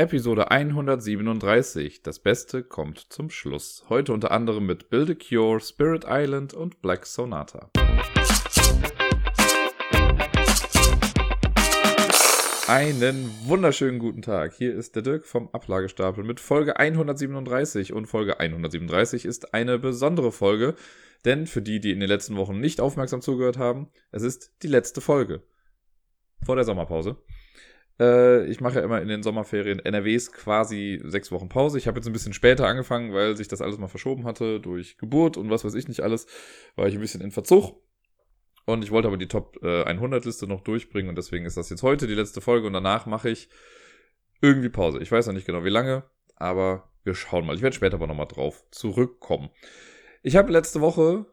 Episode 137. Das Beste kommt zum Schluss. Heute unter anderem mit Build a Cure, Spirit Island und Black Sonata. Einen wunderschönen guten Tag. Hier ist der Dirk vom Ablagestapel mit Folge 137 und Folge 137 ist eine besondere Folge, denn für die, die in den letzten Wochen nicht aufmerksam zugehört haben, es ist die letzte Folge vor der Sommerpause. Äh, ich mache ja immer in den Sommerferien NRWs quasi sechs Wochen Pause. Ich habe jetzt ein bisschen später angefangen, weil sich das alles mal verschoben hatte durch Geburt und was weiß ich nicht alles. War ich ein bisschen in Verzug. Und ich wollte aber die Top äh, 100 Liste noch durchbringen und deswegen ist das jetzt heute die letzte Folge und danach mache ich irgendwie Pause. Ich weiß noch nicht genau wie lange, aber wir schauen mal. Ich werde später aber nochmal drauf zurückkommen. Ich habe letzte Woche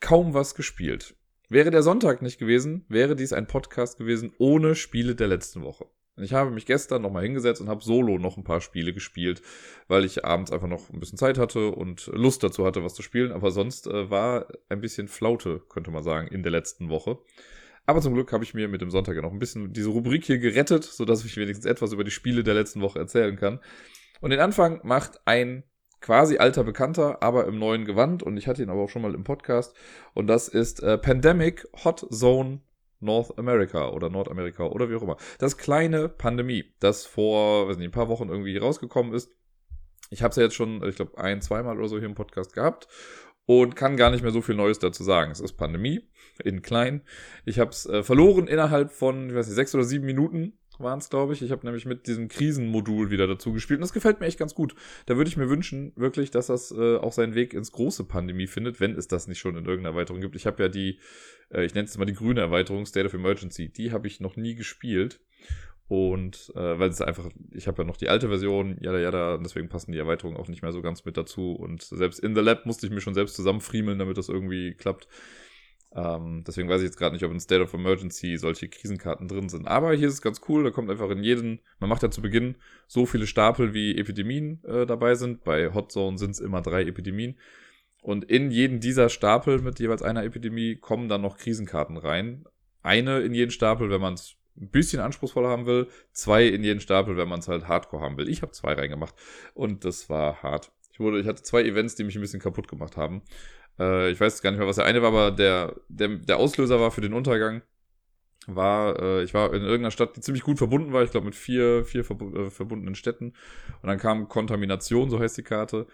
kaum was gespielt. Wäre der Sonntag nicht gewesen, wäre dies ein Podcast gewesen ohne Spiele der letzten Woche. Ich habe mich gestern nochmal hingesetzt und habe solo noch ein paar Spiele gespielt, weil ich abends einfach noch ein bisschen Zeit hatte und Lust dazu hatte, was zu spielen. Aber sonst äh, war ein bisschen Flaute, könnte man sagen, in der letzten Woche. Aber zum Glück habe ich mir mit dem Sonntag ja noch ein bisschen diese Rubrik hier gerettet, sodass ich wenigstens etwas über die Spiele der letzten Woche erzählen kann. Und den Anfang macht ein quasi alter Bekannter, aber im neuen Gewand. Und ich hatte ihn aber auch schon mal im Podcast. Und das ist äh, Pandemic Hot Zone North America oder Nordamerika oder wie auch immer. Das kleine Pandemie, das vor, weiß nicht, ein paar Wochen irgendwie rausgekommen ist. Ich habe es ja jetzt schon, ich glaube, ein, zweimal oder so hier im Podcast gehabt und kann gar nicht mehr so viel Neues dazu sagen. Es ist Pandemie in klein. Ich habe es äh, verloren innerhalb von, ich weiß nicht, sechs oder sieben Minuten waren es, glaube ich. Ich habe nämlich mit diesem Krisenmodul wieder dazu gespielt und das gefällt mir echt ganz gut. Da würde ich mir wünschen, wirklich, dass das äh, auch seinen Weg ins große Pandemie findet, wenn es das nicht schon in irgendeiner Erweiterung gibt. Ich habe ja die, äh, ich nenne es mal die grüne Erweiterung, State of Emergency, die habe ich noch nie gespielt. Und äh, weil es einfach, ich habe ja noch die alte Version, ja, ja, da, deswegen passen die Erweiterungen auch nicht mehr so ganz mit dazu. Und selbst in the Lab musste ich mir schon selbst zusammenfriemeln, damit das irgendwie klappt. Ähm, deswegen weiß ich jetzt gerade nicht, ob in State of Emergency solche Krisenkarten drin sind. Aber hier ist es ganz cool, da kommt einfach in jeden, man macht ja zu Beginn so viele Stapel, wie Epidemien äh, dabei sind. Bei Hot Zone sind es immer drei Epidemien. Und in jeden dieser Stapel mit jeweils einer Epidemie kommen dann noch Krisenkarten rein. Eine in jeden Stapel, wenn man es ein bisschen anspruchsvoller haben will. Zwei in jeden Stapel, wenn man es halt hardcore haben will. Ich habe zwei reingemacht und das war hart. Ich, wurde, ich hatte zwei Events, die mich ein bisschen kaputt gemacht haben. Äh, ich weiß gar nicht mehr, was der eine war, aber der, der, der Auslöser war für den Untergang. War, äh, ich war in irgendeiner Stadt, die ziemlich gut verbunden war, ich glaube mit vier, vier verbu äh, verbundenen Städten. Und dann kam Kontamination, so heißt die Karte.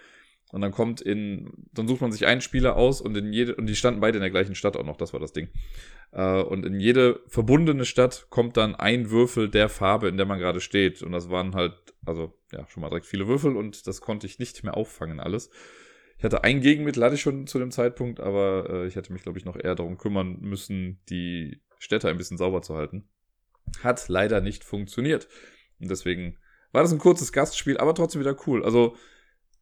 Und dann kommt in, dann sucht man sich einen Spieler aus und in jede, und die standen beide in der gleichen Stadt auch noch, das war das Ding. Äh, und in jede verbundene Stadt kommt dann ein Würfel der Farbe, in der man gerade steht. Und das waren halt, also ja, schon mal direkt viele Würfel und das konnte ich nicht mehr auffangen alles. Ich hatte ein Gegenmittel, hatte ich schon zu dem Zeitpunkt, aber äh, ich hätte mich, glaube ich, noch eher darum kümmern müssen, die Städte ein bisschen sauber zu halten. Hat leider nicht funktioniert. Und deswegen war das ein kurzes Gastspiel, aber trotzdem wieder cool. Also,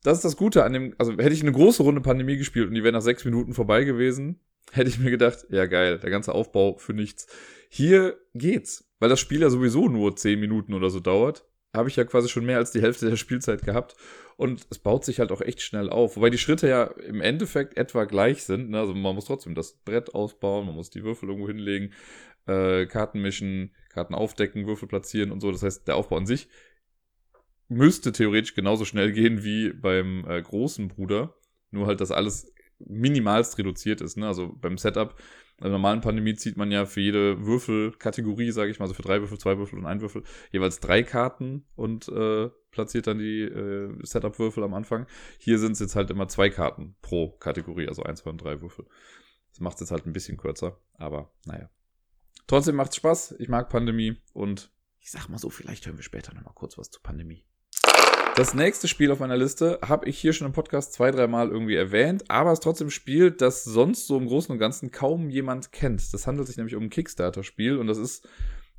das ist das Gute an dem, also hätte ich eine große Runde Pandemie gespielt und die wäre nach sechs Minuten vorbei gewesen, hätte ich mir gedacht, ja geil, der ganze Aufbau für nichts. Hier geht's, weil das Spiel ja sowieso nur zehn Minuten oder so dauert habe ich ja quasi schon mehr als die Hälfte der Spielzeit gehabt. Und es baut sich halt auch echt schnell auf. Wobei die Schritte ja im Endeffekt etwa gleich sind. Ne? Also man muss trotzdem das Brett ausbauen, man muss die Würfel irgendwo hinlegen, äh, Karten mischen, Karten aufdecken, Würfel platzieren und so. Das heißt, der Aufbau an sich müsste theoretisch genauso schnell gehen wie beim äh, großen Bruder. Nur halt, dass alles minimalst reduziert ist. Ne? Also beim Setup in der normalen Pandemie zieht man ja für jede Würfelkategorie, sage ich mal, also für drei Würfel, zwei Würfel und ein Würfel, jeweils drei Karten und äh, platziert dann die äh, Setup-Würfel am Anfang. Hier sind es jetzt halt immer zwei Karten pro Kategorie, also eins, zwei und drei Würfel. Das macht es jetzt halt ein bisschen kürzer, aber naja. Trotzdem macht's Spaß. Ich mag Pandemie und ich sag mal so, vielleicht hören wir später nochmal kurz was zur Pandemie. Das nächste Spiel auf meiner Liste habe ich hier schon im Podcast zwei, dreimal irgendwie erwähnt, aber es trotzdem Spiel, das sonst so im Großen und Ganzen kaum jemand kennt. Das handelt sich nämlich um ein Kickstarter-Spiel und das ist,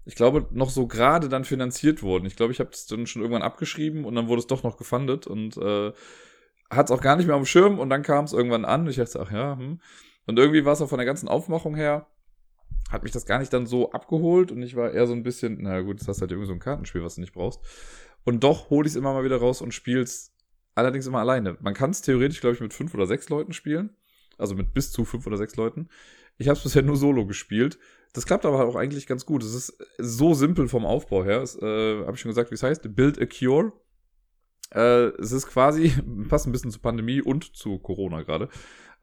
ich glaube, noch so gerade dann finanziert worden. Ich glaube, ich habe es dann schon irgendwann abgeschrieben und dann wurde es doch noch gefundet und äh, hat es auch gar nicht mehr auf dem Schirm und dann kam es irgendwann an. Ich dachte, ach ja, hm. Und irgendwie war es auch von der ganzen Aufmachung her, hat mich das gar nicht dann so abgeholt und ich war eher so ein bisschen, na gut, das hast halt irgendwie so ein Kartenspiel, was du nicht brauchst. Und doch hole ich es immer mal wieder raus und spiele es allerdings immer alleine. Man kann es theoretisch, glaube ich, mit fünf oder sechs Leuten spielen. Also mit bis zu fünf oder sechs Leuten. Ich habe es bisher nur solo gespielt. Das klappt aber auch eigentlich ganz gut. Es ist so simpel vom Aufbau her. Äh, Habe ich schon gesagt, wie es heißt? Build a Cure. Äh, es ist quasi, passt ein bisschen zur Pandemie und zu Corona gerade.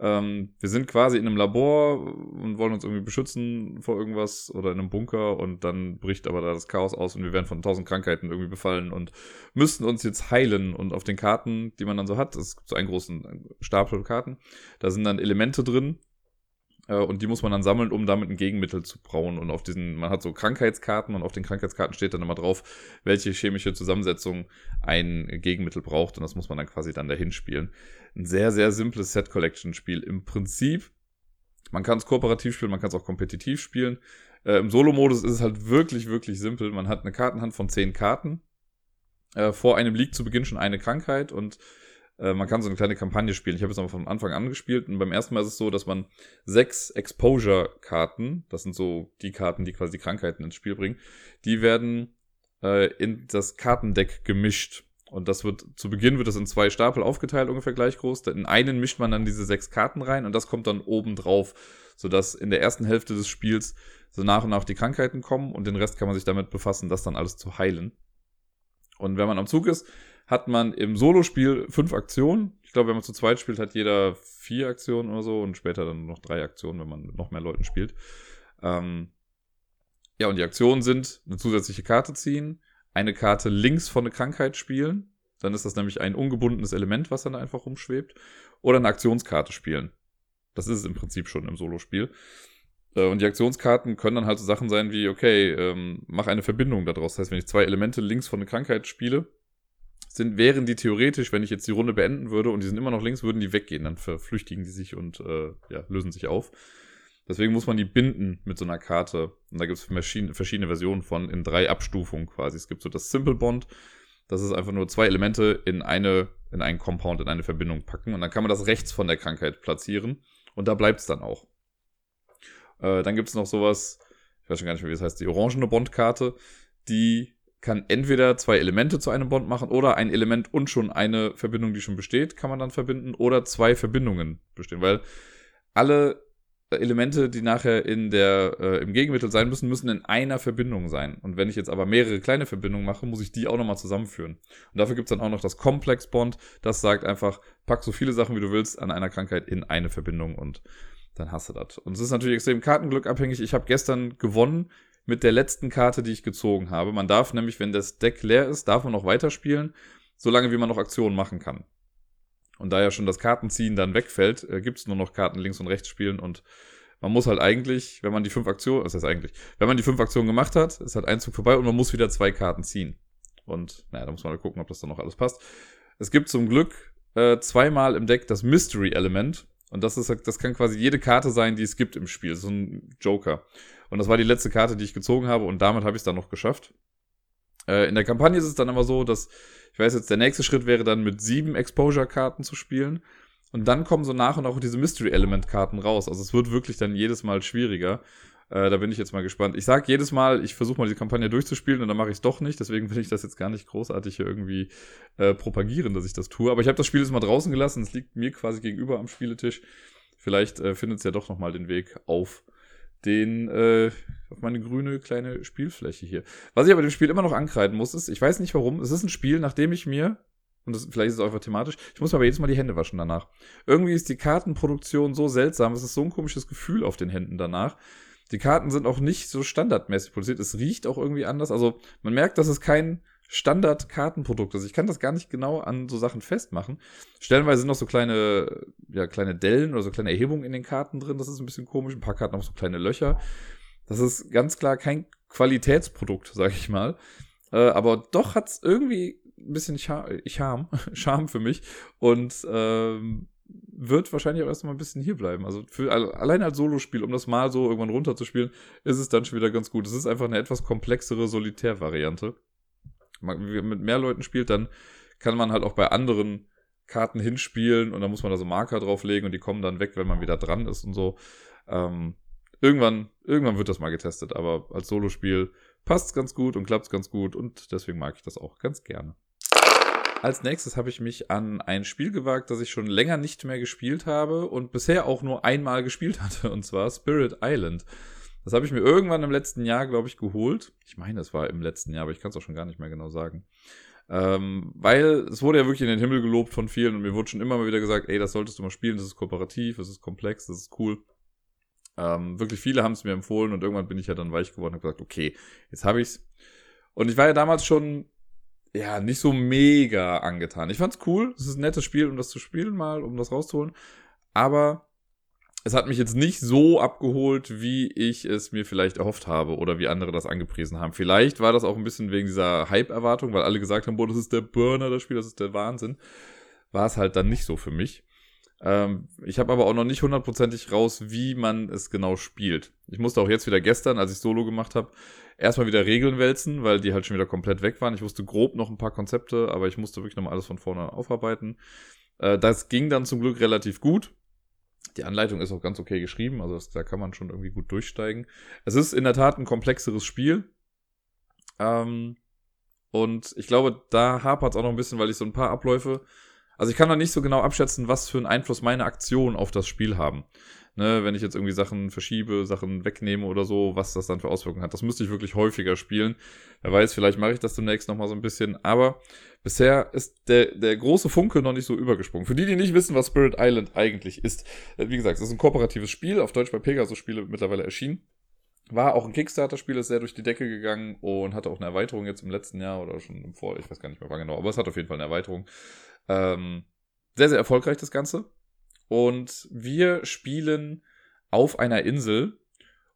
Ähm, wir sind quasi in einem Labor und wollen uns irgendwie beschützen vor irgendwas oder in einem Bunker und dann bricht aber da das Chaos aus und wir werden von tausend Krankheiten irgendwie befallen und müssten uns jetzt heilen. Und auf den Karten, die man dann so hat, es gibt so einen großen Stapel Karten, da sind dann Elemente drin, äh, und die muss man dann sammeln, um damit ein Gegenmittel zu brauen. Und auf diesen, man hat so Krankheitskarten und auf den Krankheitskarten steht dann immer drauf, welche chemische Zusammensetzung ein Gegenmittel braucht. Und das muss man dann quasi dann dahin spielen. Ein sehr, sehr simples Set-Collection-Spiel. Im Prinzip, man kann es kooperativ spielen, man kann es auch kompetitiv spielen. Äh, Im Solo-Modus ist es halt wirklich, wirklich simpel. Man hat eine Kartenhand von zehn Karten. Äh, vor einem liegt zu Beginn schon eine Krankheit und äh, man kann so eine kleine Kampagne spielen. Ich habe es aber von Anfang an gespielt und beim ersten Mal ist es so, dass man sechs Exposure-Karten, das sind so die Karten, die quasi Krankheiten ins Spiel bringen, die werden äh, in das Kartendeck gemischt. Und das wird, zu Beginn wird das in zwei Stapel aufgeteilt, ungefähr gleich groß. In einen mischt man dann diese sechs Karten rein und das kommt dann oben drauf, sodass in der ersten Hälfte des Spiels so nach und nach die Krankheiten kommen und den Rest kann man sich damit befassen, das dann alles zu heilen. Und wenn man am Zug ist, hat man im Solospiel fünf Aktionen. Ich glaube, wenn man zu zweit spielt, hat jeder vier Aktionen oder so und später dann noch drei Aktionen, wenn man mit noch mehr Leuten spielt. Ähm ja, und die Aktionen sind eine zusätzliche Karte ziehen, eine Karte links von der Krankheit spielen. Dann ist das nämlich ein ungebundenes Element, was dann einfach rumschwebt. Oder eine Aktionskarte spielen. Das ist es im Prinzip schon im Solospiel. Äh, und die Aktionskarten können dann halt so Sachen sein wie, okay, ähm, mach eine Verbindung daraus. Das heißt, wenn ich zwei Elemente links von der Krankheit spiele, sind, wären die theoretisch, wenn ich jetzt die Runde beenden würde und die sind immer noch links, würden die weggehen. Dann verflüchtigen die sich und äh, ja, lösen sich auf. Deswegen muss man die binden mit so einer Karte. Und da gibt es verschiedene, Versionen von in drei Abstufungen quasi. Es gibt so das Simple Bond. Das ist einfach nur zwei Elemente in eine, in einen Compound, in eine Verbindung packen. Und dann kann man das rechts von der Krankheit platzieren. Und da bleibt es dann auch. Äh, dann gibt es noch sowas, ich weiß schon gar nicht mehr, wie es heißt, die orangene Bondkarte, die kann entweder zwei Elemente zu einem Bond machen oder ein Element und schon eine Verbindung, die schon besteht, kann man dann verbinden oder zwei Verbindungen bestehen, weil alle Elemente, die nachher in der, äh, im Gegenmittel sein müssen, müssen in einer Verbindung sein. Und wenn ich jetzt aber mehrere kleine Verbindungen mache, muss ich die auch nochmal zusammenführen. Und dafür gibt's dann auch noch das Complex Bond. Das sagt einfach, pack so viele Sachen, wie du willst, an einer Krankheit in eine Verbindung und dann hast du das. Und es ist natürlich extrem Kartenglück abhängig. Ich habe gestern gewonnen mit der letzten Karte, die ich gezogen habe. Man darf nämlich, wenn das Deck leer ist, darf man noch weiterspielen, solange wie man noch Aktionen machen kann. Und da ja schon das Kartenziehen dann wegfällt, äh, gibt es nur noch Karten links und rechts spielen und man muss halt eigentlich, wenn man die fünf Aktionen, was heißt eigentlich, wenn man die fünf Aktionen gemacht hat, ist halt ein Zug vorbei und man muss wieder zwei Karten ziehen. Und naja, da muss man halt gucken, ob das dann noch alles passt. Es gibt zum Glück äh, zweimal im Deck das Mystery Element. Und das ist, das kann quasi jede Karte sein, die es gibt im Spiel. So ein Joker. Und das war die letzte Karte, die ich gezogen habe und damit habe ich es dann noch geschafft. Äh, in der Kampagne ist es dann immer so, dass, ich weiß jetzt, der nächste Schritt wäre dann mit sieben Exposure-Karten zu spielen. Und dann kommen so nach und nach diese Mystery-Element-Karten raus. Also es wird wirklich dann jedes Mal schwieriger. Äh, da bin ich jetzt mal gespannt. Ich sag jedes Mal, ich versuche mal die Kampagne durchzuspielen und dann mache ich es doch nicht. Deswegen will ich das jetzt gar nicht großartig hier irgendwie äh, propagieren, dass ich das tue. Aber ich habe das Spiel jetzt mal draußen gelassen. Es liegt mir quasi gegenüber am Spieletisch. Vielleicht äh, findet es ja doch nochmal den Weg auf den äh, auf meine grüne kleine Spielfläche hier. Was ich aber dem Spiel immer noch ankreiden muss, ist, ich weiß nicht warum, es ist ein Spiel, nachdem ich mir, und das, vielleicht ist es einfach thematisch, ich muss mir aber jedes Mal die Hände waschen danach. Irgendwie ist die Kartenproduktion so seltsam, es ist so ein komisches Gefühl auf den Händen danach. Die Karten sind auch nicht so standardmäßig produziert, es riecht auch irgendwie anders. Also man merkt, dass es kein Standard-Kartenprodukt ist. Ich kann das gar nicht genau an so Sachen festmachen. Stellenweise sind noch so kleine, ja, kleine Dellen oder so kleine Erhebungen in den Karten drin. Das ist ein bisschen komisch. Ein paar Karten haben so kleine Löcher. Das ist ganz klar kein Qualitätsprodukt, sag ich mal. Äh, aber doch hat's irgendwie ein bisschen Charme, Charme für mich. Und ähm, wird wahrscheinlich auch erstmal ein bisschen hier bleiben. Also für allein als Solospiel, um das mal so irgendwann runterzuspielen, ist es dann schon wieder ganz gut. Es ist einfach eine etwas komplexere Solitär-Variante mit mehr Leuten spielt, dann kann man halt auch bei anderen Karten hinspielen und dann muss man da so Marker drauflegen und die kommen dann weg, wenn man wieder dran ist und so. Ähm, irgendwann, irgendwann wird das mal getestet, aber als Solospiel passt es ganz gut und klappt es ganz gut und deswegen mag ich das auch ganz gerne. Als nächstes habe ich mich an ein Spiel gewagt, das ich schon länger nicht mehr gespielt habe und bisher auch nur einmal gespielt hatte, und zwar Spirit Island. Das habe ich mir irgendwann im letzten Jahr, glaube ich, geholt. Ich meine, es war im letzten Jahr, aber ich kann es auch schon gar nicht mehr genau sagen. Ähm, weil es wurde ja wirklich in den Himmel gelobt von vielen und mir wurde schon immer mal wieder gesagt, ey, das solltest du mal spielen, das ist kooperativ, das ist komplex, das ist cool. Ähm, wirklich viele haben es mir empfohlen und irgendwann bin ich ja dann weich geworden und habe gesagt, okay, jetzt habe ich's. Und ich war ja damals schon ja nicht so mega angetan. Ich fand's cool, es ist ein nettes Spiel, um das zu spielen mal, um das rauszuholen, aber es hat mich jetzt nicht so abgeholt, wie ich es mir vielleicht erhofft habe oder wie andere das angepriesen haben. Vielleicht war das auch ein bisschen wegen dieser Hype-Erwartung, weil alle gesagt haben, boah, das ist der Burner, das Spiel, das ist der Wahnsinn. War es halt dann nicht so für mich. Ähm, ich habe aber auch noch nicht hundertprozentig raus, wie man es genau spielt. Ich musste auch jetzt wieder gestern, als ich Solo gemacht habe, erstmal wieder Regeln wälzen, weil die halt schon wieder komplett weg waren. Ich wusste grob noch ein paar Konzepte, aber ich musste wirklich nochmal alles von vorne aufarbeiten. Äh, das ging dann zum Glück relativ gut. Die Anleitung ist auch ganz okay geschrieben, also das, da kann man schon irgendwie gut durchsteigen. Es ist in der Tat ein komplexeres Spiel. Ähm, und ich glaube, da hapert es auch noch ein bisschen, weil ich so ein paar Abläufe also ich kann noch nicht so genau abschätzen, was für einen Einfluss meine Aktionen auf das Spiel haben. Ne, wenn ich jetzt irgendwie Sachen verschiebe, Sachen wegnehme oder so, was das dann für Auswirkungen hat. Das müsste ich wirklich häufiger spielen. Wer weiß, vielleicht mache ich das demnächst nochmal so ein bisschen. Aber bisher ist der, der große Funke noch nicht so übergesprungen. Für die, die nicht wissen, was Spirit Island eigentlich ist. Äh, wie gesagt, es ist ein kooperatives Spiel, auf Deutsch bei Pegasus Spiele mittlerweile erschienen. War auch ein Kickstarter-Spiel, ist sehr durch die Decke gegangen und hatte auch eine Erweiterung jetzt im letzten Jahr oder schon im Vor, ich weiß gar nicht mehr wann genau, aber es hat auf jeden Fall eine Erweiterung. Ähm, sehr, sehr erfolgreich das Ganze. Und wir spielen auf einer Insel.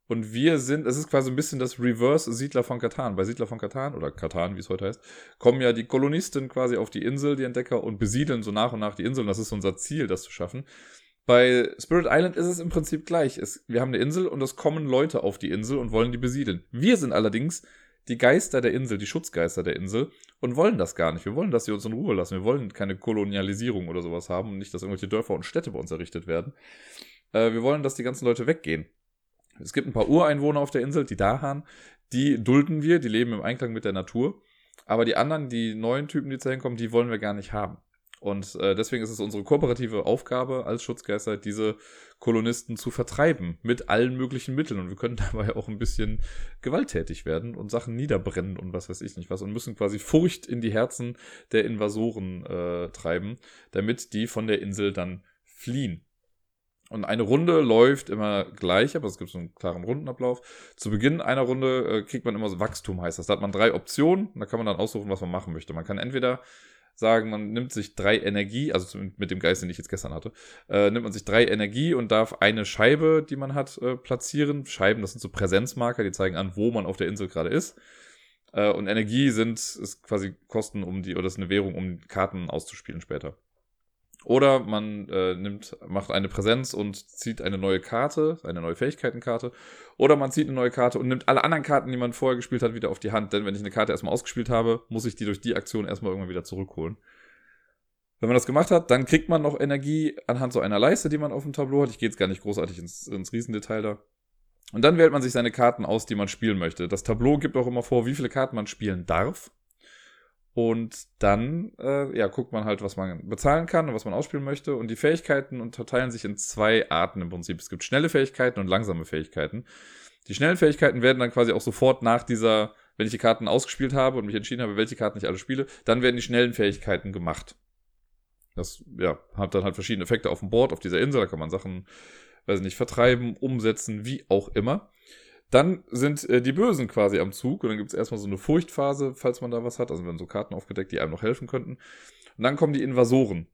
Und wir sind, es ist quasi ein bisschen das Reverse Siedler von Katan. Bei Siedler von Katan oder Katan, wie es heute heißt, kommen ja die Kolonisten quasi auf die Insel, die Entdecker, und besiedeln so nach und nach die Insel. Und das ist unser Ziel, das zu schaffen. Bei Spirit Island ist es im Prinzip gleich. Es, wir haben eine Insel und es kommen Leute auf die Insel und wollen die besiedeln. Wir sind allerdings die Geister der Insel, die Schutzgeister der Insel und wollen das gar nicht. Wir wollen, dass sie uns in Ruhe lassen. Wir wollen keine Kolonialisierung oder sowas haben und nicht, dass irgendwelche Dörfer und Städte bei uns errichtet werden. Äh, wir wollen, dass die ganzen Leute weggehen. Es gibt ein paar Ureinwohner auf der Insel, die Dahan, die dulden wir, die leben im Einklang mit der Natur. Aber die anderen, die neuen Typen, die zu hinkommen, die wollen wir gar nicht haben. Und äh, deswegen ist es unsere kooperative Aufgabe als Schutzgeister, diese Kolonisten zu vertreiben mit allen möglichen Mitteln. Und wir können dabei auch ein bisschen gewalttätig werden und Sachen niederbrennen und was weiß ich nicht was und müssen quasi Furcht in die Herzen der Invasoren äh, treiben, damit die von der Insel dann fliehen. Und eine Runde läuft immer gleich, aber es gibt so einen klaren Rundenablauf. Zu Beginn einer Runde äh, kriegt man immer so Wachstum, heißt das. Da hat man drei Optionen. Da kann man dann aussuchen, was man machen möchte. Man kann entweder sagen, man nimmt sich drei Energie, also mit dem Geist, den ich jetzt gestern hatte, äh, nimmt man sich drei Energie und darf eine Scheibe, die man hat, äh, platzieren. Scheiben, das sind so Präsenzmarker, die zeigen an, wo man auf der Insel gerade ist. Äh, und Energie sind ist quasi Kosten, um die, oder ist eine Währung, um Karten auszuspielen später. Oder man äh, nimmt, macht eine Präsenz und zieht eine neue Karte, eine neue Fähigkeitenkarte. Oder man zieht eine neue Karte und nimmt alle anderen Karten, die man vorher gespielt hat, wieder auf die Hand. Denn wenn ich eine Karte erstmal ausgespielt habe, muss ich die durch die Aktion erstmal irgendwann wieder zurückholen. Wenn man das gemacht hat, dann kriegt man noch Energie anhand so einer Leiste, die man auf dem Tableau hat. Ich gehe jetzt gar nicht großartig ins, ins Riesendetail da. Und dann wählt man sich seine Karten aus, die man spielen möchte. Das Tableau gibt auch immer vor, wie viele Karten man spielen darf. Und dann, äh, ja, guckt man halt, was man bezahlen kann und was man ausspielen möchte. Und die Fähigkeiten unterteilen sich in zwei Arten im Prinzip. Es gibt schnelle Fähigkeiten und langsame Fähigkeiten. Die schnellen Fähigkeiten werden dann quasi auch sofort nach dieser, wenn ich die Karten ausgespielt habe und mich entschieden habe, welche Karten ich alle spiele, dann werden die schnellen Fähigkeiten gemacht. Das, ja, hat dann halt verschiedene Effekte auf dem Board, auf dieser Insel. Da kann man Sachen, weiß nicht, vertreiben, umsetzen, wie auch immer. Dann sind äh, die Bösen quasi am Zug und dann gibt es erstmal so eine Furchtphase, falls man da was hat. Also werden so Karten aufgedeckt, die einem noch helfen könnten. Und dann kommen die Invasoren.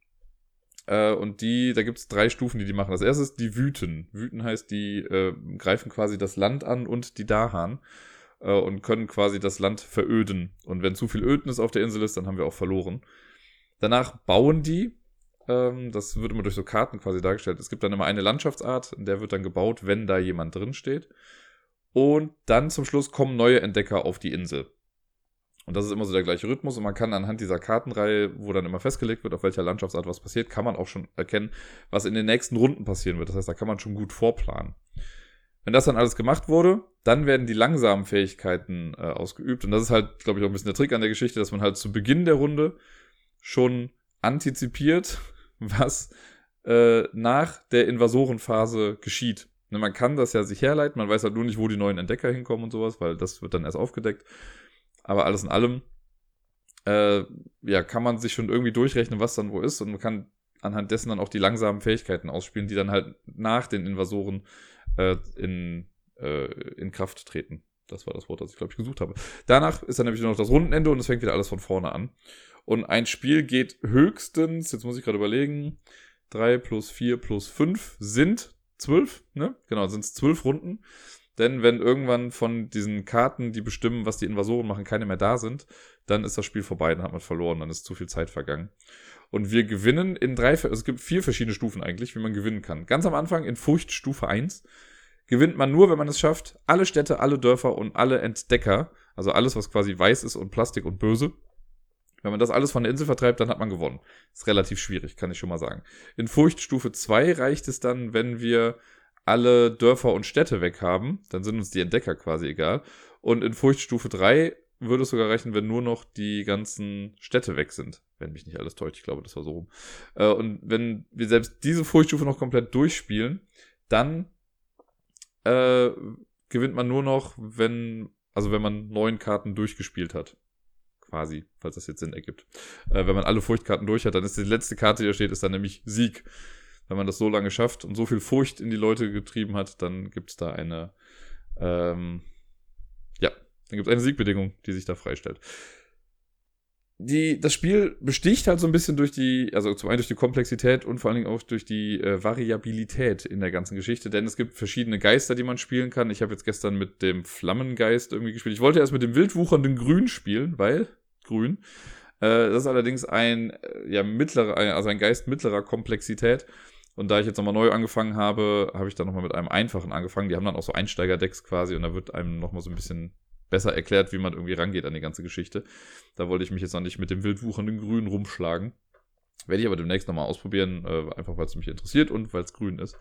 Äh, und die, da gibt es drei Stufen, die die machen. Das erste ist die Wüten. Wüten heißt, die äh, greifen quasi das Land an und die Dahan äh, und können quasi das Land veröden. Und wenn zu viel Ödnis auf der Insel ist, dann haben wir auch verloren. Danach bauen die. Ähm, das wird immer durch so Karten quasi dargestellt. Es gibt dann immer eine Landschaftsart, in der wird dann gebaut, wenn da jemand drin steht. Und dann zum Schluss kommen neue Entdecker auf die Insel. Und das ist immer so der gleiche Rhythmus. Und man kann anhand dieser Kartenreihe, wo dann immer festgelegt wird, auf welcher Landschaftsart was passiert, kann man auch schon erkennen, was in den nächsten Runden passieren wird. Das heißt, da kann man schon gut vorplanen. Wenn das dann alles gemacht wurde, dann werden die langsamen Fähigkeiten äh, ausgeübt. Und das ist halt, glaube ich, auch ein bisschen der Trick an der Geschichte, dass man halt zu Beginn der Runde schon antizipiert, was äh, nach der Invasorenphase geschieht. Ne, man kann das ja sich herleiten, man weiß halt nur nicht, wo die neuen Entdecker hinkommen und sowas, weil das wird dann erst aufgedeckt. Aber alles in allem, äh, ja, kann man sich schon irgendwie durchrechnen, was dann wo ist und man kann anhand dessen dann auch die langsamen Fähigkeiten ausspielen, die dann halt nach den Invasoren äh, in, äh, in Kraft treten. Das war das Wort, das ich, glaube ich, gesucht habe. Danach ist dann nämlich nur noch das Rundenende und es fängt wieder alles von vorne an. Und ein Spiel geht höchstens, jetzt muss ich gerade überlegen, 3 plus 4 plus 5 sind 12, ne? Genau, sind es 12 Runden. Denn wenn irgendwann von diesen Karten, die bestimmen, was die Invasoren machen, keine mehr da sind, dann ist das Spiel vorbei, dann hat man verloren, dann ist zu viel Zeit vergangen. Und wir gewinnen in drei, also es gibt vier verschiedene Stufen eigentlich, wie man gewinnen kann. Ganz am Anfang in Furchtstufe 1 gewinnt man nur, wenn man es schafft, alle Städte, alle Dörfer und alle Entdecker, also alles, was quasi weiß ist und Plastik und böse, wenn man das alles von der Insel vertreibt, dann hat man gewonnen. Ist relativ schwierig, kann ich schon mal sagen. In Furchtstufe 2 reicht es dann, wenn wir alle Dörfer und Städte weg haben, dann sind uns die Entdecker quasi egal. Und in Furchtstufe 3 würde es sogar reichen, wenn nur noch die ganzen Städte weg sind. Wenn mich nicht alles täuscht, ich glaube, das war so rum. Äh, und wenn wir selbst diese Furchtstufe noch komplett durchspielen, dann äh, gewinnt man nur noch, wenn, also wenn man neun Karten durchgespielt hat. Quasi, falls das jetzt Sinn ergibt. Äh, wenn man alle Furchtkarten durch hat, dann ist die letzte Karte, die da steht, ist dann nämlich Sieg. Wenn man das so lange schafft und so viel Furcht in die Leute getrieben hat, dann gibt es da eine, ähm, ja, dann gibt es eine Siegbedingung, die sich da freistellt die, das Spiel besticht halt so ein bisschen durch die, also zum einen durch die Komplexität und vor allen Dingen auch durch die äh, Variabilität in der ganzen Geschichte, denn es gibt verschiedene Geister, die man spielen kann. Ich habe jetzt gestern mit dem Flammengeist irgendwie gespielt. Ich wollte erst mit dem wildwuchernden Grün spielen, weil Grün. Äh, das ist allerdings ein, äh, ja, mittlerer, also ein Geist mittlerer Komplexität. Und da ich jetzt nochmal neu angefangen habe, habe ich dann nochmal mit einem einfachen angefangen. Die haben dann auch so Einsteigerdecks quasi und da wird einem nochmal so ein bisschen besser erklärt, wie man irgendwie rangeht an die ganze Geschichte. Da wollte ich mich jetzt noch nicht mit dem wildwuchernden Grün rumschlagen. Werde ich aber demnächst nochmal ausprobieren, äh, einfach weil es mich interessiert und weil es grün ist.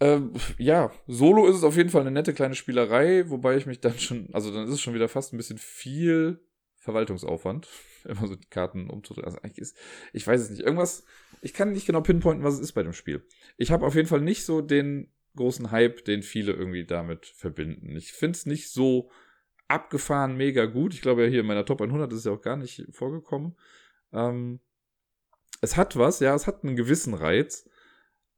Ähm, ja, Solo ist es auf jeden Fall eine nette kleine Spielerei, wobei ich mich dann schon, also dann ist es schon wieder fast ein bisschen viel Verwaltungsaufwand, immer so die Karten umzudrehen. Also eigentlich ist, ich weiß es nicht, irgendwas, ich kann nicht genau pinpointen, was es ist bei dem Spiel. Ich habe auf jeden Fall nicht so den großen Hype, den viele irgendwie damit verbinden. Ich finde es nicht so abgefahren mega gut. Ich glaube ja hier in meiner Top 100 ist es ja auch gar nicht vorgekommen. Ähm, es hat was, ja, es hat einen gewissen Reiz.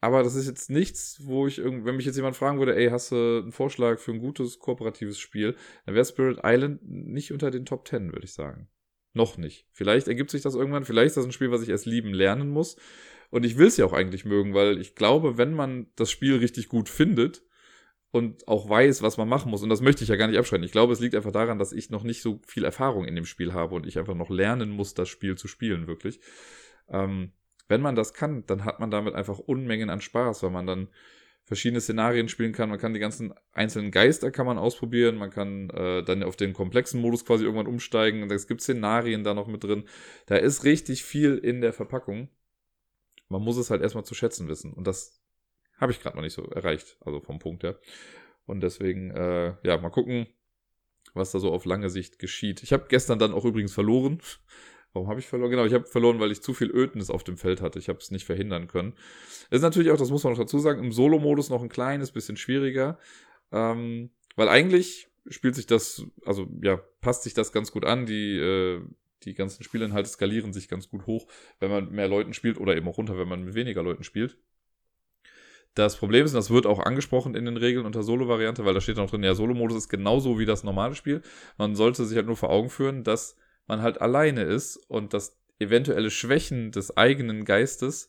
Aber das ist jetzt nichts, wo ich irgendwie, wenn mich jetzt jemand fragen würde, ey, hast du einen Vorschlag für ein gutes kooperatives Spiel, dann wäre Spirit Island nicht unter den Top 10, würde ich sagen. Noch nicht. Vielleicht ergibt sich das irgendwann, vielleicht ist das ein Spiel, was ich erst lieben lernen muss. Und ich will es ja auch eigentlich mögen, weil ich glaube, wenn man das Spiel richtig gut findet und auch weiß, was man machen muss, und das möchte ich ja gar nicht abschreiben. Ich glaube, es liegt einfach daran, dass ich noch nicht so viel Erfahrung in dem Spiel habe und ich einfach noch lernen muss, das Spiel zu spielen, wirklich. Ähm, wenn man das kann, dann hat man damit einfach Unmengen an Spaß, weil man dann verschiedene Szenarien spielen kann. Man kann die ganzen einzelnen Geister kann man ausprobieren. Man kann äh, dann auf den komplexen Modus quasi irgendwann umsteigen. Es gibt Szenarien da noch mit drin. Da ist richtig viel in der Verpackung man muss es halt erstmal zu schätzen wissen. Und das habe ich gerade noch nicht so erreicht, also vom Punkt her. Und deswegen, äh, ja, mal gucken, was da so auf lange Sicht geschieht. Ich habe gestern dann auch übrigens verloren. Warum habe ich verloren? Genau, ich habe verloren, weil ich zu viel Ödnis auf dem Feld hatte. Ich habe es nicht verhindern können. ist natürlich auch, das muss man noch dazu sagen, im Solo-Modus noch ein kleines bisschen schwieriger. Ähm, weil eigentlich spielt sich das, also ja, passt sich das ganz gut an. Die äh, die ganzen Spielinhalte skalieren sich ganz gut hoch, wenn man mehr Leuten spielt oder eben auch runter, wenn man mit weniger Leuten spielt. Das Problem ist, und das wird auch angesprochen in den Regeln unter Solo-Variante, weil da steht noch drin, ja, Solo-Modus ist genauso wie das normale Spiel. Man sollte sich halt nur vor Augen führen, dass man halt alleine ist und dass eventuelle Schwächen des eigenen Geistes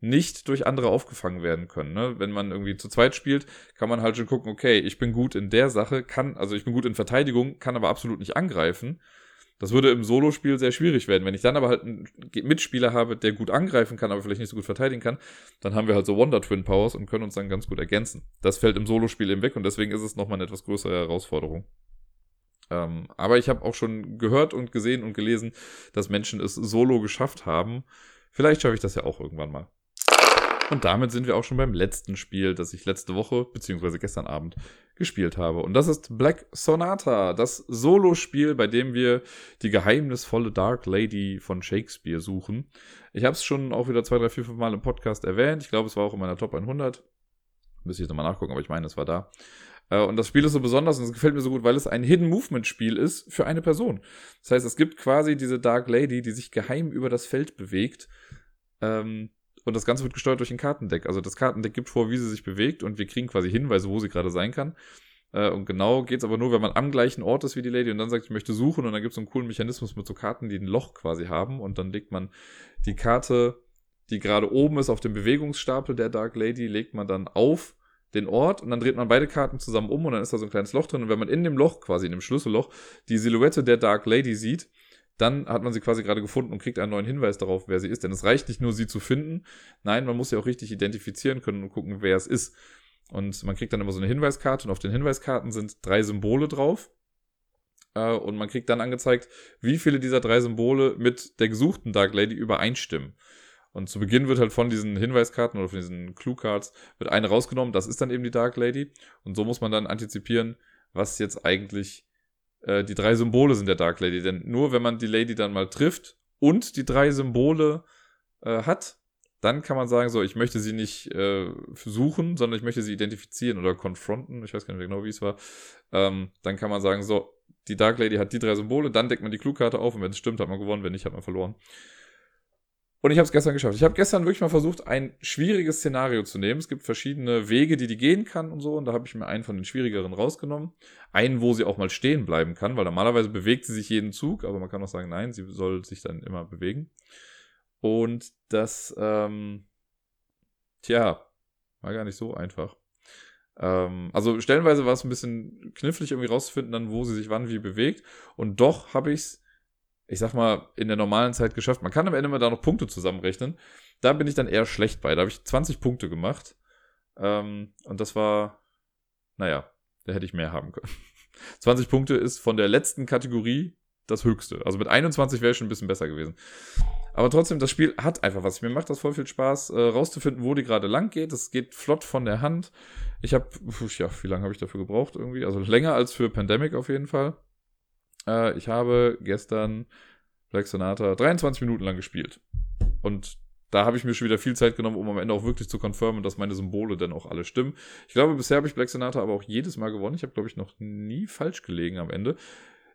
nicht durch andere aufgefangen werden können. Ne? Wenn man irgendwie zu zweit spielt, kann man halt schon gucken, okay, ich bin gut in der Sache, kann, also ich bin gut in Verteidigung, kann aber absolut nicht angreifen. Das würde im Solospiel sehr schwierig werden. Wenn ich dann aber halt einen Mitspieler habe, der gut angreifen kann, aber vielleicht nicht so gut verteidigen kann, dann haben wir halt so Wonder Twin Powers und können uns dann ganz gut ergänzen. Das fällt im Solospiel eben weg und deswegen ist es nochmal eine etwas größere Herausforderung. Ähm, aber ich habe auch schon gehört und gesehen und gelesen, dass Menschen es solo geschafft haben. Vielleicht schaffe ich das ja auch irgendwann mal. Und damit sind wir auch schon beim letzten Spiel, das ich letzte Woche, beziehungsweise gestern Abend, gespielt habe. Und das ist Black Sonata, das Solo-Spiel, bei dem wir die geheimnisvolle Dark Lady von Shakespeare suchen. Ich habe es schon auch wieder zwei, drei, vier, fünf Mal im Podcast erwähnt. Ich glaube, es war auch in meiner Top 100. Müsste ich nochmal nachgucken, aber ich meine, es war da. Äh, und das Spiel ist so besonders und es gefällt mir so gut, weil es ein Hidden Movement Spiel ist für eine Person. Das heißt, es gibt quasi diese Dark Lady, die sich geheim über das Feld bewegt. Ähm, und das Ganze wird gesteuert durch ein Kartendeck. Also das Kartendeck gibt vor, wie sie sich bewegt und wir kriegen quasi Hinweise, wo sie gerade sein kann. Äh, und genau geht's aber nur, wenn man am gleichen Ort ist wie die Lady und dann sagt, ich möchte suchen und dann gibt's so einen coolen Mechanismus mit so Karten, die ein Loch quasi haben und dann legt man die Karte, die gerade oben ist auf dem Bewegungsstapel der Dark Lady, legt man dann auf den Ort und dann dreht man beide Karten zusammen um und dann ist da so ein kleines Loch drin und wenn man in dem Loch, quasi in dem Schlüsselloch, die Silhouette der Dark Lady sieht, dann hat man sie quasi gerade gefunden und kriegt einen neuen Hinweis darauf, wer sie ist. Denn es reicht nicht nur, sie zu finden. Nein, man muss sie auch richtig identifizieren können und gucken, wer es ist. Und man kriegt dann immer so eine Hinweiskarte und auf den Hinweiskarten sind drei Symbole drauf. Äh, und man kriegt dann angezeigt, wie viele dieser drei Symbole mit der gesuchten Dark Lady übereinstimmen. Und zu Beginn wird halt von diesen Hinweiskarten oder von diesen Clue Cards wird eine rausgenommen. Das ist dann eben die Dark Lady. Und so muss man dann antizipieren, was jetzt eigentlich äh, die drei Symbole sind der Dark Lady. Denn nur wenn man die Lady dann mal trifft und die drei Symbole äh, hat, dann kann man sagen, so, ich möchte sie nicht äh, suchen, sondern ich möchte sie identifizieren oder konfronten. Ich weiß gar nicht genau, wie es war. Ähm, dann kann man sagen, so, die Dark Lady hat die drei Symbole, dann deckt man die Clue-Karte auf und wenn es stimmt, hat man gewonnen, wenn nicht, hat man verloren. Und ich habe es gestern geschafft. Ich habe gestern wirklich mal versucht, ein schwieriges Szenario zu nehmen. Es gibt verschiedene Wege, die die gehen kann und so. Und da habe ich mir einen von den schwierigeren rausgenommen. Einen, wo sie auch mal stehen bleiben kann, weil normalerweise bewegt sie sich jeden Zug. Aber man kann auch sagen, nein, sie soll sich dann immer bewegen. Und das, ähm, tja, war gar nicht so einfach. Ähm, also stellenweise war es ein bisschen knifflig, irgendwie rauszufinden, dann, wo sie sich wann wie bewegt. Und doch habe ich es ich sag mal, in der normalen Zeit geschafft. Man kann am Ende mal da noch Punkte zusammenrechnen. Da bin ich dann eher schlecht bei. Da habe ich 20 Punkte gemacht. Ähm, und das war, naja, da hätte ich mehr haben können. 20 Punkte ist von der letzten Kategorie das höchste. Also mit 21 wäre ich schon ein bisschen besser gewesen. Aber trotzdem, das Spiel hat einfach was. Mir macht das voll viel Spaß, äh, rauszufinden, wo die gerade lang geht. Es geht flott von der Hand. Ich habe, ja, wie lange habe ich dafür gebraucht irgendwie? Also länger als für Pandemic auf jeden Fall. Äh, ich habe gestern Black Sonata 23 Minuten lang gespielt. Und da habe ich mir schon wieder viel Zeit genommen, um am Ende auch wirklich zu confirmen, dass meine Symbole dann auch alle stimmen. Ich glaube, bisher habe ich Black Sonata aber auch jedes Mal gewonnen. Ich habe, glaube ich, noch nie falsch gelegen am Ende.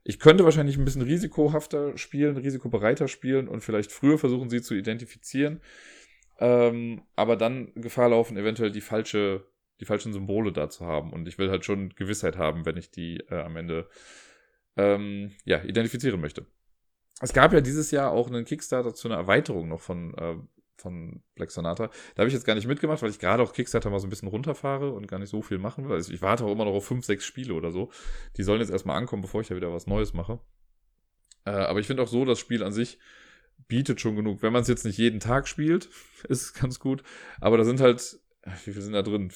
Ich könnte wahrscheinlich ein bisschen risikohafter spielen, risikobereiter spielen und vielleicht früher versuchen, sie zu identifizieren. Ähm, aber dann Gefahr laufen, eventuell die falsche, die falschen Symbole da zu haben. Und ich will halt schon Gewissheit haben, wenn ich die äh, am Ende ähm, ja, identifizieren möchte. Es gab ja dieses Jahr auch einen Kickstarter zu einer Erweiterung noch von, äh, von Black Sonata. Da habe ich jetzt gar nicht mitgemacht, weil ich gerade auch Kickstarter mal so ein bisschen runterfahre und gar nicht so viel machen will. Also ich warte auch immer noch auf fünf, sechs Spiele oder so. Die sollen jetzt erstmal ankommen, bevor ich da wieder was Neues mache. Äh, aber ich finde auch so, das Spiel an sich bietet schon genug. Wenn man es jetzt nicht jeden Tag spielt, ist es ganz gut. Aber da sind halt, wie viel sind da drin?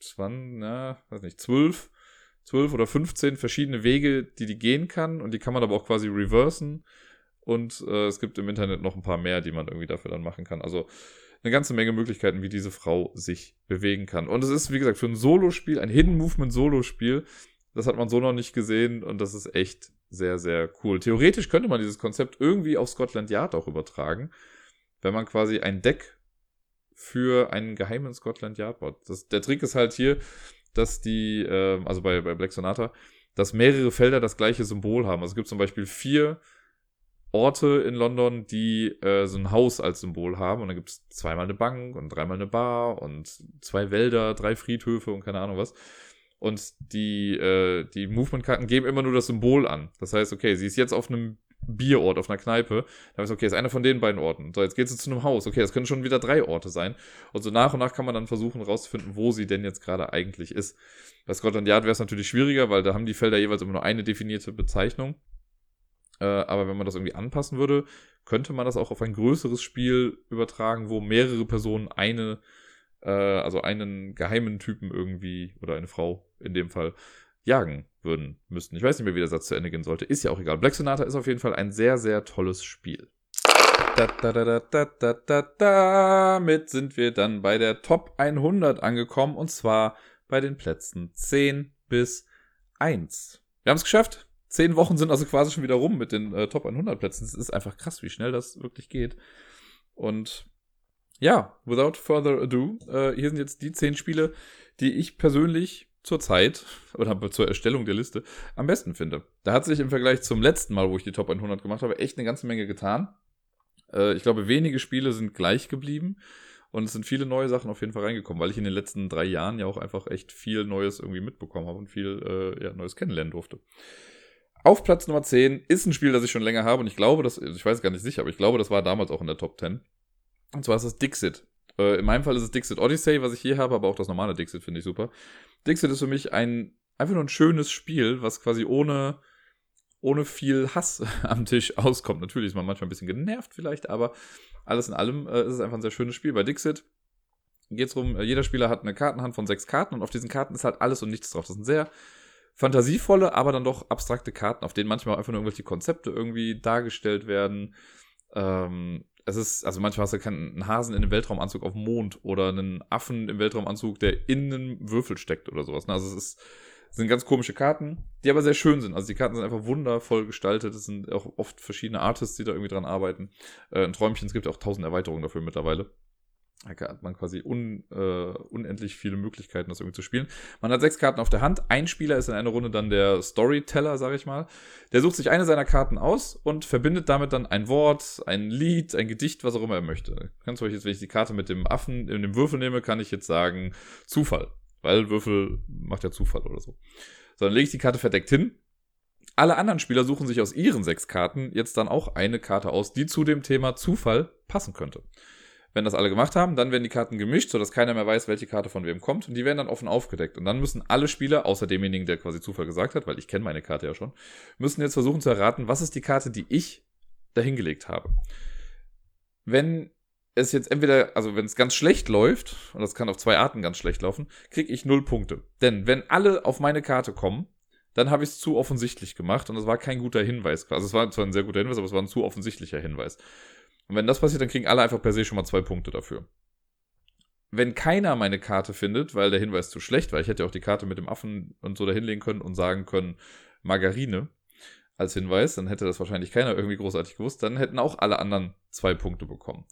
20, na, weiß nicht, zwölf 12 oder 15 verschiedene Wege, die die gehen kann und die kann man aber auch quasi reversen. Und äh, es gibt im Internet noch ein paar mehr, die man irgendwie dafür dann machen kann. Also eine ganze Menge Möglichkeiten, wie diese Frau sich bewegen kann. Und es ist, wie gesagt, für ein Solospiel, ein Hidden Movement Solospiel, das hat man so noch nicht gesehen und das ist echt sehr, sehr cool. Theoretisch könnte man dieses Konzept irgendwie auf Scotland Yard auch übertragen, wenn man quasi ein Deck für einen geheimen Scotland Yard baut. Das, der Trick ist halt hier, dass die, äh, also bei, bei Black Sonata, dass mehrere Felder das gleiche Symbol haben. Also es gibt zum Beispiel vier Orte in London, die äh, so ein Haus als Symbol haben. Und dann gibt es zweimal eine Bank und dreimal eine Bar und zwei Wälder, drei Friedhöfe und keine Ahnung was. Und die, äh, die Movement-Karten geben immer nur das Symbol an. Das heißt, okay, sie ist jetzt auf einem Bierort, auf einer Kneipe. Da weiß ich, okay, ist einer von den beiden Orten. So, jetzt geht sie zu einem Haus. Okay, das können schon wieder drei Orte sein. Und so nach und nach kann man dann versuchen rauszufinden, wo sie denn jetzt gerade eigentlich ist. Bei Scotland Yard wäre es natürlich schwieriger, weil da haben die Felder jeweils immer nur eine definierte Bezeichnung. Äh, aber wenn man das irgendwie anpassen würde, könnte man das auch auf ein größeres Spiel übertragen, wo mehrere Personen eine, äh, also einen geheimen Typen irgendwie, oder eine Frau in dem Fall, jagen würden müssten. Ich weiß nicht mehr, wie der Satz zu Ende gehen sollte. Ist ja auch egal. Black Sonata ist auf jeden Fall ein sehr, sehr tolles Spiel. Da, da, da, da, da, da, damit sind wir dann bei der Top 100 angekommen und zwar bei den Plätzen 10 bis 1. Wir haben es geschafft. Zehn Wochen sind also quasi schon wieder rum mit den äh, Top 100 Plätzen. Es ist einfach krass, wie schnell das wirklich geht. Und ja, without further ado, äh, hier sind jetzt die zehn Spiele, die ich persönlich zur Zeit oder zur Erstellung der Liste am besten finde. Da hat sich im Vergleich zum letzten Mal, wo ich die Top 100 gemacht habe, echt eine ganze Menge getan. Äh, ich glaube, wenige Spiele sind gleich geblieben und es sind viele neue Sachen auf jeden Fall reingekommen, weil ich in den letzten drei Jahren ja auch einfach echt viel Neues irgendwie mitbekommen habe und viel äh, ja, Neues kennenlernen durfte. Auf Platz Nummer 10 ist ein Spiel, das ich schon länger habe und ich glaube, das, ich weiß gar nicht sicher, aber ich glaube, das war damals auch in der Top 10. Und zwar ist es Dixit. Äh, in meinem Fall ist es Dixit Odyssey, was ich hier habe, aber auch das normale Dixit finde ich super. Dixit ist für mich ein einfach nur ein schönes Spiel, was quasi ohne ohne viel Hass am Tisch auskommt. Natürlich ist man manchmal ein bisschen genervt vielleicht, aber alles in allem äh, ist es einfach ein sehr schönes Spiel. Bei Dixit geht es darum, äh, jeder Spieler hat eine Kartenhand von sechs Karten und auf diesen Karten ist halt alles und nichts drauf. Das sind sehr fantasievolle, aber dann doch abstrakte Karten, auf denen manchmal einfach nur irgendwelche Konzepte irgendwie dargestellt werden. Ähm, es ist, also manchmal hast du keinen Hasen in einem Weltraumanzug auf dem Mond oder einen Affen im Weltraumanzug, der in einem Würfel steckt oder sowas. Ne? Also es ist, sind ganz komische Karten, die aber sehr schön sind. Also die Karten sind einfach wundervoll gestaltet. Es sind auch oft verschiedene Artists, die da irgendwie dran arbeiten. Äh, ein Träumchen, es gibt auch tausend Erweiterungen dafür mittlerweile. Hat man quasi un, äh, unendlich viele Möglichkeiten, das irgendwie zu spielen. Man hat sechs Karten auf der Hand. Ein Spieler ist in einer Runde dann der Storyteller, sag ich mal. Der sucht sich eine seiner Karten aus und verbindet damit dann ein Wort, ein Lied, ein Gedicht, was auch immer er möchte. Ganz zum jetzt, wenn ich die Karte mit dem Affen in dem Würfel nehme, kann ich jetzt sagen Zufall. Weil Würfel macht ja Zufall oder so. So, dann lege ich die Karte verdeckt hin. Alle anderen Spieler suchen sich aus ihren sechs Karten jetzt dann auch eine Karte aus, die zu dem Thema Zufall passen könnte. Wenn das alle gemacht haben, dann werden die Karten gemischt, sodass keiner mehr weiß, welche Karte von wem kommt. Und die werden dann offen aufgedeckt. Und dann müssen alle Spieler, außer demjenigen, der quasi Zufall gesagt hat, weil ich kenne meine Karte ja schon, müssen jetzt versuchen zu erraten, was ist die Karte, die ich dahingelegt habe. Wenn es jetzt entweder, also wenn es ganz schlecht läuft, und das kann auf zwei Arten ganz schlecht laufen, kriege ich null Punkte. Denn wenn alle auf meine Karte kommen, dann habe ich es zu offensichtlich gemacht und es war kein guter Hinweis. Also es war zwar ein sehr guter Hinweis, aber es war ein zu offensichtlicher Hinweis. Und wenn das passiert, dann kriegen alle einfach per se schon mal zwei Punkte dafür. Wenn keiner meine Karte findet, weil der Hinweis zu schlecht war, ich hätte auch die Karte mit dem Affen und so da hinlegen können und sagen können, Margarine als Hinweis, dann hätte das wahrscheinlich keiner irgendwie großartig gewusst, dann hätten auch alle anderen zwei Punkte bekommen.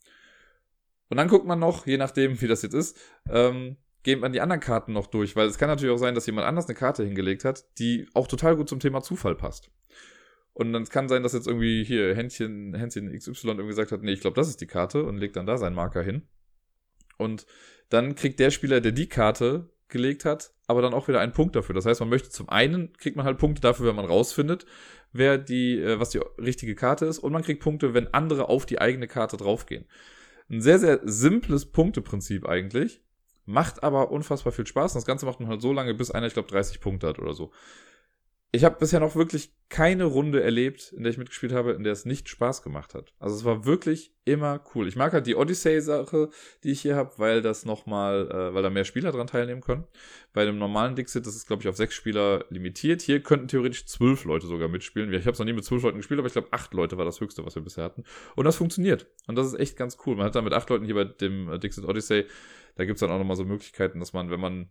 Und dann guckt man noch, je nachdem, wie das jetzt ist, ähm, geht man die anderen Karten noch durch, weil es kann natürlich auch sein, dass jemand anders eine Karte hingelegt hat, die auch total gut zum Thema Zufall passt. Und dann kann sein, dass jetzt irgendwie hier Händchen, Händchen XY irgendwie gesagt hat, nee, ich glaube, das ist die Karte und legt dann da seinen Marker hin. Und dann kriegt der Spieler, der die Karte gelegt hat, aber dann auch wieder einen Punkt dafür. Das heißt, man möchte zum einen kriegt man halt Punkte dafür, wenn man rausfindet, wer die, äh, was die richtige Karte ist, und man kriegt Punkte, wenn andere auf die eigene Karte draufgehen. Ein sehr, sehr simples Punkteprinzip eigentlich. Macht aber unfassbar viel Spaß. Und das Ganze macht man halt so lange, bis einer, ich glaube, 30 Punkte hat oder so ich habe bisher noch wirklich keine Runde erlebt, in der ich mitgespielt habe, in der es nicht Spaß gemacht hat. Also es war wirklich immer cool. Ich mag halt die Odyssey-Sache, die ich hier habe, weil das nochmal, äh, weil da mehr Spieler dran teilnehmen können. Bei dem normalen Dixit das ist glaube ich, auf sechs Spieler limitiert. Hier könnten theoretisch zwölf Leute sogar mitspielen. Ich habe es noch nie mit zwölf Leuten gespielt, aber ich glaube, acht Leute war das höchste, was wir bisher hatten. Und das funktioniert. Und das ist echt ganz cool. Man hat dann mit acht Leuten hier bei dem äh, Dixit Odyssey, da gibt's dann auch nochmal so Möglichkeiten, dass man, wenn man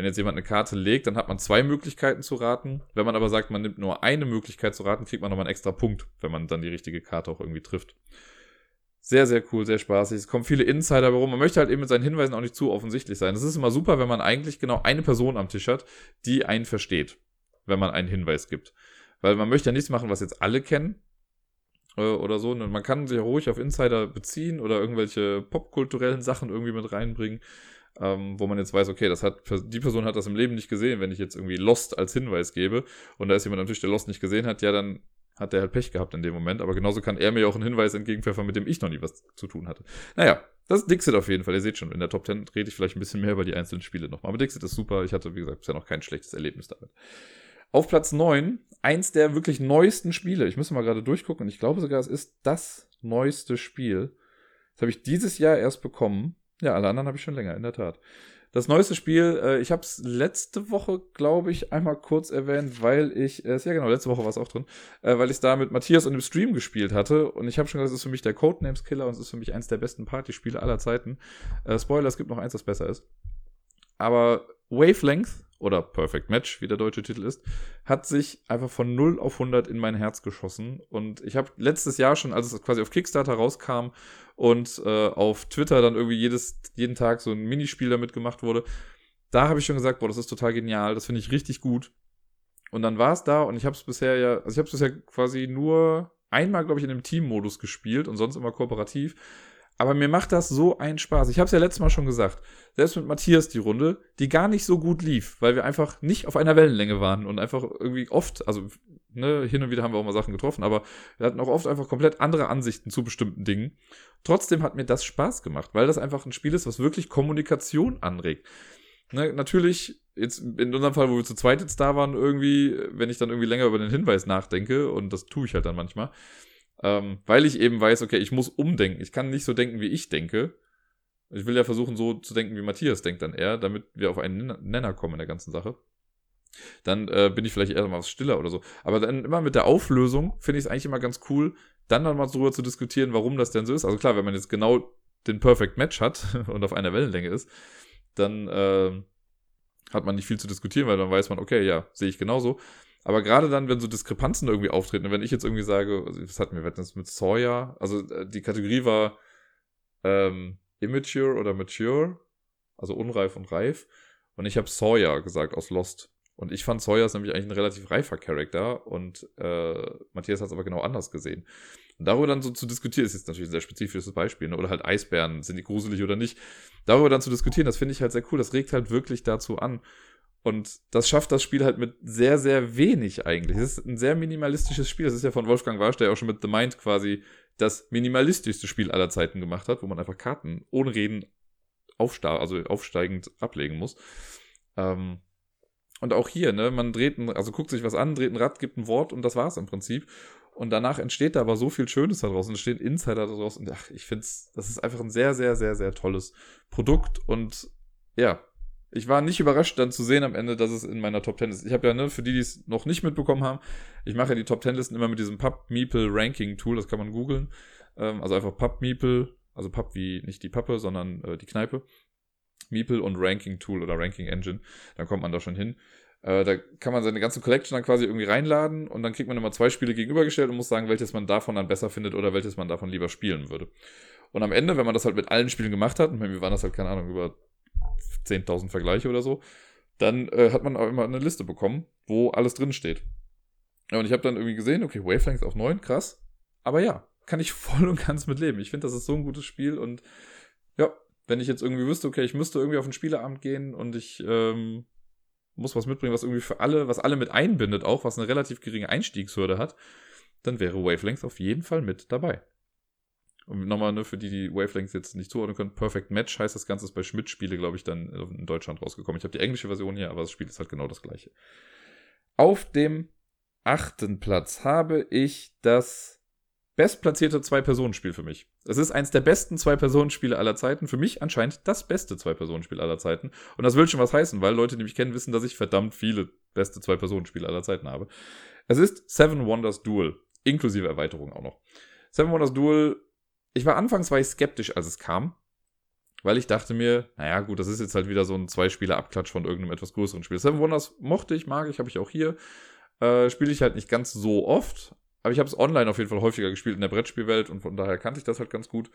wenn jetzt jemand eine Karte legt, dann hat man zwei Möglichkeiten zu raten. Wenn man aber sagt, man nimmt nur eine Möglichkeit zu raten, kriegt man nochmal einen extra Punkt, wenn man dann die richtige Karte auch irgendwie trifft. Sehr, sehr cool, sehr spaßig. Es kommen viele Insider herum. Man möchte halt eben mit seinen Hinweisen auch nicht zu offensichtlich sein. Es ist immer super, wenn man eigentlich genau eine Person am Tisch hat, die einen versteht, wenn man einen Hinweis gibt. Weil man möchte ja nichts machen, was jetzt alle kennen äh, oder so. Man kann sich ruhig auf Insider beziehen oder irgendwelche popkulturellen Sachen irgendwie mit reinbringen ähm, wo man jetzt weiß, okay, das hat die Person hat das im Leben nicht gesehen, wenn ich jetzt irgendwie Lost als Hinweis gebe und da ist jemand am Tisch, der Lost nicht gesehen hat, ja, dann hat der halt Pech gehabt in dem Moment, aber genauso kann er mir auch einen Hinweis entgegenpfeffern, mit dem ich noch nie was zu tun hatte. Naja, das ist Dixit auf jeden Fall. Ihr seht schon, in der Top 10 rede ich vielleicht ein bisschen mehr über die einzelnen Spiele nochmal. Aber Dixit ist super. Ich hatte, wie gesagt, bisher noch kein schlechtes Erlebnis damit. Auf Platz 9, eins der wirklich neuesten Spiele. Ich muss mal gerade durchgucken ich glaube sogar, es ist das neueste Spiel. Das habe ich dieses Jahr erst bekommen. Ja, alle anderen habe ich schon länger, in der Tat. Das neueste Spiel, äh, ich habe es letzte Woche, glaube ich, einmal kurz erwähnt, weil ich, äh, ja genau, letzte Woche war es auch drin, äh, weil ich es da mit Matthias und im Stream gespielt hatte und ich habe schon gesagt, es ist für mich der Codenames Killer und es ist für mich eins der besten Partyspiele aller Zeiten. Äh, Spoiler, es gibt noch eins, das besser ist. Aber Wavelength oder Perfect Match, wie der deutsche Titel ist, hat sich einfach von 0 auf 100 in mein Herz geschossen. Und ich habe letztes Jahr schon, als es quasi auf Kickstarter rauskam und äh, auf Twitter dann irgendwie jedes, jeden Tag so ein Minispiel damit gemacht wurde, da habe ich schon gesagt, boah, das ist total genial, das finde ich richtig gut. Und dann war es da und ich habe es bisher ja, also ich habe es bisher quasi nur einmal, glaube ich, in einem Team-Modus gespielt und sonst immer kooperativ. Aber mir macht das so einen Spaß. Ich habe es ja letztes Mal schon gesagt. Selbst mit Matthias die Runde, die gar nicht so gut lief, weil wir einfach nicht auf einer Wellenlänge waren und einfach irgendwie oft, also ne, hin und wieder haben wir auch mal Sachen getroffen, aber wir hatten auch oft einfach komplett andere Ansichten zu bestimmten Dingen. Trotzdem hat mir das Spaß gemacht, weil das einfach ein Spiel ist, was wirklich Kommunikation anregt. Ne, natürlich, jetzt in unserem Fall, wo wir zu zweit jetzt da waren, irgendwie, wenn ich dann irgendwie länger über den Hinweis nachdenke, und das tue ich halt dann manchmal, ähm, weil ich eben weiß, okay, ich muss umdenken. Ich kann nicht so denken, wie ich denke. Ich will ja versuchen, so zu denken, wie Matthias denkt dann eher, damit wir auf einen Nenner kommen in der ganzen Sache. Dann äh, bin ich vielleicht eher mal stiller oder so. Aber dann immer mit der Auflösung finde ich es eigentlich immer ganz cool, dann noch mal darüber zu diskutieren, warum das denn so ist. Also klar, wenn man jetzt genau den Perfect Match hat und auf einer Wellenlänge ist, dann äh, hat man nicht viel zu diskutieren, weil dann weiß man, okay, ja, sehe ich genauso. Aber gerade dann, wenn so Diskrepanzen irgendwie auftreten, wenn ich jetzt irgendwie sage, was hatten wir letztens mit Sawyer, also äh, die Kategorie war ähm, immature oder mature, also unreif und reif. Und ich habe Sawyer gesagt aus Lost. Und ich fand Sawyer ist nämlich eigentlich ein relativ reifer Charakter und äh, Matthias hat es aber genau anders gesehen. Und darüber dann so zu diskutieren, ist jetzt natürlich ein sehr spezifisches Beispiel, ne? oder halt Eisbären, sind die gruselig oder nicht. Darüber dann zu diskutieren, das finde ich halt sehr cool. Das regt halt wirklich dazu an. Und das schafft das Spiel halt mit sehr, sehr wenig eigentlich. Es ist ein sehr minimalistisches Spiel. Das ist ja von Wolfgang Warsch, der ja auch schon mit The Mind quasi das minimalistischste Spiel aller Zeiten gemacht hat, wo man einfach Karten ohne Reden also aufsteigend ablegen muss. Ähm, und auch hier, ne, man dreht ein, also guckt sich was an, dreht ein Rad, gibt ein Wort und das war's im Prinzip. Und danach entsteht da aber so viel Schönes daraus und entstehen Insider daraus. Und ach, ich finde das ist einfach ein sehr, sehr, sehr, sehr tolles Produkt. Und ja, ich war nicht überrascht dann zu sehen am Ende, dass es in meiner Top 10 ist. Ich habe ja, ne, für die, die es noch nicht mitbekommen haben, ich mache ja die Top 10 Listen immer mit diesem Pub Meeple Ranking Tool, das kann man googeln. Ähm, also einfach Pub Meeple, also Pub wie nicht die Pappe, sondern äh, die Kneipe. Meeple und Ranking Tool oder Ranking Engine. Dann kommt man da schon hin. Äh, da kann man seine ganze Collection dann quasi irgendwie reinladen und dann kriegt man immer zwei Spiele gegenübergestellt und muss sagen, welches man davon dann besser findet oder welches man davon lieber spielen würde. Und am Ende, wenn man das halt mit allen Spielen gemacht hat, und wir waren das halt, keine Ahnung, über 10.000 Vergleiche oder so, dann äh, hat man auch immer eine Liste bekommen, wo alles drin steht. Und ich habe dann irgendwie gesehen, okay, Wavelength auf 9, krass. Aber ja, kann ich voll und ganz mit leben. Ich finde, das ist so ein gutes Spiel und ja, wenn ich jetzt irgendwie wüsste, okay, ich müsste irgendwie auf ein Spieleabend gehen und ich ähm, muss was mitbringen, was irgendwie für alle, was alle mit einbindet, auch was eine relativ geringe Einstiegshürde hat, dann wäre Wavelength auf jeden Fall mit dabei. Und nochmal, ne, für die, die Wavelengths jetzt nicht zuordnen können, Perfect Match heißt das Ganze ist bei Schmidt-Spiele, glaube ich, dann in Deutschland rausgekommen. Ich habe die englische Version hier, aber das Spiel ist halt genau das gleiche. Auf dem achten Platz habe ich das bestplatzierte Zwei-Personen-Spiel für mich. Es ist eins der besten Zwei-Personen-Spiele aller Zeiten. Für mich anscheinend das beste Zwei-Personen-Spiel aller Zeiten. Und das will schon was heißen, weil Leute, die mich kennen, wissen, dass ich verdammt viele beste Zwei-Personen-Spiele aller Zeiten habe. Es ist Seven Wonders Duel, inklusive Erweiterung auch noch. Seven Wonders Duel ich war anfangs war ich skeptisch, als es kam, weil ich dachte mir, naja, gut, das ist jetzt halt wieder so ein Zwei-Spieler-Abklatsch von irgendeinem etwas größeren Spiel. Seven Wonders mochte ich, mag ich, habe ich auch hier. Äh, Spiele ich halt nicht ganz so oft, aber ich habe es online auf jeden Fall häufiger gespielt in der Brettspielwelt und von daher kannte ich das halt ganz gut.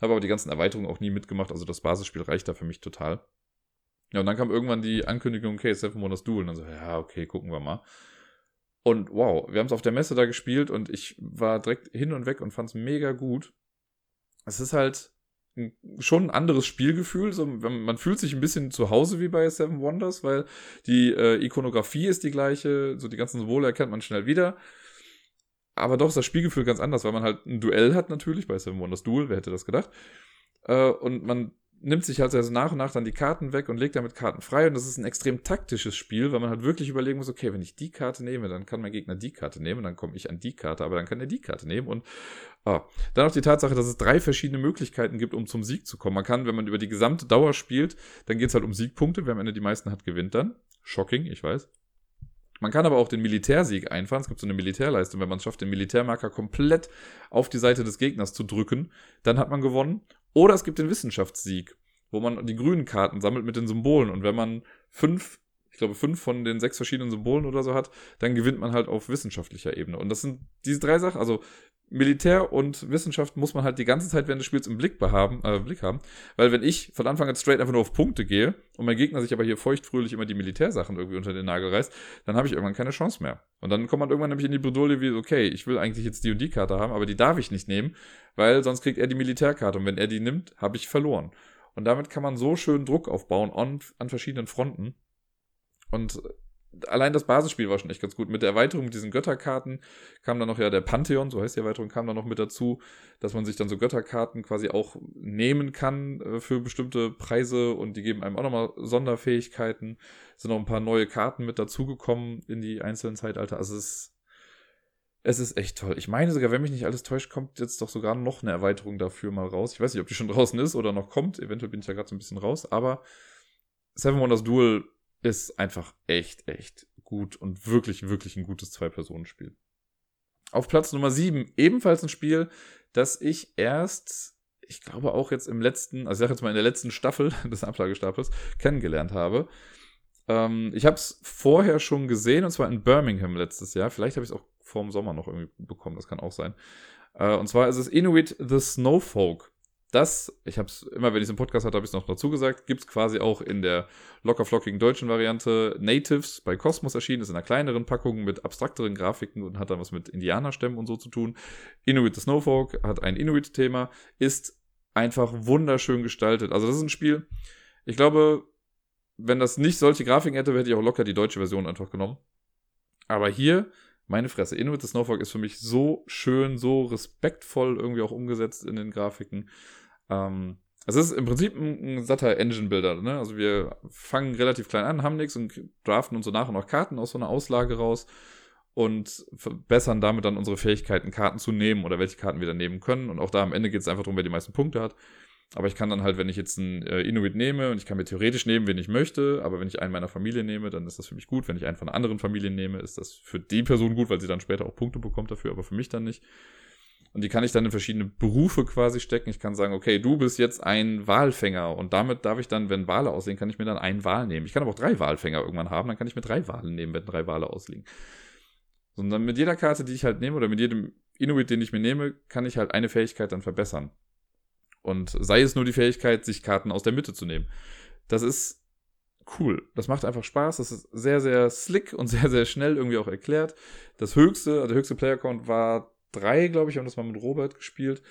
Habe aber die ganzen Erweiterungen auch nie mitgemacht, also das Basisspiel reicht da für mich total. Ja, und dann kam irgendwann die Ankündigung, okay, Seven Wonders Duel. Und dann so, ja, okay, gucken wir mal. Und wow, wir haben es auf der Messe da gespielt und ich war direkt hin und weg und fand es mega gut es ist halt schon ein anderes Spielgefühl. So, man fühlt sich ein bisschen zu Hause wie bei Seven Wonders, weil die äh, Ikonografie ist die gleiche, so die ganzen Symbole erkennt man schnell wieder. Aber doch ist das Spielgefühl ganz anders, weil man halt ein Duell hat natürlich, bei Seven Wonders Duel, wer hätte das gedacht. Äh, und man nimmt sich halt also nach und nach dann die Karten weg und legt damit Karten frei. Und das ist ein extrem taktisches Spiel, weil man halt wirklich überlegen muss, okay, wenn ich die Karte nehme, dann kann mein Gegner die Karte nehmen, dann komme ich an die Karte, aber dann kann er die Karte nehmen. Und ah, dann auch die Tatsache, dass es drei verschiedene Möglichkeiten gibt, um zum Sieg zu kommen. Man kann, wenn man über die gesamte Dauer spielt, dann geht es halt um Siegpunkte. Wer am Ende die meisten hat, gewinnt dann. Shocking, ich weiß. Man kann aber auch den Militärsieg einfahren. Es gibt so eine Militärleiste. Wenn man es schafft, den Militärmarker komplett auf die Seite des Gegners zu drücken, dann hat man gewonnen. Oder es gibt den Wissenschaftssieg, wo man die grünen Karten sammelt mit den Symbolen. Und wenn man fünf, ich glaube, fünf von den sechs verschiedenen Symbolen oder so hat, dann gewinnt man halt auf wissenschaftlicher Ebene. Und das sind diese drei Sachen, also Militär und Wissenschaft muss man halt die ganze Zeit während des Spiels im Blick haben, äh, Blick haben. Weil wenn ich von Anfang an straight einfach nur auf Punkte gehe und mein Gegner sich aber hier feuchtfröhlich immer die Militärsachen irgendwie unter den Nagel reißt, dann habe ich irgendwann keine Chance mehr. Und dann kommt man irgendwann nämlich in die Bredouille wie, okay, ich will eigentlich jetzt die und die Karte haben, aber die darf ich nicht nehmen, weil sonst kriegt er die Militärkarte und wenn er die nimmt, habe ich verloren. Und damit kann man so schön Druck aufbauen on, an verschiedenen Fronten. Und allein das Basisspiel war schon echt ganz gut. Mit der Erweiterung mit diesen Götterkarten kam dann noch ja der Pantheon, so heißt die Erweiterung, kam dann noch mit dazu, dass man sich dann so Götterkarten quasi auch nehmen kann äh, für bestimmte Preise und die geben einem auch nochmal Sonderfähigkeiten. Es sind noch ein paar neue Karten mit dazugekommen in die einzelnen Zeitalter. Also es ist, es ist echt toll. Ich meine sogar, wenn mich nicht alles täuscht, kommt jetzt doch sogar noch eine Erweiterung dafür mal raus. Ich weiß nicht, ob die schon draußen ist oder noch kommt. Eventuell bin ich ja gerade so ein bisschen raus, aber Seven Wonders Duel ist einfach echt, echt gut und wirklich, wirklich ein gutes Zwei-Personen-Spiel. Auf Platz Nummer 7 ebenfalls ein Spiel, das ich erst, ich glaube auch jetzt im letzten, also ich sage jetzt mal in der letzten Staffel des Ablagestapels kennengelernt habe. Ähm, ich habe es vorher schon gesehen und zwar in Birmingham letztes Jahr. Vielleicht habe ich es auch vor dem Sommer noch irgendwie bekommen, das kann auch sein. Äh, und zwar ist es Inuit the Snowfolk. Das, ich habe es immer, wenn ich es im Podcast hatte, habe ich es noch dazu gesagt, gibt es quasi auch in der locker flockigen deutschen Variante Natives bei Cosmos erschienen, ist in einer kleineren Packung mit abstrakteren Grafiken und hat dann was mit Indianerstämmen und so zu tun. Inuit the Snowfolk hat ein Inuit-Thema, ist einfach wunderschön gestaltet. Also das ist ein Spiel, ich glaube, wenn das nicht solche Grafiken hätte, hätte ich auch locker die deutsche Version einfach genommen. Aber hier meine Fresse, Inuit the Snowfolk ist für mich so schön, so respektvoll irgendwie auch umgesetzt in den Grafiken. Ähm, es ist im Prinzip ein, ein satter Engine-Builder. Ne? Also wir fangen relativ klein an, haben nichts und draften uns so nach und nach Karten aus so einer Auslage raus und verbessern damit dann unsere Fähigkeiten, Karten zu nehmen oder welche Karten wir dann nehmen können. Und auch da am Ende geht es einfach darum, wer die meisten Punkte hat. Aber ich kann dann halt, wenn ich jetzt einen äh, Inuit nehme und ich kann mir theoretisch nehmen, wen ich möchte, aber wenn ich einen meiner Familie nehme, dann ist das für mich gut. Wenn ich einen von anderen Familie nehme, ist das für die Person gut, weil sie dann später auch Punkte bekommt dafür, aber für mich dann nicht. Und die kann ich dann in verschiedene Berufe quasi stecken. Ich kann sagen, okay, du bist jetzt ein Walfänger und damit darf ich dann, wenn Wale aussehen, kann ich mir dann einen Wal nehmen. Ich kann aber auch drei Walfänger irgendwann haben, dann kann ich mir drei Wale nehmen, wenn drei Wale ausliegen. Sondern mit jeder Karte, die ich halt nehme oder mit jedem Inuit, den ich mir nehme, kann ich halt eine Fähigkeit dann verbessern. Und sei es nur die Fähigkeit, sich Karten aus der Mitte zu nehmen. Das ist cool. Das macht einfach Spaß. Das ist sehr, sehr slick und sehr, sehr schnell irgendwie auch erklärt. Das höchste, also der höchste Player-Count war drei, glaube ich, haben das mal mit Robert gespielt.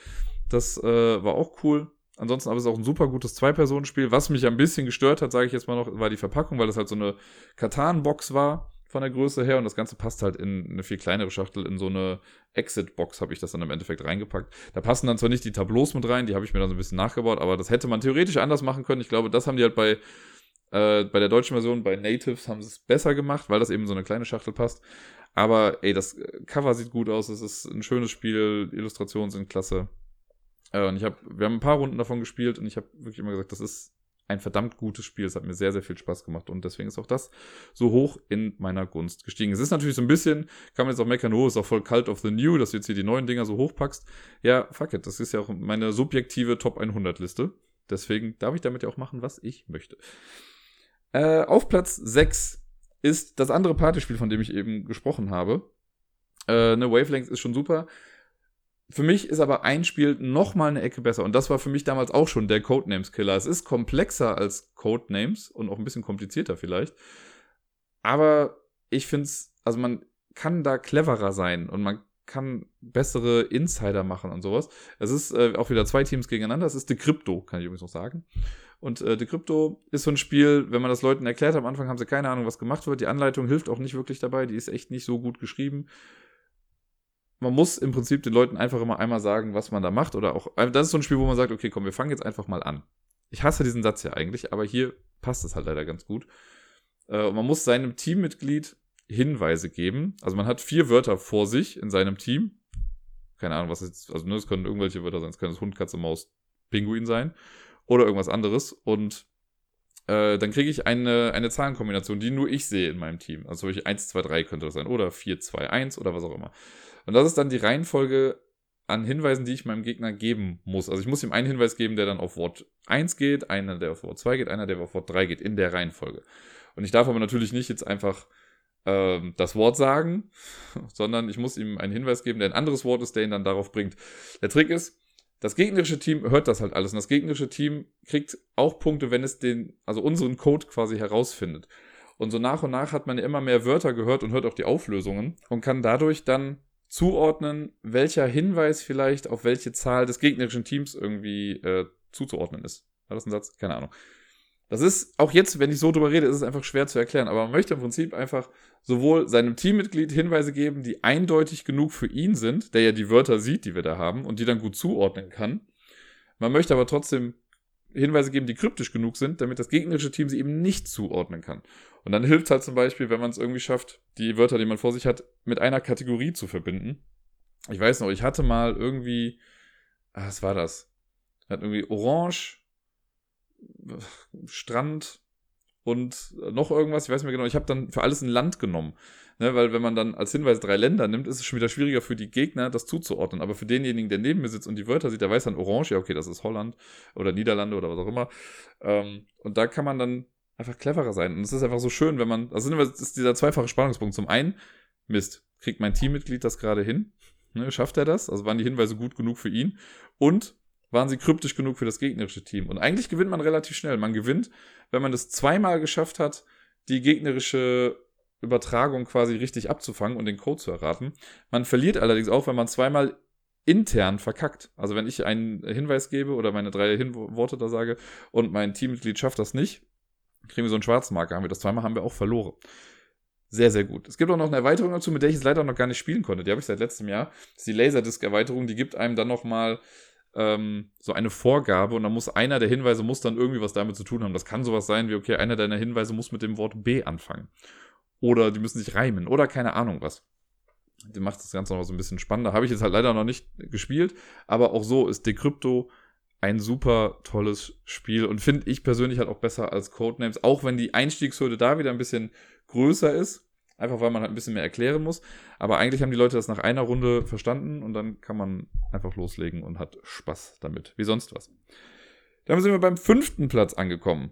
Das äh, war auch cool. Ansonsten aber es ist auch ein super gutes Zwei-Personen-Spiel. Was mich ein bisschen gestört hat, sage ich jetzt mal noch, war die Verpackung, weil das halt so eine Katan-Box war von der Größe her und das Ganze passt halt in eine viel kleinere Schachtel, in so eine Exit-Box habe ich das dann im Endeffekt reingepackt. Da passen dann zwar nicht die Tableaus mit rein, die habe ich mir dann so ein bisschen nachgebaut, aber das hätte man theoretisch anders machen können. Ich glaube, das haben die halt bei, äh, bei der deutschen Version, bei Natives haben sie es besser gemacht, weil das eben so eine kleine Schachtel passt. Aber ey, das Cover sieht gut aus, es ist ein schönes Spiel, Illustrationen sind klasse. Äh, und ich habe, wir haben ein paar Runden davon gespielt und ich habe wirklich immer gesagt, das ist ein verdammt gutes Spiel. Es hat mir sehr, sehr viel Spaß gemacht und deswegen ist auch das so hoch in meiner Gunst gestiegen. Es ist natürlich so ein bisschen, kann man jetzt auch meckern, oh, ist auch voll Cult of the New, dass du jetzt hier die neuen Dinger so hochpackst. Ja, fuck it, das ist ja auch meine subjektive Top 100 Liste. Deswegen darf ich damit ja auch machen, was ich möchte. Äh, auf Platz 6 ist das andere Partyspiel, von dem ich eben gesprochen habe. Äh, eine Wavelength ist schon super. Für mich ist aber ein Spiel noch mal eine Ecke besser und das war für mich damals auch schon der Codenames Killer. Es ist komplexer als Codenames und auch ein bisschen komplizierter vielleicht. Aber ich finde es, also man kann da cleverer sein und man kann bessere Insider machen und sowas. Es ist äh, auch wieder zwei Teams gegeneinander. Es ist The Crypto, kann ich übrigens noch sagen. Und äh, The Crypto ist so ein Spiel, wenn man das Leuten erklärt, am Anfang haben sie keine Ahnung, was gemacht wird. Die Anleitung hilft auch nicht wirklich dabei. Die ist echt nicht so gut geschrieben man muss im Prinzip den Leuten einfach immer einmal sagen, was man da macht. Oder auch, äh, das ist so ein Spiel, wo man sagt, okay, komm, wir fangen jetzt einfach mal an. Ich hasse diesen Satz ja eigentlich, aber hier passt es halt leider ganz gut. Äh, man muss seinem Teammitglied Hinweise geben. Also man hat vier Wörter vor sich in seinem Team. Keine Ahnung, was jetzt, also ne, es können irgendwelche Wörter sein, es können das Hund, Katze, Maus, Pinguin sein oder irgendwas anderes. Und äh, dann kriege ich eine, eine Zahlenkombination, die nur ich sehe in meinem Team. Also 1, 2, 3 könnte das sein oder 4, 2, 1 oder was auch immer. Und das ist dann die Reihenfolge an Hinweisen, die ich meinem Gegner geben muss. Also ich muss ihm einen Hinweis geben, der dann auf Wort 1 geht, einer, der auf Wort 2 geht, einer, der auf Wort 3 geht, in der Reihenfolge. Und Und ich darf aber natürlich nicht jetzt einfach ähm, das Wort sagen, sondern ich muss ihm einen Hinweis geben, der ein anderes Wort ist, der ihn dann darauf bringt. Der Trick ist, das gegnerische Team hört das halt alles und das gegnerische Team kriegt auch Punkte, wenn es den, also unseren Code quasi herausfindet. Und so nach und nach hat man immer mehr Wörter gehört und hört auch die Auflösungen und kann dadurch dann zuordnen, welcher Hinweis vielleicht auf welche Zahl des gegnerischen Teams irgendwie äh, zuzuordnen ist. War das ein Satz? Keine Ahnung. Das ist, auch jetzt, wenn ich so drüber rede, ist es einfach schwer zu erklären. Aber man möchte im Prinzip einfach sowohl seinem Teammitglied Hinweise geben, die eindeutig genug für ihn sind, der ja die Wörter sieht, die wir da haben und die dann gut zuordnen kann. Man möchte aber trotzdem Hinweise geben, die kryptisch genug sind, damit das gegnerische Team sie eben nicht zuordnen kann. Und dann hilft halt zum Beispiel, wenn man es irgendwie schafft, die Wörter, die man vor sich hat, mit einer Kategorie zu verbinden. Ich weiß noch, ich hatte mal irgendwie, ah, was war das? Hat irgendwie Orange, Strand und noch irgendwas, ich weiß nicht mehr genau. Ich habe dann für alles ein Land genommen. Ne, weil wenn man dann als Hinweis drei Länder nimmt, ist es schon wieder schwieriger für die Gegner, das zuzuordnen. Aber für denjenigen, der neben mir sitzt und die Wörter sieht, der weiß dann Orange, ja, okay, das ist Holland oder Niederlande oder was auch immer. Ähm, und da kann man dann einfach cleverer sein. Und es ist einfach so schön, wenn man, also ist dieser zweifache Spannungspunkt. Zum einen, Mist, kriegt mein Teammitglied das gerade hin? Ne, schafft er das? Also waren die Hinweise gut genug für ihn? Und waren sie kryptisch genug für das gegnerische Team. Und eigentlich gewinnt man relativ schnell. Man gewinnt, wenn man das zweimal geschafft hat, die gegnerische Übertragung quasi richtig abzufangen und den Code zu erraten. Man verliert allerdings auch, wenn man zweimal intern verkackt. Also wenn ich einen Hinweis gebe oder meine drei Hin Worte da sage und mein Teammitglied schafft das nicht, kriegen wir so einen schwarzen Marker. Haben wir das zweimal, haben wir auch verloren. Sehr, sehr gut. Es gibt auch noch eine Erweiterung dazu, mit der ich es leider noch gar nicht spielen konnte. Die habe ich seit letztem Jahr. Das ist die Laserdisc-Erweiterung. Die gibt einem dann noch mal ähm, so eine Vorgabe und dann muss einer der Hinweise muss dann irgendwie was damit zu tun haben. Das kann sowas sein wie, okay, einer deiner Hinweise muss mit dem Wort B anfangen. Oder die müssen sich reimen oder keine Ahnung was. Die macht das Ganze noch so ein bisschen spannender. Habe ich jetzt halt leider noch nicht gespielt, aber auch so ist Decrypto ein super tolles Spiel und finde ich persönlich halt auch besser als Codenames, auch wenn die Einstiegshürde da wieder ein bisschen größer ist. Einfach weil man halt ein bisschen mehr erklären muss. Aber eigentlich haben die Leute das nach einer Runde verstanden und dann kann man einfach loslegen und hat Spaß damit. Wie sonst was. Dann sind wir beim fünften Platz angekommen.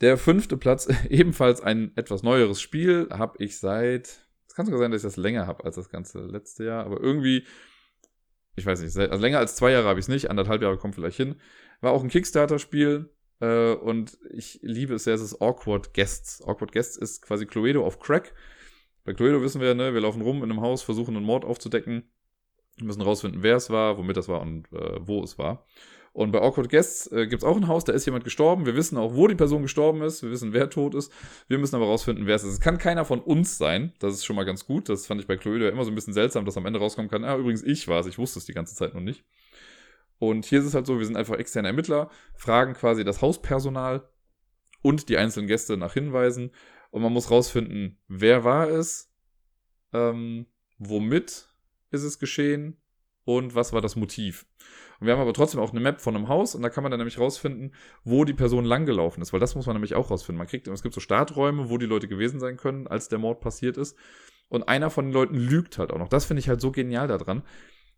Der fünfte Platz, ebenfalls ein etwas neueres Spiel, habe ich seit. Es kann sogar sein, dass ich das länger habe als das ganze letzte Jahr, aber irgendwie, ich weiß nicht, also länger als zwei Jahre habe ich es nicht, anderthalb Jahre kommt vielleicht hin. War auch ein Kickstarter-Spiel äh, und ich liebe es sehr, es ist Awkward Guests. Awkward Guests ist quasi Cluedo auf Crack. Bei Cluedo wissen wir, ne, wir laufen rum in einem Haus, versuchen einen Mord aufzudecken. Wir müssen rausfinden, wer es war, womit das war und äh, wo es war. Und bei Awkward Guests äh, gibt es auch ein Haus, da ist jemand gestorben. Wir wissen auch, wo die Person gestorben ist. Wir wissen, wer tot ist. Wir müssen aber rausfinden, wer es ist. Es kann keiner von uns sein. Das ist schon mal ganz gut. Das fand ich bei Cluedo immer so ein bisschen seltsam, dass am Ende rauskommen kann, ah, übrigens, ich war es. Ich wusste es die ganze Zeit noch nicht. Und hier ist es halt so, wir sind einfach externe Ermittler, fragen quasi das Hauspersonal und die einzelnen Gäste nach Hinweisen und man muss rausfinden, wer war es, ähm, womit ist es geschehen und was war das Motiv. Und wir haben aber trotzdem auch eine Map von einem Haus und da kann man dann nämlich rausfinden, wo die Person langgelaufen ist, weil das muss man nämlich auch rausfinden. Man kriegt, es gibt so Starträume, wo die Leute gewesen sein können, als der Mord passiert ist. Und einer von den Leuten lügt halt auch noch. Das finde ich halt so genial daran.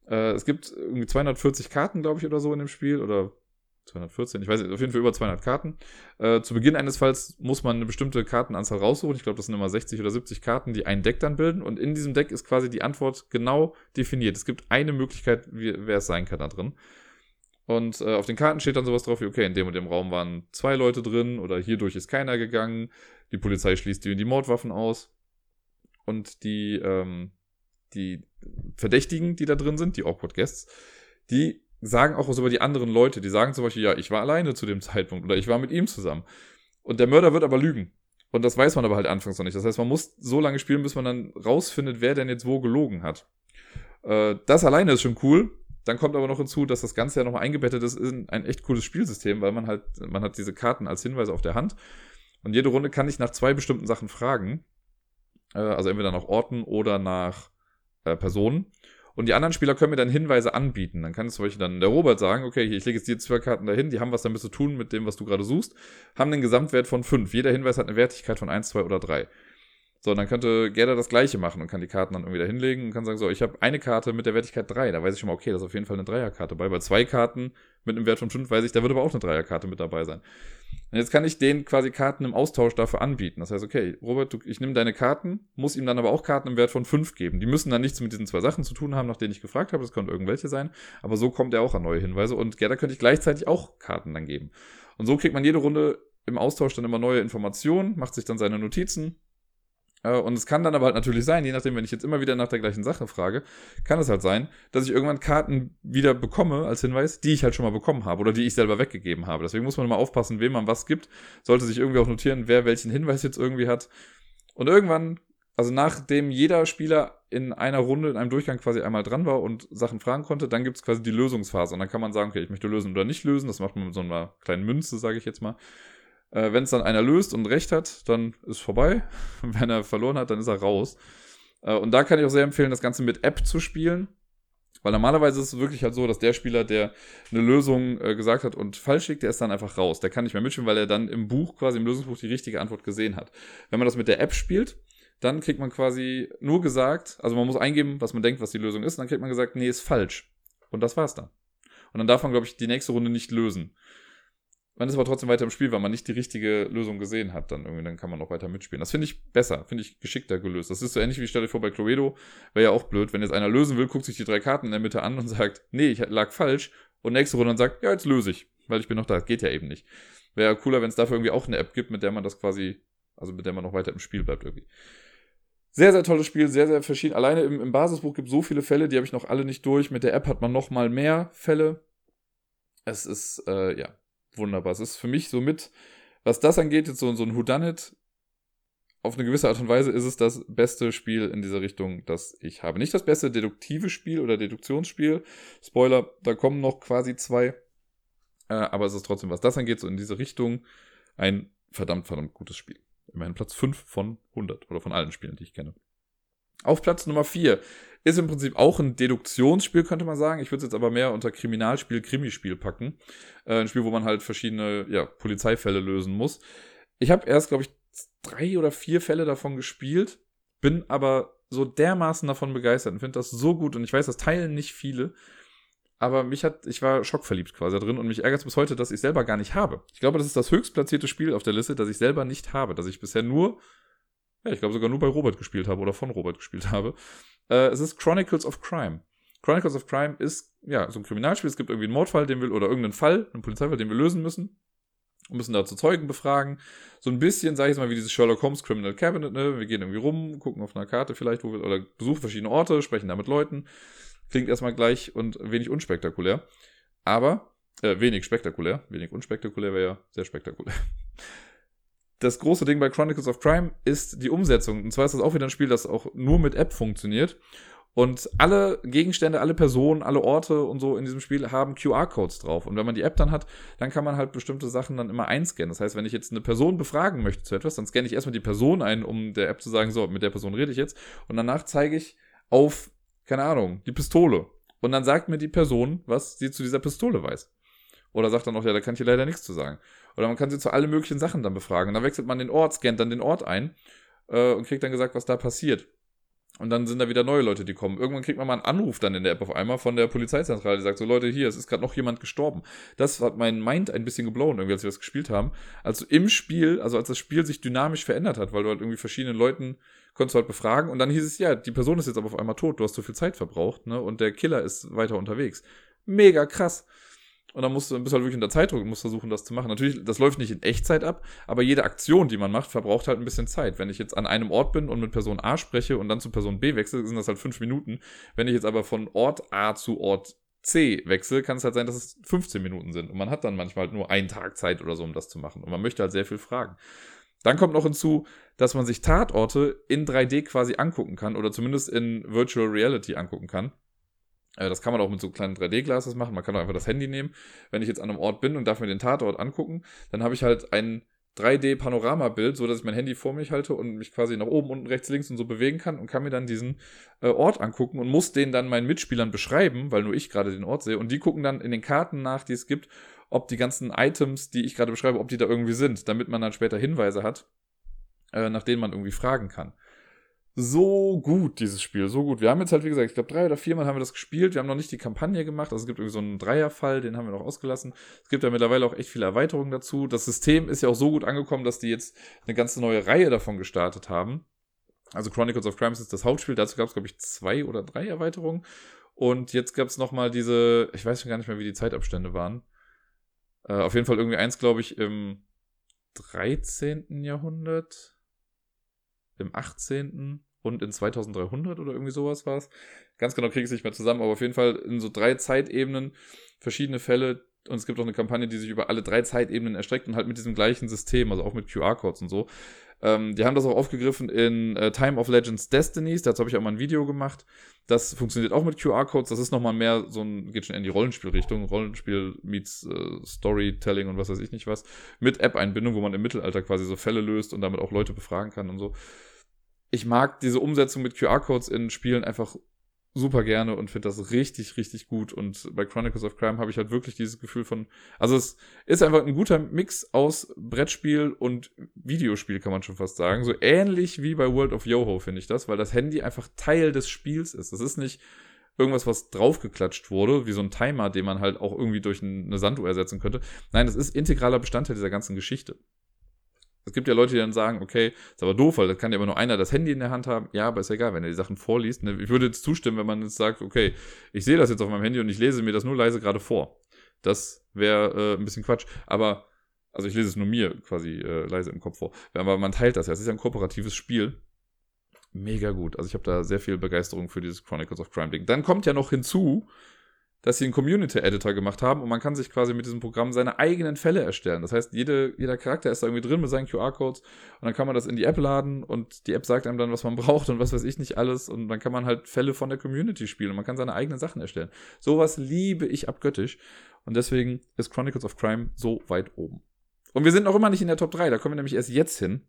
Äh, es gibt irgendwie 240 Karten, glaube ich, oder so in dem Spiel oder 214, ich weiß nicht, auf jeden Fall über 200 Karten. Äh, zu Beginn eines Falls muss man eine bestimmte Kartenanzahl raussuchen. Ich glaube, das sind immer 60 oder 70 Karten, die ein Deck dann bilden. Und in diesem Deck ist quasi die Antwort genau definiert. Es gibt eine Möglichkeit, wie, wer es sein kann da drin. Und äh, auf den Karten steht dann sowas drauf wie, okay, in dem und dem Raum waren zwei Leute drin oder hierdurch ist keiner gegangen. Die Polizei schließt die, die Mordwaffen aus. Und die, ähm, die Verdächtigen, die da drin sind, die Awkward Guests, die sagen auch was über die anderen Leute. Die sagen zum Beispiel, ja, ich war alleine zu dem Zeitpunkt oder ich war mit ihm zusammen. Und der Mörder wird aber lügen. Und das weiß man aber halt anfangs noch nicht. Das heißt, man muss so lange spielen, bis man dann rausfindet, wer denn jetzt wo gelogen hat. Äh, das alleine ist schon cool. Dann kommt aber noch hinzu, dass das Ganze ja nochmal eingebettet ist in ein echt cooles Spielsystem, weil man halt, man hat diese Karten als Hinweise auf der Hand. Und jede Runde kann ich nach zwei bestimmten Sachen fragen. Äh, also entweder nach Orten oder nach äh, Personen. Und die anderen Spieler können mir dann Hinweise anbieten. Dann kann zum Beispiel dann der Robert sagen, okay, ich lege jetzt die zwei Karten dahin, die haben was damit zu tun mit dem, was du gerade suchst, haben einen Gesamtwert von 5. Jeder Hinweis hat eine Wertigkeit von 1, 2 oder 3. So, dann könnte Gerda das gleiche machen und kann die Karten dann irgendwie da hinlegen und kann sagen, so, ich habe eine Karte mit der Wertigkeit 3, da weiß ich schon mal, okay, da ist auf jeden Fall eine Dreierkarte bei. Bei zwei Karten mit einem Wert von 5 weiß ich, da wird aber auch eine Dreierkarte mit dabei sein. Und jetzt kann ich denen quasi Karten im Austausch dafür anbieten. Das heißt, okay, Robert, du, ich nehme deine Karten, muss ihm dann aber auch Karten im Wert von 5 geben. Die müssen dann nichts mit diesen zwei Sachen zu tun haben, nach denen ich gefragt habe, das können irgendwelche sein, aber so kommt er auch an neue Hinweise und Gerda könnte ich gleichzeitig auch Karten dann geben. Und so kriegt man jede Runde im Austausch dann immer neue Informationen, macht sich dann seine Notizen, und es kann dann aber halt natürlich sein, je nachdem, wenn ich jetzt immer wieder nach der gleichen Sache frage, kann es halt sein, dass ich irgendwann Karten wieder bekomme als Hinweis, die ich halt schon mal bekommen habe oder die ich selber weggegeben habe. Deswegen muss man immer aufpassen, wem man was gibt. Sollte sich irgendwie auch notieren, wer welchen Hinweis jetzt irgendwie hat. Und irgendwann, also nachdem jeder Spieler in einer Runde, in einem Durchgang quasi einmal dran war und Sachen fragen konnte, dann gibt es quasi die Lösungsphase. Und dann kann man sagen, okay, ich möchte lösen oder nicht lösen. Das macht man mit so einer kleinen Münze, sage ich jetzt mal. Äh, Wenn es dann einer löst und recht hat, dann ist vorbei. Wenn er verloren hat, dann ist er raus. Äh, und da kann ich auch sehr empfehlen, das Ganze mit App zu spielen. Weil normalerweise ist es wirklich halt so, dass der Spieler, der eine Lösung äh, gesagt hat und falsch liegt, der ist dann einfach raus. Der kann nicht mehr mitspielen, weil er dann im Buch, quasi im Lösungsbuch, die richtige Antwort gesehen hat. Wenn man das mit der App spielt, dann kriegt man quasi nur gesagt, also man muss eingeben, was man denkt, was die Lösung ist, und dann kriegt man gesagt, nee, ist falsch. Und das war's dann. Und dann darf man, glaube ich, die nächste Runde nicht lösen. Man ist aber trotzdem weiter im Spiel, weil man nicht die richtige Lösung gesehen hat. Dann irgendwie, dann kann man auch weiter mitspielen. Das finde ich besser, finde ich geschickter gelöst. Das ist so ähnlich wie stell dir vor bei Cluedo. Wäre ja auch blöd, wenn jetzt einer lösen will, guckt sich die drei Karten in der Mitte an und sagt, nee, ich lag falsch. Und nächste Runde dann sagt, ja, jetzt löse ich, weil ich bin noch da. Geht ja eben nicht. Wäre cooler, wenn es dafür irgendwie auch eine App gibt, mit der man das quasi, also mit der man noch weiter im Spiel bleibt irgendwie. Sehr, sehr tolles Spiel, sehr, sehr verschieden. Alleine im, im Basisbuch gibt es so viele Fälle, die habe ich noch alle nicht durch. Mit der App hat man noch mal mehr Fälle. Es ist, äh, ja, wunderbar. Es ist für mich somit, was das angeht, jetzt so, so ein Whodunit, auf eine gewisse Art und Weise ist es das beste Spiel in dieser Richtung, das ich habe. Nicht das beste deduktive Spiel oder Deduktionsspiel. Spoiler, da kommen noch quasi zwei. Äh, aber es ist trotzdem, was das angeht, so in diese Richtung, ein verdammt, verdammt gutes Spiel. Immerhin Platz 5 von 100 oder von allen Spielen, die ich kenne. Auf Platz Nummer 4 ist im Prinzip auch ein Deduktionsspiel, könnte man sagen. Ich würde es jetzt aber mehr unter Kriminalspiel, Krimispiel packen. Äh, ein Spiel, wo man halt verschiedene ja, Polizeifälle lösen muss. Ich habe erst, glaube ich, drei oder vier Fälle davon gespielt, bin aber so dermaßen davon begeistert und finde das so gut. Und ich weiß, das teilen nicht viele. Aber mich hat, ich war schockverliebt quasi drin und mich ärgert es bis heute, dass ich selber gar nicht habe. Ich glaube, das ist das höchstplatzierte Spiel auf der Liste, das ich selber nicht habe, dass ich bisher nur, ja, ich glaube sogar nur bei Robert gespielt habe oder von Robert gespielt habe. Äh, es ist Chronicles of Crime. Chronicles of Crime ist ja so ein Kriminalspiel. Es gibt irgendwie einen Mordfall, den wir oder irgendeinen Fall, einen Polizeifall, den wir lösen müssen. Und müssen dazu Zeugen befragen. So ein bisschen, sage ich jetzt mal, wie dieses Sherlock Holmes Criminal Cabinet, ne? Wir gehen irgendwie rum, gucken auf einer Karte vielleicht, wo wir, oder besuchen verschiedene Orte, sprechen da mit Leuten. Klingt erstmal gleich und wenig unspektakulär. Aber, äh, wenig spektakulär. Wenig unspektakulär wäre ja sehr spektakulär das große Ding bei Chronicles of Crime ist die Umsetzung. Und zwar ist das auch wieder ein Spiel, das auch nur mit App funktioniert. Und alle Gegenstände, alle Personen, alle Orte und so in diesem Spiel haben QR-Codes drauf. Und wenn man die App dann hat, dann kann man halt bestimmte Sachen dann immer einscannen. Das heißt, wenn ich jetzt eine Person befragen möchte zu etwas, dann scanne ich erstmal die Person ein, um der App zu sagen, so, mit der Person rede ich jetzt. Und danach zeige ich auf, keine Ahnung, die Pistole. Und dann sagt mir die Person, was sie zu dieser Pistole weiß. Oder sagt dann auch, ja, da kann ich leider nichts zu sagen. Oder man kann sie zu allen möglichen Sachen dann befragen. Und dann wechselt man den Ort, scannt dann den Ort ein äh, und kriegt dann gesagt, was da passiert. Und dann sind da wieder neue Leute, die kommen. Irgendwann kriegt man mal einen Anruf dann in der App auf einmal von der Polizeizentrale, die sagt so, Leute, hier, es ist gerade noch jemand gestorben. Das hat mein Mind ein bisschen geblown, irgendwie, als wir das gespielt haben. Also im Spiel, also als das Spiel sich dynamisch verändert hat, weil du halt irgendwie verschiedene Leuten konntest du halt befragen und dann hieß es, ja, die Person ist jetzt aber auf einmal tot, du hast so viel Zeit verbraucht, ne, und der Killer ist weiter unterwegs. Mega krass. Und dann musst du, bist halt wirklich unter Zeitdruck und musst versuchen, das zu machen. Natürlich, das läuft nicht in Echtzeit ab, aber jede Aktion, die man macht, verbraucht halt ein bisschen Zeit. Wenn ich jetzt an einem Ort bin und mit Person A spreche und dann zu Person B wechsle, sind das halt fünf Minuten. Wenn ich jetzt aber von Ort A zu Ort C wechsle, kann es halt sein, dass es 15 Minuten sind. Und man hat dann manchmal halt nur einen Tag Zeit oder so, um das zu machen. Und man möchte halt sehr viel fragen. Dann kommt noch hinzu, dass man sich Tatorte in 3D quasi angucken kann oder zumindest in Virtual Reality angucken kann. Äh, das kann man auch mit so kleinen 3D-Glasses machen. Man kann auch einfach das Handy nehmen. Wenn ich jetzt an einem Ort bin und darf mir den Tatort angucken, dann habe ich halt ein 3D-Panoramabild, so dass ich mein Handy vor mich halte und mich quasi nach oben, unten, rechts, links und so bewegen kann und kann mir dann diesen äh, Ort angucken und muss den dann meinen Mitspielern beschreiben, weil nur ich gerade den Ort sehe. Und die gucken dann in den Karten nach, die es gibt, ob die ganzen Items, die ich gerade beschreibe, ob die da irgendwie sind, damit man dann später Hinweise hat, äh, nach denen man irgendwie fragen kann. So gut, dieses Spiel, so gut. Wir haben jetzt halt, wie gesagt, ich glaube, drei oder viermal haben wir das gespielt. Wir haben noch nicht die Kampagne gemacht. Also es gibt irgendwie so einen Dreierfall, den haben wir noch ausgelassen. Es gibt ja mittlerweile auch echt viele Erweiterungen dazu. Das System ist ja auch so gut angekommen, dass die jetzt eine ganze neue Reihe davon gestartet haben. Also Chronicles of Crimes ist das Hauptspiel. Dazu gab es, glaube ich, zwei oder drei Erweiterungen. Und jetzt gab es nochmal diese, ich weiß schon gar nicht mehr, wie die Zeitabstände waren. Äh, auf jeden Fall irgendwie eins, glaube ich, im 13. Jahrhundert, im 18. und in 2300 oder irgendwie sowas war es. Ganz genau kriege ich es nicht mehr zusammen, aber auf jeden Fall in so drei Zeitebenen verschiedene Fälle. Und es gibt auch eine Kampagne, die sich über alle drei Zeitebenen erstreckt und halt mit diesem gleichen System, also auch mit QR-Codes und so. Ähm, die haben das auch aufgegriffen in äh, Time of Legends Destinies. Dazu habe ich auch mal ein Video gemacht. Das funktioniert auch mit QR-Codes. Das ist nochmal mehr so ein, geht schon in die Rollenspielrichtung. Rollenspiel meets äh, Storytelling und was weiß ich nicht was. Mit App-Einbindung, wo man im Mittelalter quasi so Fälle löst und damit auch Leute befragen kann und so. Ich mag diese Umsetzung mit QR-Codes in Spielen einfach super gerne und finde das richtig, richtig gut. Und bei Chronicles of Crime habe ich halt wirklich dieses Gefühl von, also es ist einfach ein guter Mix aus Brettspiel und Videospiel, kann man schon fast sagen. So ähnlich wie bei World of Yoho finde ich das, weil das Handy einfach Teil des Spiels ist. Das ist nicht irgendwas, was draufgeklatscht wurde, wie so ein Timer, den man halt auch irgendwie durch eine Sanduhr ersetzen könnte. Nein, das ist integraler Bestandteil dieser ganzen Geschichte. Es gibt ja Leute, die dann sagen, okay, ist aber doof, weil da kann ja immer nur einer das Handy in der Hand haben. Ja, aber ist egal, wenn er die Sachen vorliest. Ne? Ich würde jetzt zustimmen, wenn man jetzt sagt, okay, ich sehe das jetzt auf meinem Handy und ich lese mir das nur leise gerade vor. Das wäre äh, ein bisschen Quatsch. Aber, also ich lese es nur mir quasi äh, leise im Kopf vor. Aber man teilt das ja. Es ist ja ein kooperatives Spiel. Mega gut. Also ich habe da sehr viel Begeisterung für dieses Chronicles of Crime Ding. Dann kommt ja noch hinzu, dass sie einen Community Editor gemacht haben und man kann sich quasi mit diesem Programm seine eigenen Fälle erstellen. Das heißt, jede, jeder Charakter ist da irgendwie drin mit seinen QR-Codes und dann kann man das in die App laden und die App sagt einem dann, was man braucht und was weiß ich nicht alles und dann kann man halt Fälle von der Community spielen und man kann seine eigenen Sachen erstellen. Sowas liebe ich abgöttisch und deswegen ist Chronicles of Crime so weit oben. Und wir sind noch immer nicht in der Top 3, da kommen wir nämlich erst jetzt hin.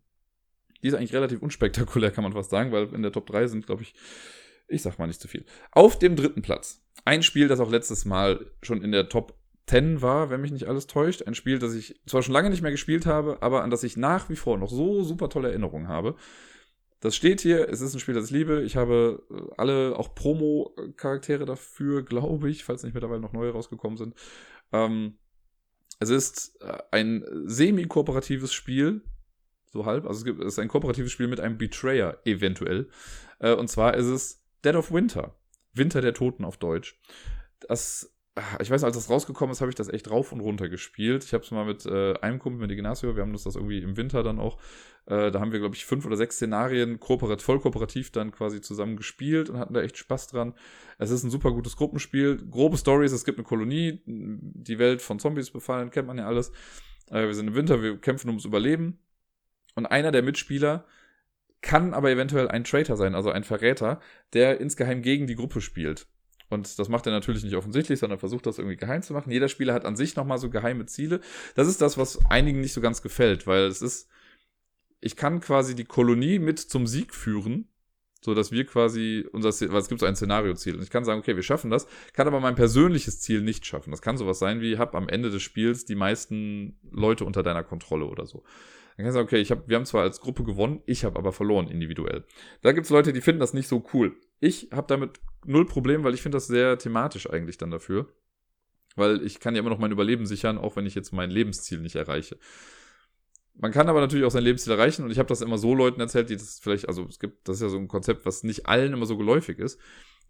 Die ist eigentlich relativ unspektakulär, kann man fast sagen, weil in der Top 3 sind, glaube ich, ich sag mal nicht zu viel. Auf dem dritten Platz. Ein Spiel, das auch letztes Mal schon in der Top 10 war, wenn mich nicht alles täuscht. Ein Spiel, das ich zwar schon lange nicht mehr gespielt habe, aber an das ich nach wie vor noch so super tolle Erinnerungen habe. Das steht hier, es ist ein Spiel, das ich liebe. Ich habe äh, alle auch Promo-Charaktere dafür, glaube ich, falls nicht mittlerweile noch neue rausgekommen sind. Ähm, es ist äh, ein semi-kooperatives Spiel, so halb. Also es, gibt, es ist ein kooperatives Spiel mit einem Betrayer eventuell. Äh, und zwar ist es Dead of Winter. Winter der Toten auf Deutsch. Das, ah, ich weiß, als das rausgekommen ist, habe ich das echt rauf und runter gespielt. Ich habe es mal mit äh, einem Kumpel, mit Ignacio, wir haben das, das irgendwie im Winter dann auch, äh, da haben wir, glaube ich, fünf oder sechs Szenarien kooperat voll kooperativ dann quasi zusammen gespielt und hatten da echt Spaß dran. Es ist ein super gutes Gruppenspiel. Grobe Stories, es gibt eine Kolonie, die Welt von Zombies befallen, kennt man ja alles. Äh, wir sind im Winter, wir kämpfen ums Überleben. Und einer der Mitspieler kann aber eventuell ein Traitor sein, also ein Verräter, der insgeheim gegen die Gruppe spielt. Und das macht er natürlich nicht offensichtlich, sondern versucht das irgendwie geheim zu machen. Jeder Spieler hat an sich nochmal so geheime Ziele. Das ist das, was einigen nicht so ganz gefällt, weil es ist, ich kann quasi die Kolonie mit zum Sieg führen, so dass wir quasi unser weil es gibt so ein Szenarioziel. Und ich kann sagen, okay, wir schaffen das, kann aber mein persönliches Ziel nicht schaffen. Das kann sowas sein wie, hab am Ende des Spiels die meisten Leute unter deiner Kontrolle oder so. Dann kannst du sagen, okay, ich hab, wir haben zwar als Gruppe gewonnen, ich habe aber verloren individuell. Da gibt's Leute, die finden das nicht so cool. Ich habe damit null Problem, weil ich finde das sehr thematisch eigentlich dann dafür. Weil ich kann ja immer noch mein Überleben sichern, auch wenn ich jetzt mein Lebensziel nicht erreiche. Man kann aber natürlich auch sein Lebensziel erreichen und ich habe das immer so Leuten erzählt, die das vielleicht, also es gibt, das ist ja so ein Konzept, was nicht allen immer so geläufig ist.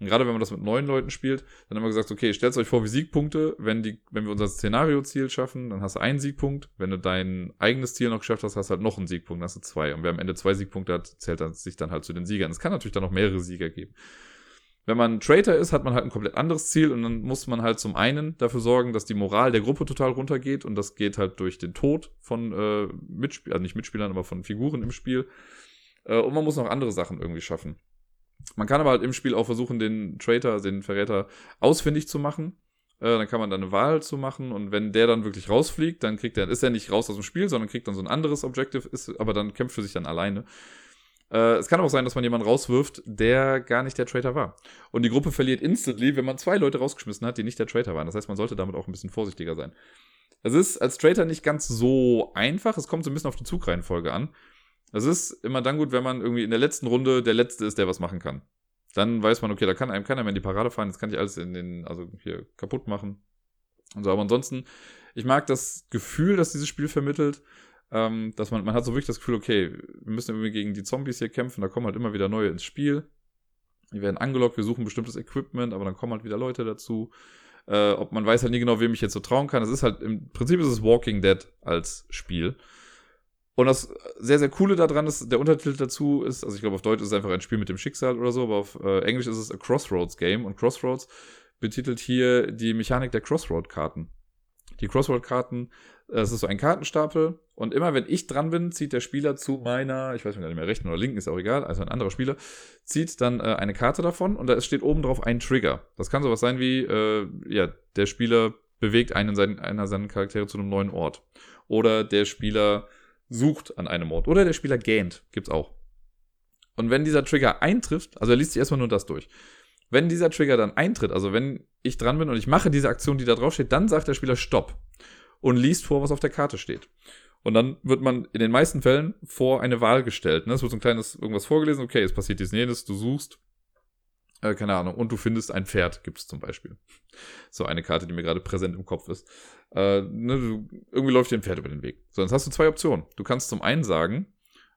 Und gerade wenn man das mit neuen Leuten spielt, dann haben wir gesagt, okay, stellt euch vor wie Siegpunkte. Wenn, die, wenn wir unser Szenario-Ziel schaffen, dann hast du einen Siegpunkt. Wenn du dein eigenes Ziel noch geschafft hast, hast du halt noch einen Siegpunkt, dann hast du zwei. Und wer am Ende zwei Siegpunkte hat, zählt dann, sich dann halt zu den Siegern. Es kann natürlich dann noch mehrere Sieger geben. Wenn man Traitor ist, hat man halt ein komplett anderes Ziel und dann muss man halt zum einen dafür sorgen, dass die Moral der Gruppe total runtergeht und das geht halt durch den Tod von äh, Mitspielern, also nicht Mitspielern, aber von Figuren im Spiel. Äh, und man muss noch andere Sachen irgendwie schaffen. Man kann aber halt im Spiel auch versuchen, den Traitor, den Verräter ausfindig zu machen. Äh, dann kann man da eine Wahl zu machen und wenn der dann wirklich rausfliegt, dann kriegt er, ist er nicht raus aus dem Spiel, sondern kriegt dann so ein anderes Objective, ist, aber dann kämpft für sich dann alleine. Äh, es kann auch sein, dass man jemanden rauswirft, der gar nicht der Traitor war. Und die Gruppe verliert instantly, wenn man zwei Leute rausgeschmissen hat, die nicht der Traitor waren. Das heißt, man sollte damit auch ein bisschen vorsichtiger sein. Es ist als Traitor nicht ganz so einfach. Es kommt so ein bisschen auf die Zugreihenfolge an. Es ist immer dann gut, wenn man irgendwie in der letzten Runde der Letzte ist, der was machen kann. Dann weiß man, okay, da kann einem keiner mehr in die Parade fahren, jetzt kann ich alles in den, also hier kaputt machen. Und so, aber ansonsten, ich mag das Gefühl, dass dieses Spiel vermittelt, ähm, dass man, man hat so wirklich das Gefühl, okay, wir müssen irgendwie gegen die Zombies hier kämpfen, da kommen halt immer wieder neue ins Spiel. Die werden angelockt, wir suchen bestimmtes Equipment, aber dann kommen halt wieder Leute dazu. Äh, ob man weiß halt nie genau, wem ich jetzt so trauen kann. Es ist halt, im Prinzip ist es Walking Dead als Spiel. Und das sehr, sehr Coole daran ist, der Untertitel dazu ist, also ich glaube, auf Deutsch ist es einfach ein Spiel mit dem Schicksal oder so, aber auf äh, Englisch ist es a Crossroads Game. Und Crossroads betitelt hier die Mechanik der Crossroad-Karten. Die Crossroad-Karten, das ist so ein Kartenstapel. Und immer wenn ich dran bin, zieht der Spieler zu meiner, ich weiß nicht mehr, rechten oder linken, ist auch egal, also ein anderer Spieler, zieht dann äh, eine Karte davon und da steht oben drauf ein Trigger. Das kann sowas sein wie, äh, ja, der Spieler bewegt einen seinen, einer seiner Charaktere zu einem neuen Ort. Oder der Spieler sucht an einem Ort. Oder der Spieler gähnt. Gibt's auch. Und wenn dieser Trigger eintrifft, also er liest sich erstmal nur das durch. Wenn dieser Trigger dann eintritt, also wenn ich dran bin und ich mache diese Aktion, die da drauf steht, dann sagt der Spieler Stopp und liest vor, was auf der Karte steht. Und dann wird man in den meisten Fällen vor eine Wahl gestellt. Ne? Es wird so ein kleines irgendwas vorgelesen, okay, es passiert dies und jenes, du suchst, äh, keine Ahnung, und du findest ein Pferd, gibt es zum Beispiel. So eine Karte, die mir gerade präsent im Kopf ist. Äh, ne, du, irgendwie läuft dir ein Pferd über den Weg. So, jetzt hast du zwei Optionen. Du kannst zum einen sagen,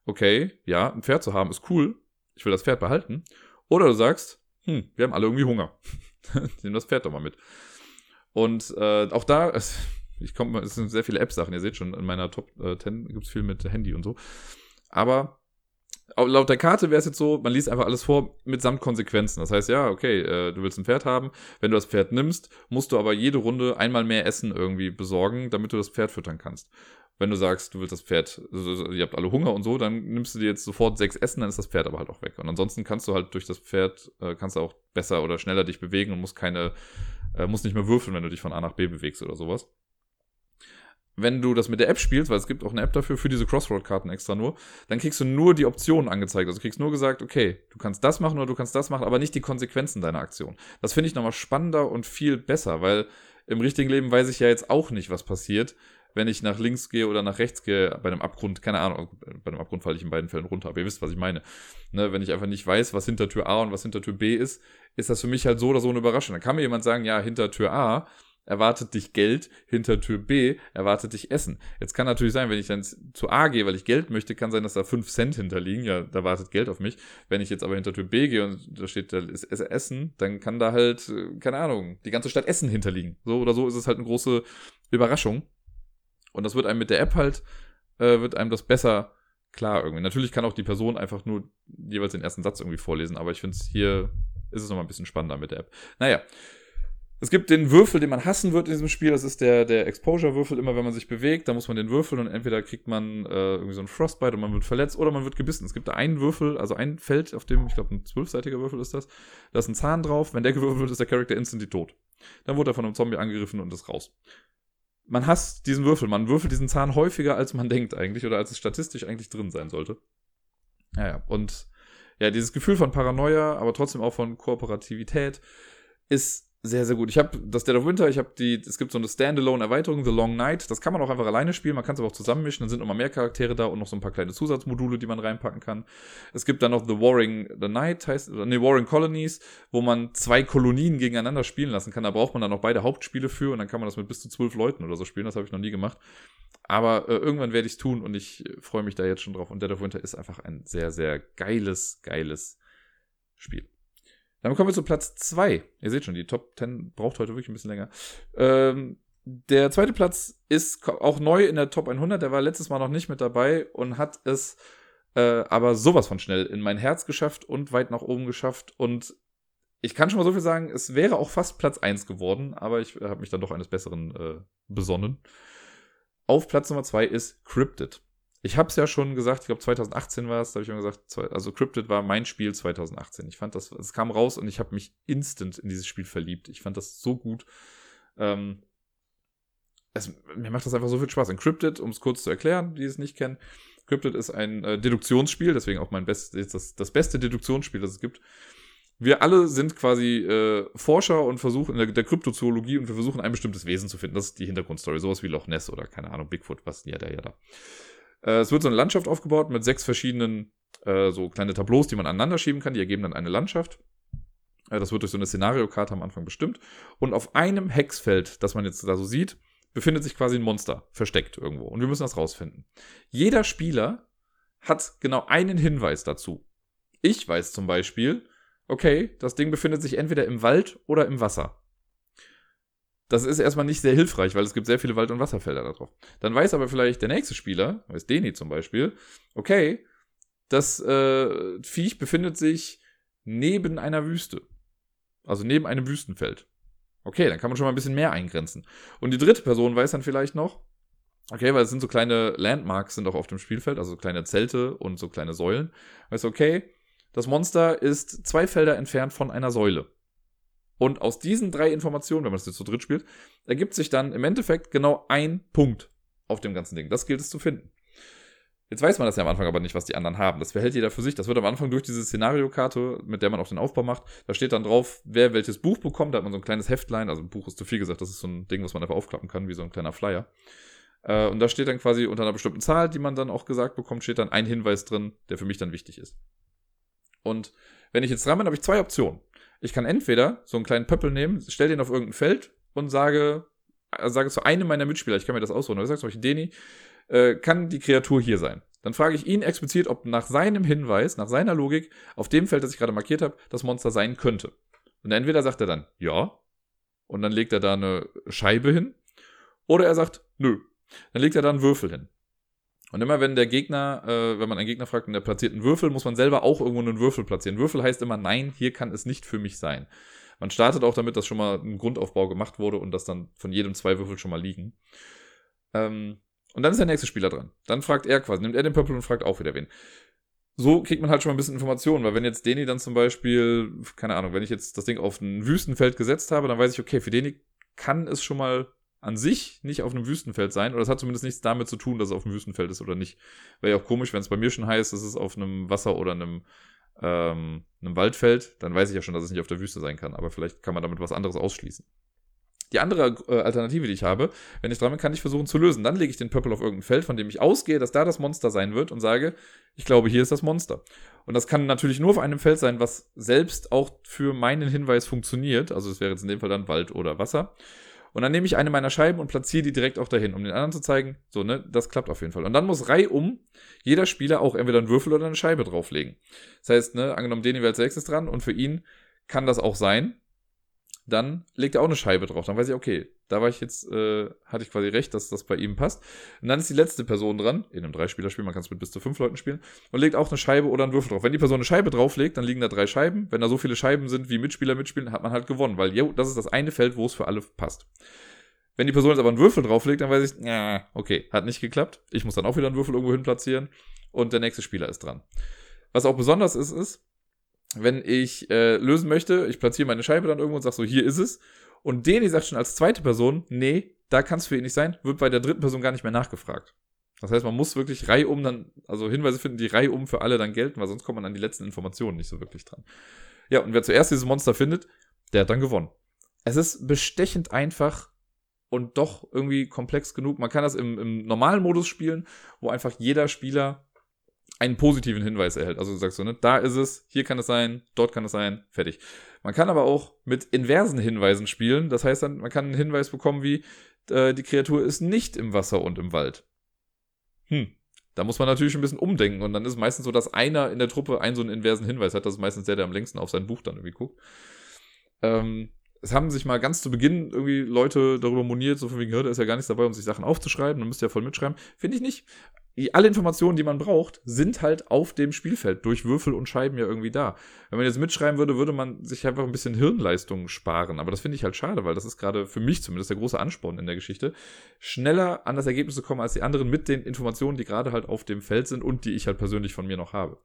okay, ja, ein Pferd zu haben ist cool, ich will das Pferd behalten. Oder du sagst, hm, wir haben alle irgendwie Hunger. Nimm das Pferd doch mal mit. Und äh, auch da, es, ich komme, es sind sehr viele App-Sachen. Ihr seht schon, in meiner Top äh, 10 gibt es viel mit Handy und so. Aber laut der Karte wäre es jetzt so, man liest einfach alles vor mitsamt Konsequenzen. Das heißt, ja, okay, äh, du willst ein Pferd haben. Wenn du das Pferd nimmst, musst du aber jede Runde einmal mehr Essen irgendwie besorgen, damit du das Pferd füttern kannst. Wenn du sagst, du willst das Pferd, also, ihr habt alle Hunger und so, dann nimmst du dir jetzt sofort sechs Essen, dann ist das Pferd aber halt auch weg. Und ansonsten kannst du halt durch das Pferd, äh, kannst du auch besser oder schneller dich bewegen und musst keine, äh, musst nicht mehr würfeln, wenn du dich von A nach B bewegst oder sowas wenn du das mit der App spielst, weil es gibt auch eine App dafür, für diese Crossroad-Karten extra nur, dann kriegst du nur die Optionen angezeigt. Also kriegst nur gesagt, okay, du kannst das machen oder du kannst das machen, aber nicht die Konsequenzen deiner Aktion. Das finde ich nochmal spannender und viel besser, weil im richtigen Leben weiß ich ja jetzt auch nicht, was passiert, wenn ich nach links gehe oder nach rechts gehe bei einem Abgrund, keine Ahnung, bei einem Abgrund falle ich in beiden Fällen runter, aber ihr wisst, was ich meine. Ne, wenn ich einfach nicht weiß, was hinter Tür A und was hinter Tür B ist, ist das für mich halt so oder so eine Überraschung. Dann kann mir jemand sagen, ja, hinter Tür A erwartet dich Geld, hinter Tür B erwartet dich Essen. Jetzt kann natürlich sein, wenn ich dann zu A gehe, weil ich Geld möchte, kann sein, dass da 5 Cent hinterliegen, ja, da wartet Geld auf mich. Wenn ich jetzt aber hinter Tür B gehe und da steht, da ist Essen, dann kann da halt, äh, keine Ahnung, die ganze Stadt Essen hinterliegen. So oder so ist es halt eine große Überraschung. Und das wird einem mit der App halt, äh, wird einem das besser klar irgendwie. Natürlich kann auch die Person einfach nur jeweils den ersten Satz irgendwie vorlesen, aber ich finde es hier ist es nochmal ein bisschen spannender mit der App. Naja, es gibt den Würfel, den man hassen wird in diesem Spiel. Das ist der, der Exposure-Würfel. Immer wenn man sich bewegt, da muss man den würfeln und entweder kriegt man äh, irgendwie so einen Frostbite und man wird verletzt oder man wird gebissen. Es gibt da einen Würfel, also ein Feld, auf dem, ich glaube, ein zwölfseitiger Würfel ist das. Da ist ein Zahn drauf. Wenn der gewürfelt wird, ist der Charakter instantly tot. Dann wurde er von einem Zombie angegriffen und ist raus. Man hasst diesen Würfel. Man würfelt diesen Zahn häufiger, als man denkt eigentlich oder als es statistisch eigentlich drin sein sollte. Naja, und ja, dieses Gefühl von Paranoia, aber trotzdem auch von Kooperativität ist sehr, sehr gut. Ich habe das Dead of Winter, ich habe die, es gibt so eine Standalone-Erweiterung, The Long Night. Das kann man auch einfach alleine spielen, man kann es aber auch zusammenmischen, dann sind nochmal mehr Charaktere da und noch so ein paar kleine Zusatzmodule, die man reinpacken kann. Es gibt dann noch The Warring the Night, heißt, nee, Warring Colonies, wo man zwei Kolonien gegeneinander spielen lassen kann. Da braucht man dann auch beide Hauptspiele für und dann kann man das mit bis zu zwölf Leuten oder so spielen. Das habe ich noch nie gemacht. Aber äh, irgendwann werde ich es tun und ich äh, freue mich da jetzt schon drauf. Und Dead of Winter ist einfach ein sehr, sehr geiles, geiles Spiel. Dann kommen wir zu Platz 2. Ihr seht schon, die Top 10 braucht heute wirklich ein bisschen länger. Ähm, der zweite Platz ist auch neu in der Top 100. Der war letztes Mal noch nicht mit dabei und hat es äh, aber sowas von schnell in mein Herz geschafft und weit nach oben geschafft. Und ich kann schon mal so viel sagen, es wäre auch fast Platz 1 geworden, aber ich habe mich dann doch eines Besseren äh, besonnen. Auf Platz Nummer 2 ist Cryptid. Ich habe es ja schon gesagt, ich glaube 2018 war es, da habe ich immer gesagt, also Cryptid war mein Spiel 2018. Ich fand das, es kam raus und ich habe mich instant in dieses Spiel verliebt. Ich fand das so gut. Ähm, es, mir macht das einfach so viel Spaß. Encrypted, um es kurz zu erklären, die es nicht kennen. Cryptid ist ein äh, Deduktionsspiel, deswegen auch mein best, das, das beste Deduktionsspiel, das es gibt. Wir alle sind quasi äh, Forscher und versuchen in der, der Kryptozoologie und wir versuchen ein bestimmtes Wesen zu finden. Das ist die Hintergrundstory, sowas wie Loch Ness oder keine Ahnung, Bigfoot, was ja da, ja da. Äh, es wird so eine Landschaft aufgebaut mit sechs verschiedenen äh, so kleine Tableaus, die man aneinander schieben kann. Die ergeben dann eine Landschaft. Äh, das wird durch so eine Szenariokarte am Anfang bestimmt. Und auf einem Hexfeld, das man jetzt da so sieht, befindet sich quasi ein Monster versteckt irgendwo. Und wir müssen das rausfinden. Jeder Spieler hat genau einen Hinweis dazu. Ich weiß zum Beispiel, okay, das Ding befindet sich entweder im Wald oder im Wasser. Das ist erstmal nicht sehr hilfreich, weil es gibt sehr viele Wald- und Wasserfelder da drauf. Dann weiß aber vielleicht der nächste Spieler, weiß Deni zum Beispiel, okay, das äh, Viech befindet sich neben einer Wüste. Also neben einem Wüstenfeld. Okay, dann kann man schon mal ein bisschen mehr eingrenzen. Und die dritte Person weiß dann vielleicht noch, okay, weil es sind so kleine Landmarks sind auch auf dem Spielfeld, also kleine Zelte und so kleine Säulen. Weißt du, okay, das Monster ist zwei Felder entfernt von einer Säule. Und aus diesen drei Informationen, wenn man das jetzt zu dritt spielt, ergibt sich dann im Endeffekt genau ein Punkt auf dem ganzen Ding. Das gilt es zu finden. Jetzt weiß man das ja am Anfang aber nicht, was die anderen haben. Das verhält jeder für sich. Das wird am Anfang durch diese Szenariokarte, mit der man auch den Aufbau macht, da steht dann drauf, wer welches Buch bekommt. Da hat man so ein kleines Heftlein. Also ein Buch ist zu viel gesagt. Das ist so ein Ding, was man einfach aufklappen kann, wie so ein kleiner Flyer. Äh, und da steht dann quasi unter einer bestimmten Zahl, die man dann auch gesagt bekommt, steht dann ein Hinweis drin, der für mich dann wichtig ist. Und wenn ich jetzt dran bin, habe ich zwei Optionen. Ich kann entweder so einen kleinen Pöppel nehmen, stell den auf irgendein Feld und sage, also sage zu einem meiner Mitspieler, ich kann mir das aussuchen, oder ich sage zum Beispiel, Deni, äh, kann die Kreatur hier sein? Dann frage ich ihn explizit, ob nach seinem Hinweis, nach seiner Logik, auf dem Feld, das ich gerade markiert habe, das Monster sein könnte. Und entweder sagt er dann ja, und dann legt er da eine Scheibe hin, oder er sagt nö. Dann legt er da einen Würfel hin. Und immer wenn der Gegner, äh, wenn man einen Gegner fragt und der platziert einen Würfel, muss man selber auch irgendwo einen Würfel platzieren. Würfel heißt immer, nein, hier kann es nicht für mich sein. Man startet auch damit, dass schon mal ein Grundaufbau gemacht wurde und dass dann von jedem zwei Würfel schon mal liegen. Ähm, und dann ist der nächste Spieler dran. Dann fragt er quasi, nimmt er den Purple und fragt auch wieder wen. So kriegt man halt schon mal ein bisschen Informationen, weil wenn jetzt Deni dann zum Beispiel, keine Ahnung, wenn ich jetzt das Ding auf ein Wüstenfeld gesetzt habe, dann weiß ich, okay, für Deni kann es schon mal an sich nicht auf einem Wüstenfeld sein, oder es hat zumindest nichts damit zu tun, dass es auf einem Wüstenfeld ist oder nicht. Wäre ja auch komisch, wenn es bei mir schon heißt, es ist auf einem Wasser oder einem, ähm, einem Waldfeld, dann weiß ich ja schon, dass es nicht auf der Wüste sein kann, aber vielleicht kann man damit was anderes ausschließen. Die andere äh, Alternative, die ich habe, wenn ich dran bin, kann ich versuchen zu lösen. Dann lege ich den Pöppel auf irgendein Feld, von dem ich ausgehe, dass da das Monster sein wird und sage, ich glaube, hier ist das Monster. Und das kann natürlich nur auf einem Feld sein, was selbst auch für meinen Hinweis funktioniert. Also es wäre jetzt in dem Fall dann Wald oder Wasser. Und dann nehme ich eine meiner Scheiben und platziere die direkt auch dahin, um den anderen zu zeigen, so, ne, das klappt auf jeden Fall. Und dann muss reihum jeder Spieler auch entweder einen Würfel oder eine Scheibe drauflegen. Das heißt, ne, angenommen, den als nächstes dran und für ihn kann das auch sein, dann legt er auch eine Scheibe drauf. Dann weiß ich, okay, da war ich jetzt, äh, hatte ich quasi recht, dass das bei ihm passt. Und dann ist die letzte Person dran, in einem Dreispielerspiel, man kann es mit bis zu fünf Leuten spielen, und legt auch eine Scheibe oder einen Würfel drauf. Wenn die Person eine Scheibe drauflegt, dann liegen da drei Scheiben. Wenn da so viele Scheiben sind, wie Mitspieler mitspielen, hat man halt gewonnen, weil, jo, das ist das eine Feld, wo es für alle passt. Wenn die Person jetzt aber einen Würfel drauflegt, dann weiß ich, ja, okay, hat nicht geklappt. Ich muss dann auch wieder einen Würfel irgendwo hin platzieren und der nächste Spieler ist dran. Was auch besonders ist, ist, wenn ich äh, lösen möchte, ich platziere meine Scheibe dann irgendwo und sage so, hier ist es. Und Deni sagt schon als zweite Person, nee, da kann es für ihn nicht sein, wird bei der dritten Person gar nicht mehr nachgefragt. Das heißt, man muss wirklich reihum dann, also Hinweise finden, die reihum für alle dann gelten, weil sonst kommt man an die letzten Informationen nicht so wirklich dran. Ja, und wer zuerst dieses Monster findet, der hat dann gewonnen. Es ist bestechend einfach und doch irgendwie komplex genug. Man kann das im, im normalen Modus spielen, wo einfach jeder Spieler einen positiven Hinweis erhält. Also du sagst so, ne, da ist es, hier kann es sein, dort kann es sein, fertig. Man kann aber auch mit inversen Hinweisen spielen. Das heißt dann, man kann einen Hinweis bekommen wie, äh, die Kreatur ist nicht im Wasser und im Wald. Hm. Da muss man natürlich ein bisschen umdenken und dann ist es meistens so, dass einer in der Truppe einen so einen inversen Hinweis hat. Das ist meistens der, der am längsten auf sein Buch dann irgendwie guckt. Ähm, es haben sich mal ganz zu Beginn irgendwie Leute darüber moniert, so von wegen, der ist ja gar nichts dabei, um sich Sachen aufzuschreiben, dann müsst ihr ja voll mitschreiben. Finde ich nicht. Alle Informationen, die man braucht, sind halt auf dem Spielfeld durch Würfel und Scheiben ja irgendwie da. Wenn man jetzt mitschreiben würde, würde man sich einfach ein bisschen Hirnleistung sparen. Aber das finde ich halt schade, weil das ist gerade für mich zumindest der große Ansporn in der Geschichte, schneller an das Ergebnis zu kommen als die anderen mit den Informationen, die gerade halt auf dem Feld sind und die ich halt persönlich von mir noch habe.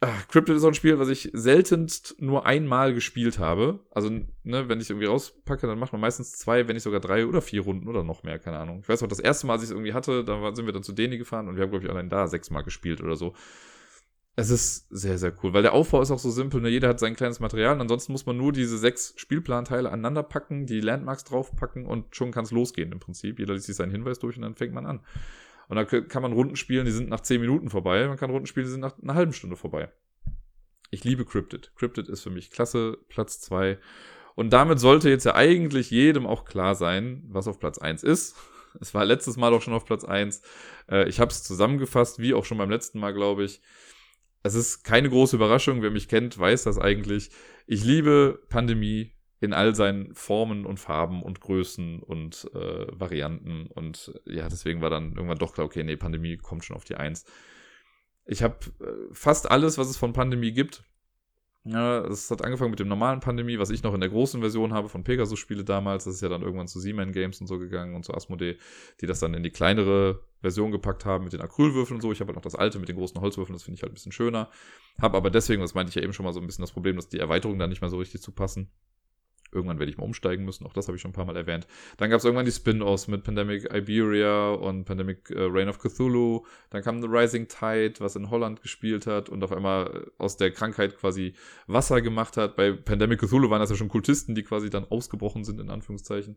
Ach, Cryptid ist so ein Spiel, was ich seltenst nur einmal gespielt habe. Also, ne, wenn ich irgendwie rauspacke, dann macht man meistens zwei, wenn nicht sogar drei oder vier Runden oder noch mehr, keine Ahnung. Ich weiß auch, das erste Mal, als ich es irgendwie hatte, da sind wir dann zu Deni gefahren und wir haben, glaube ich, allein da sechsmal gespielt oder so. Es ist sehr, sehr cool, weil der Aufbau ist auch so simpel, ne? jeder hat sein kleines Material und ansonsten muss man nur diese sechs Spielplanteile aneinander packen, die Landmarks draufpacken und schon kann es losgehen im Prinzip. Jeder liest sich seinen Hinweis durch und dann fängt man an. Und da kann man Runden spielen, die sind nach 10 Minuten vorbei. Man kann Runden spielen, die sind nach einer halben Stunde vorbei. Ich liebe Cryptid. Cryptid ist für mich klasse, Platz 2. Und damit sollte jetzt ja eigentlich jedem auch klar sein, was auf Platz 1 ist. Es war letztes Mal auch schon auf Platz 1. Äh, ich habe es zusammengefasst, wie auch schon beim letzten Mal, glaube ich. Es ist keine große Überraschung. Wer mich kennt, weiß das eigentlich. Ich liebe Pandemie in all seinen Formen und Farben und Größen und äh, Varianten. Und ja, deswegen war dann irgendwann doch klar, okay, nee, Pandemie kommt schon auf die 1. Ich habe äh, fast alles, was es von Pandemie gibt, ja, es hat angefangen mit dem normalen Pandemie, was ich noch in der großen Version habe von Pegasus-Spiele damals. Das ist ja dann irgendwann zu Siemens Games und so gegangen und zu Asmodee, die das dann in die kleinere Version gepackt haben mit den Acrylwürfeln und so. Ich habe halt noch das alte mit den großen Holzwürfeln, das finde ich halt ein bisschen schöner. Habe aber deswegen, das meinte ich ja eben schon mal so ein bisschen das Problem, dass die Erweiterungen da nicht mehr so richtig zu passen. Irgendwann werde ich mal umsteigen müssen, auch das habe ich schon ein paar Mal erwähnt. Dann gab es irgendwann die Spin-offs mit Pandemic Iberia und Pandemic äh, Reign of Cthulhu. Dann kam The Rising Tide, was in Holland gespielt hat und auf einmal aus der Krankheit quasi Wasser gemacht hat. Bei Pandemic Cthulhu waren das ja schon Kultisten, die quasi dann ausgebrochen sind, in Anführungszeichen.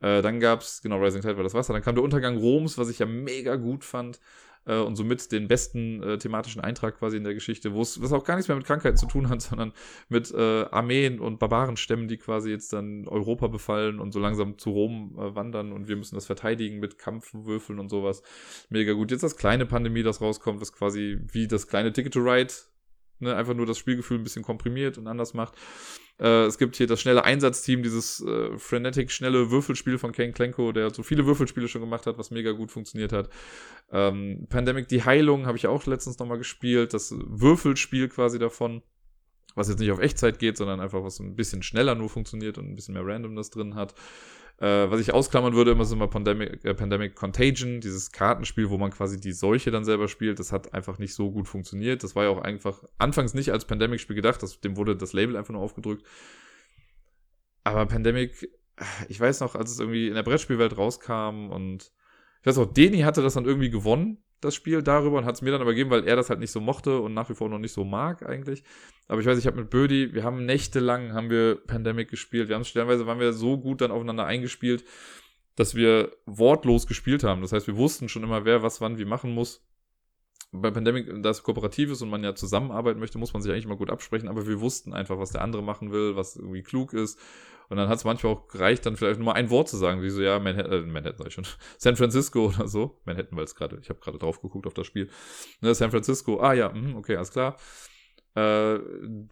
Äh, dann gab es, genau, Rising Tide war das Wasser. Dann kam der Untergang Roms, was ich ja mega gut fand äh, und somit den besten äh, thematischen Eintrag quasi in der Geschichte, wo es was auch gar nichts mehr mit Krankheiten zu tun hat, sondern mit äh, Armeen und Barbarenstämmen, die quasi jetzt dann Europa befallen und so langsam zu Rom äh, wandern und wir müssen das verteidigen mit Kampfwürfeln und sowas. Mega gut. Jetzt das kleine Pandemie, das rauskommt, was quasi wie das kleine Ticket to Ride ne, einfach nur das Spielgefühl ein bisschen komprimiert und anders macht. Äh, es gibt hier das schnelle Einsatzteam, dieses äh, frenetic schnelle Würfelspiel von Ken Klenko, der so viele Würfelspiele schon gemacht hat, was mega gut funktioniert hat. Ähm, Pandemic Die Heilung habe ich auch letztens nochmal gespielt, das Würfelspiel quasi davon, was jetzt nicht auf Echtzeit geht, sondern einfach was ein bisschen schneller nur funktioniert und ein bisschen mehr Randomness drin hat. Äh, was ich ausklammern würde, immer so immer Pandemic, äh, Pandemic Contagion, dieses Kartenspiel, wo man quasi die Seuche dann selber spielt. Das hat einfach nicht so gut funktioniert. Das war ja auch einfach anfangs nicht als Pandemic-Spiel gedacht. Das, dem wurde das Label einfach nur aufgedrückt. Aber Pandemic, ich weiß noch, als es irgendwie in der Brettspielwelt rauskam und ich weiß auch, Deni hatte das dann irgendwie gewonnen das Spiel darüber und hat es mir dann aber gegeben, weil er das halt nicht so mochte und nach wie vor noch nicht so mag eigentlich. Aber ich weiß, ich habe mit Bödi, wir haben nächtelang haben wir Pandemic gespielt. Wir haben stellenweise waren wir so gut dann aufeinander eingespielt, dass wir wortlos gespielt haben. Das heißt, wir wussten schon immer, wer was wann wie machen muss. Bei Pandemic, da es kooperativ ist und man ja zusammenarbeiten möchte, muss man sich eigentlich mal gut absprechen, aber wir wussten einfach, was der andere machen will, was irgendwie klug ist und dann hat es manchmal auch gereicht, dann vielleicht nur mal ein Wort zu sagen, wie so, ja, Manhattan, äh, Manhattan sag ich schon, San Francisco oder so. Manhattan, weil es gerade, ich habe gerade drauf geguckt auf das Spiel. Ne, San Francisco, ah ja, mh, okay, alles klar. Äh,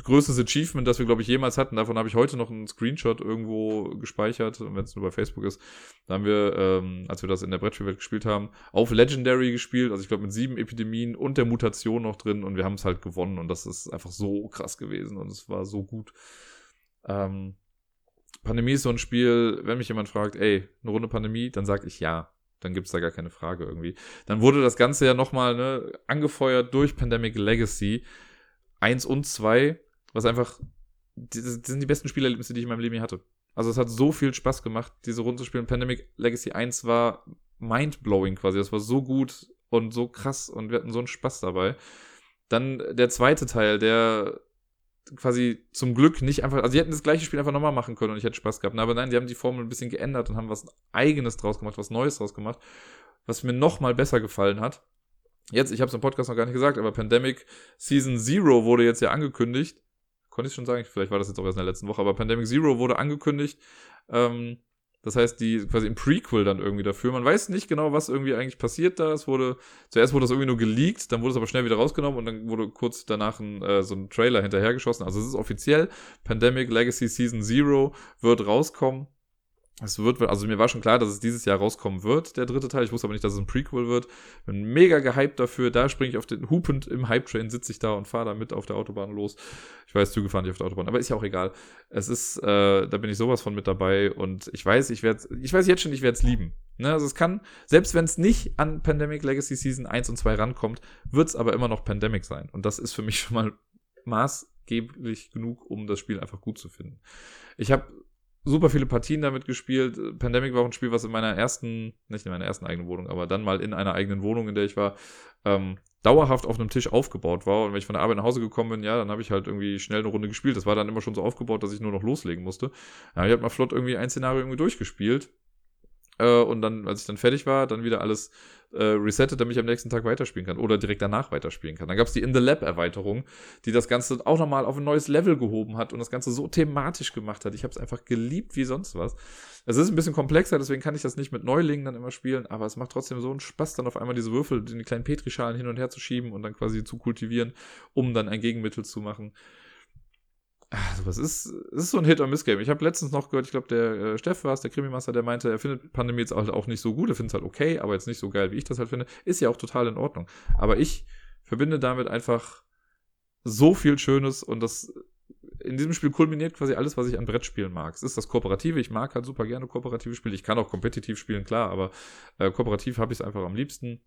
größtes Achievement, das wir, glaube ich, jemals hatten. Davon habe ich heute noch einen Screenshot irgendwo gespeichert, wenn es nur bei Facebook ist. Da haben wir, ähm, als wir das in der Brettspielwelt gespielt haben, auf Legendary gespielt. Also ich glaube mit sieben Epidemien und der Mutation noch drin und wir haben es halt gewonnen und das ist einfach so krass gewesen und es war so gut. Ähm, Pandemie ist so ein Spiel, wenn mich jemand fragt, ey, eine Runde Pandemie, dann sage ich ja. Dann gibt es da gar keine Frage irgendwie. Dann wurde das Ganze ja nochmal ne, angefeuert durch Pandemic Legacy 1 und 2, was einfach, das sind die besten Spielerlebnisse, die ich in meinem Leben hier hatte. Also es hat so viel Spaß gemacht, diese Runde zu spielen. Pandemic Legacy 1 war mindblowing quasi. Das war so gut und so krass und wir hatten so einen Spaß dabei. Dann der zweite Teil, der quasi zum Glück nicht einfach, also die hätten das gleiche Spiel einfach nochmal machen können und ich hätte Spaß gehabt. Aber nein, die haben die Formel ein bisschen geändert und haben was eigenes draus gemacht, was Neues draus gemacht, was mir nochmal besser gefallen hat. Jetzt, ich habe es im Podcast noch gar nicht gesagt, aber Pandemic Season Zero wurde jetzt ja angekündigt. Konnte ich schon sagen, vielleicht war das jetzt auch erst in der letzten Woche, aber Pandemic Zero wurde angekündigt. Ähm, das heißt, die quasi im Prequel dann irgendwie dafür. Man weiß nicht genau, was irgendwie eigentlich passiert da. Es wurde, zuerst wurde das irgendwie nur geleakt, dann wurde es aber schnell wieder rausgenommen und dann wurde kurz danach ein, äh, so ein Trailer hinterhergeschossen. Also es ist offiziell. Pandemic Legacy Season Zero wird rauskommen. Es wird, also mir war schon klar, dass es dieses Jahr rauskommen wird, der dritte Teil. Ich wusste aber nicht, dass es ein Prequel wird. Bin mega gehypt dafür. Da springe ich auf den hupend im Hype-Train, sitze ich da und fahre da mit auf der Autobahn los. Ich weiß, Züge fahren nicht auf der Autobahn, aber ist ja auch egal. Es ist, äh, da bin ich sowas von mit dabei und ich weiß, ich werde, ich weiß jetzt schon, ich werde es lieben. Ne? Also es kann, selbst wenn es nicht an Pandemic Legacy Season 1 und 2 rankommt, wird es aber immer noch Pandemic sein. Und das ist für mich schon mal maßgeblich genug, um das Spiel einfach gut zu finden. Ich habe super viele Partien damit gespielt. Pandemic war auch ein Spiel, was in meiner ersten, nicht in meiner ersten eigenen Wohnung, aber dann mal in einer eigenen Wohnung, in der ich war, ähm, dauerhaft auf einem Tisch aufgebaut war. Und wenn ich von der Arbeit nach Hause gekommen bin, ja, dann habe ich halt irgendwie schnell eine Runde gespielt. Das war dann immer schon so aufgebaut, dass ich nur noch loslegen musste. Ja, ich habe mal flott irgendwie ein Szenario irgendwie durchgespielt. Äh, und dann, als ich dann fertig war, dann wieder alles äh, resettet, damit ich am nächsten Tag weiterspielen kann oder direkt danach weiterspielen kann. Dann gab es die In the Lab Erweiterung, die das Ganze auch nochmal auf ein neues Level gehoben hat und das Ganze so thematisch gemacht hat. Ich habe es einfach geliebt wie sonst was. Es ist ein bisschen komplexer, deswegen kann ich das nicht mit Neulingen dann immer spielen, aber es macht trotzdem so einen Spaß, dann auf einmal diese Würfel in die kleinen Petrischalen hin und her zu schieben und dann quasi zu kultivieren, um dann ein Gegenmittel zu machen. Also, was ist, es ist so ein Hit-or-Miss-Game. Ich habe letztens noch gehört, ich glaube, der äh, Steff war es, der Krimi-Master, der meinte, er findet Pandemie jetzt halt auch nicht so gut, er findet es halt okay, aber jetzt nicht so geil, wie ich das halt finde. Ist ja auch total in Ordnung. Aber ich verbinde damit einfach so viel Schönes und das in diesem Spiel kulminiert quasi alles, was ich an Brettspielen mag. Es ist das Kooperative, ich mag halt super gerne kooperative Spiele. Ich kann auch kompetitiv spielen, klar, aber äh, kooperativ habe ich es einfach am liebsten.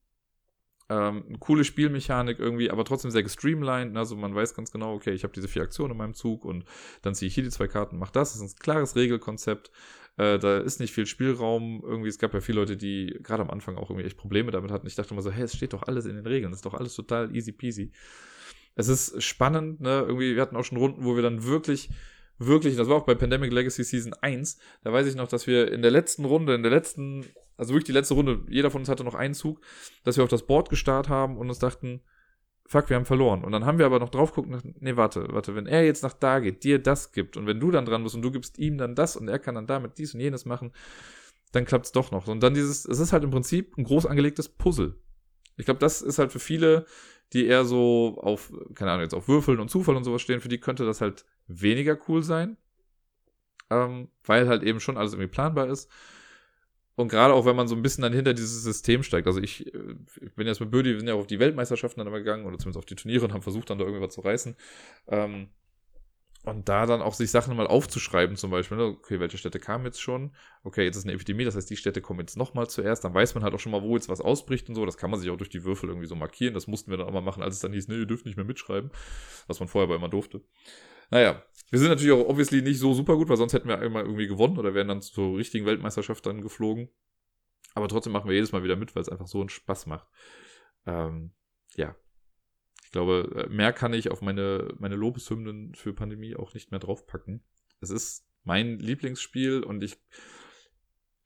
Ähm, coole Spielmechanik irgendwie, aber trotzdem sehr gestreamlined. Also man weiß ganz genau, okay, ich habe diese vier Aktionen in meinem Zug und dann ziehe ich hier die zwei Karten, mach das. Das ist ein klares Regelkonzept. Äh, da ist nicht viel Spielraum. Irgendwie, es gab ja viele Leute, die gerade am Anfang auch irgendwie echt Probleme damit hatten. Ich dachte immer so, hey, es steht doch alles in den Regeln, das ist doch alles total easy peasy. Es ist spannend, ne? Irgendwie, wir hatten auch schon Runden, wo wir dann wirklich wirklich, das war auch bei Pandemic Legacy Season 1, da weiß ich noch, dass wir in der letzten Runde, in der letzten, also wirklich die letzte Runde, jeder von uns hatte noch einen Zug, dass wir auf das Board gestarrt haben und uns dachten, fuck, wir haben verloren. Und dann haben wir aber noch drauf geguckt nee, warte, warte, wenn er jetzt nach da geht, dir das gibt und wenn du dann dran bist und du gibst ihm dann das und er kann dann damit dies und jenes machen, dann klappt's doch noch. Und dann dieses, es ist halt im Prinzip ein groß angelegtes Puzzle. Ich glaube, das ist halt für viele, die eher so auf, keine Ahnung, jetzt auf Würfeln und Zufall und sowas stehen, für die könnte das halt weniger cool sein. Ähm, weil halt eben schon alles irgendwie planbar ist. Und gerade auch, wenn man so ein bisschen dann hinter dieses System steigt. Also ich, äh, ich bin jetzt mit Bödi, wir sind ja auf die Weltmeisterschaften dann immer gegangen, oder zumindest auf die Turniere und haben versucht, dann da irgendwas zu reißen. Ähm, und da dann auch sich Sachen mal aufzuschreiben, zum Beispiel, ne? okay, welche Städte kamen jetzt schon? Okay, jetzt ist eine Epidemie, das heißt, die Städte kommen jetzt nochmal zuerst. Dann weiß man halt auch schon mal, wo jetzt was ausbricht und so. Das kann man sich auch durch die Würfel irgendwie so markieren. Das mussten wir dann auch mal machen, als es dann hieß, nee, ihr dürft nicht mehr mitschreiben. Was man vorher aber immer durfte. Naja, wir sind natürlich auch obviously nicht so super gut, weil sonst hätten wir immer irgendwie gewonnen oder wären dann zur richtigen Weltmeisterschaft dann geflogen. Aber trotzdem machen wir jedes Mal wieder mit, weil es einfach so einen Spaß macht. Ähm, ja, glaube, äh, mehr kann ich auf meine, meine Lobeshymnen für Pandemie auch nicht mehr draufpacken. Es ist mein Lieblingsspiel und ich,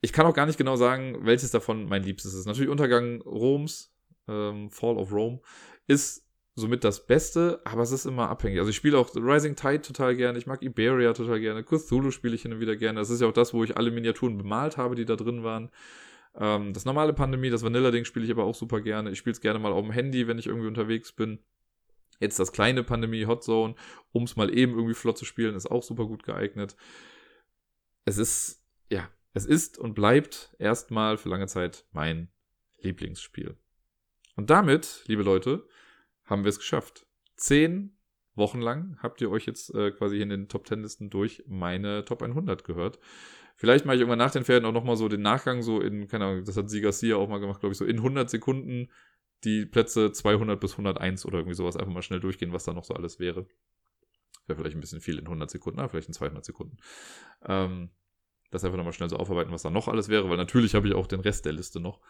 ich kann auch gar nicht genau sagen, welches davon mein Liebstes ist. Natürlich Untergang Roms, ähm, Fall of Rome, ist somit das Beste, aber es ist immer abhängig. Also ich spiele auch Rising Tide total gerne, ich mag Iberia total gerne, Cthulhu spiele ich hin und wieder gerne. Das ist ja auch das, wo ich alle Miniaturen bemalt habe, die da drin waren. Ähm, das normale Pandemie, das Vanilla-Ding spiele ich aber auch super gerne. Ich spiele es gerne mal auf dem Handy, wenn ich irgendwie unterwegs bin. Jetzt das kleine Pandemie Hot Zone, um es mal eben irgendwie flott zu spielen, ist auch super gut geeignet. Es ist, ja, es ist und bleibt erstmal für lange Zeit mein Lieblingsspiel. Und damit, liebe Leute, haben wir es geschafft. Zehn Wochen lang habt ihr euch jetzt äh, quasi in den Top 10 Listen durch meine Top 100 gehört. Vielleicht mache ich irgendwann nach den Ferien auch nochmal so den Nachgang so in, keine Ahnung, das hat Sie Garcia auch mal gemacht, glaube ich, so in 100 Sekunden die Plätze 200 bis 101 oder irgendwie sowas einfach mal schnell durchgehen, was da noch so alles wäre. Wäre vielleicht ein bisschen viel in 100 Sekunden, aber vielleicht in 200 Sekunden. Ähm, das einfach nochmal schnell so aufarbeiten, was da noch alles wäre, weil natürlich habe ich auch den Rest der Liste noch.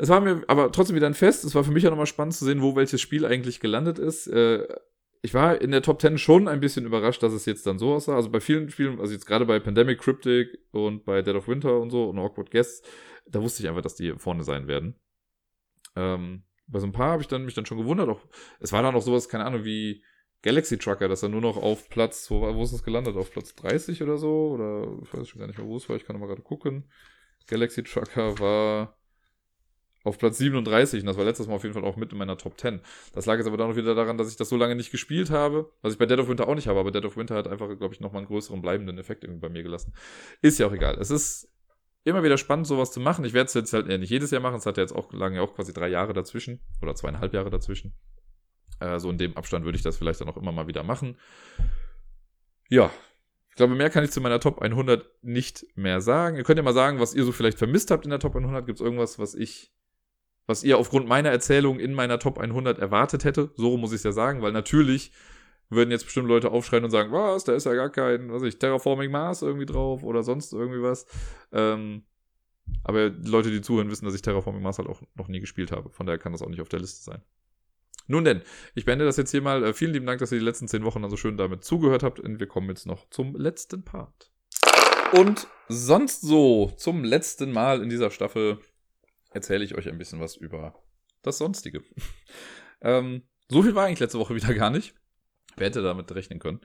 Es war mir aber trotzdem wieder ein Fest. Es war für mich auch nochmal spannend zu sehen, wo welches Spiel eigentlich gelandet ist. Äh, ich war in der Top 10 schon ein bisschen überrascht, dass es jetzt dann so aussah. Also bei vielen Spielen, also jetzt gerade bei Pandemic, Cryptic und bei Dead of Winter und so und Awkward Guests, da wusste ich einfach, dass die vorne sein werden. Ähm, bei so ein paar habe ich dann mich dann schon gewundert. Auch, es war dann auch sowas, keine Ahnung, wie Galaxy Trucker, dass er nur noch auf Platz, wo, wo ist das gelandet? Auf Platz 30 oder so? Oder ich weiß schon gar nicht mehr, wo es war. Ich kann mal gerade gucken. Galaxy Trucker war auf Platz 37 und das war letztes Mal auf jeden Fall auch mit in meiner Top 10. Das lag jetzt aber dann noch wieder daran, dass ich das so lange nicht gespielt habe, was ich bei Dead of Winter auch nicht habe, aber Dead of Winter hat einfach, glaube ich, nochmal einen größeren bleibenden Effekt irgendwie bei mir gelassen. Ist ja auch egal. Es ist immer wieder spannend, sowas zu machen. Ich werde es jetzt halt nicht jedes Jahr machen. Es hat ja jetzt auch lange auch quasi drei Jahre dazwischen oder zweieinhalb Jahre dazwischen. Äh, so in dem Abstand würde ich das vielleicht dann auch immer mal wieder machen. Ja, ich glaube, mehr kann ich zu meiner Top 100 nicht mehr sagen. Ihr könnt ja mal sagen, was ihr so vielleicht vermisst habt in der Top 100. Gibt es irgendwas, was ich, was ihr aufgrund meiner Erzählung in meiner Top 100 erwartet hätte? So muss ich es ja sagen, weil natürlich würden jetzt bestimmt Leute aufschreien und sagen, was, da ist ja gar kein, was ich, Terraforming Mars irgendwie drauf oder sonst irgendwie was. Ähm, aber Leute, die zuhören, wissen, dass ich Terraforming Mars halt auch noch nie gespielt habe. Von daher kann das auch nicht auf der Liste sein. Nun denn, ich beende das jetzt hier mal. Äh, vielen lieben Dank, dass ihr die letzten zehn Wochen dann so schön damit zugehört habt. Und wir kommen jetzt noch zum letzten Part. Und sonst so, zum letzten Mal in dieser Staffel erzähle ich euch ein bisschen was über das Sonstige. ähm, so viel war eigentlich letzte Woche wieder gar nicht. Wer hätte damit rechnen können?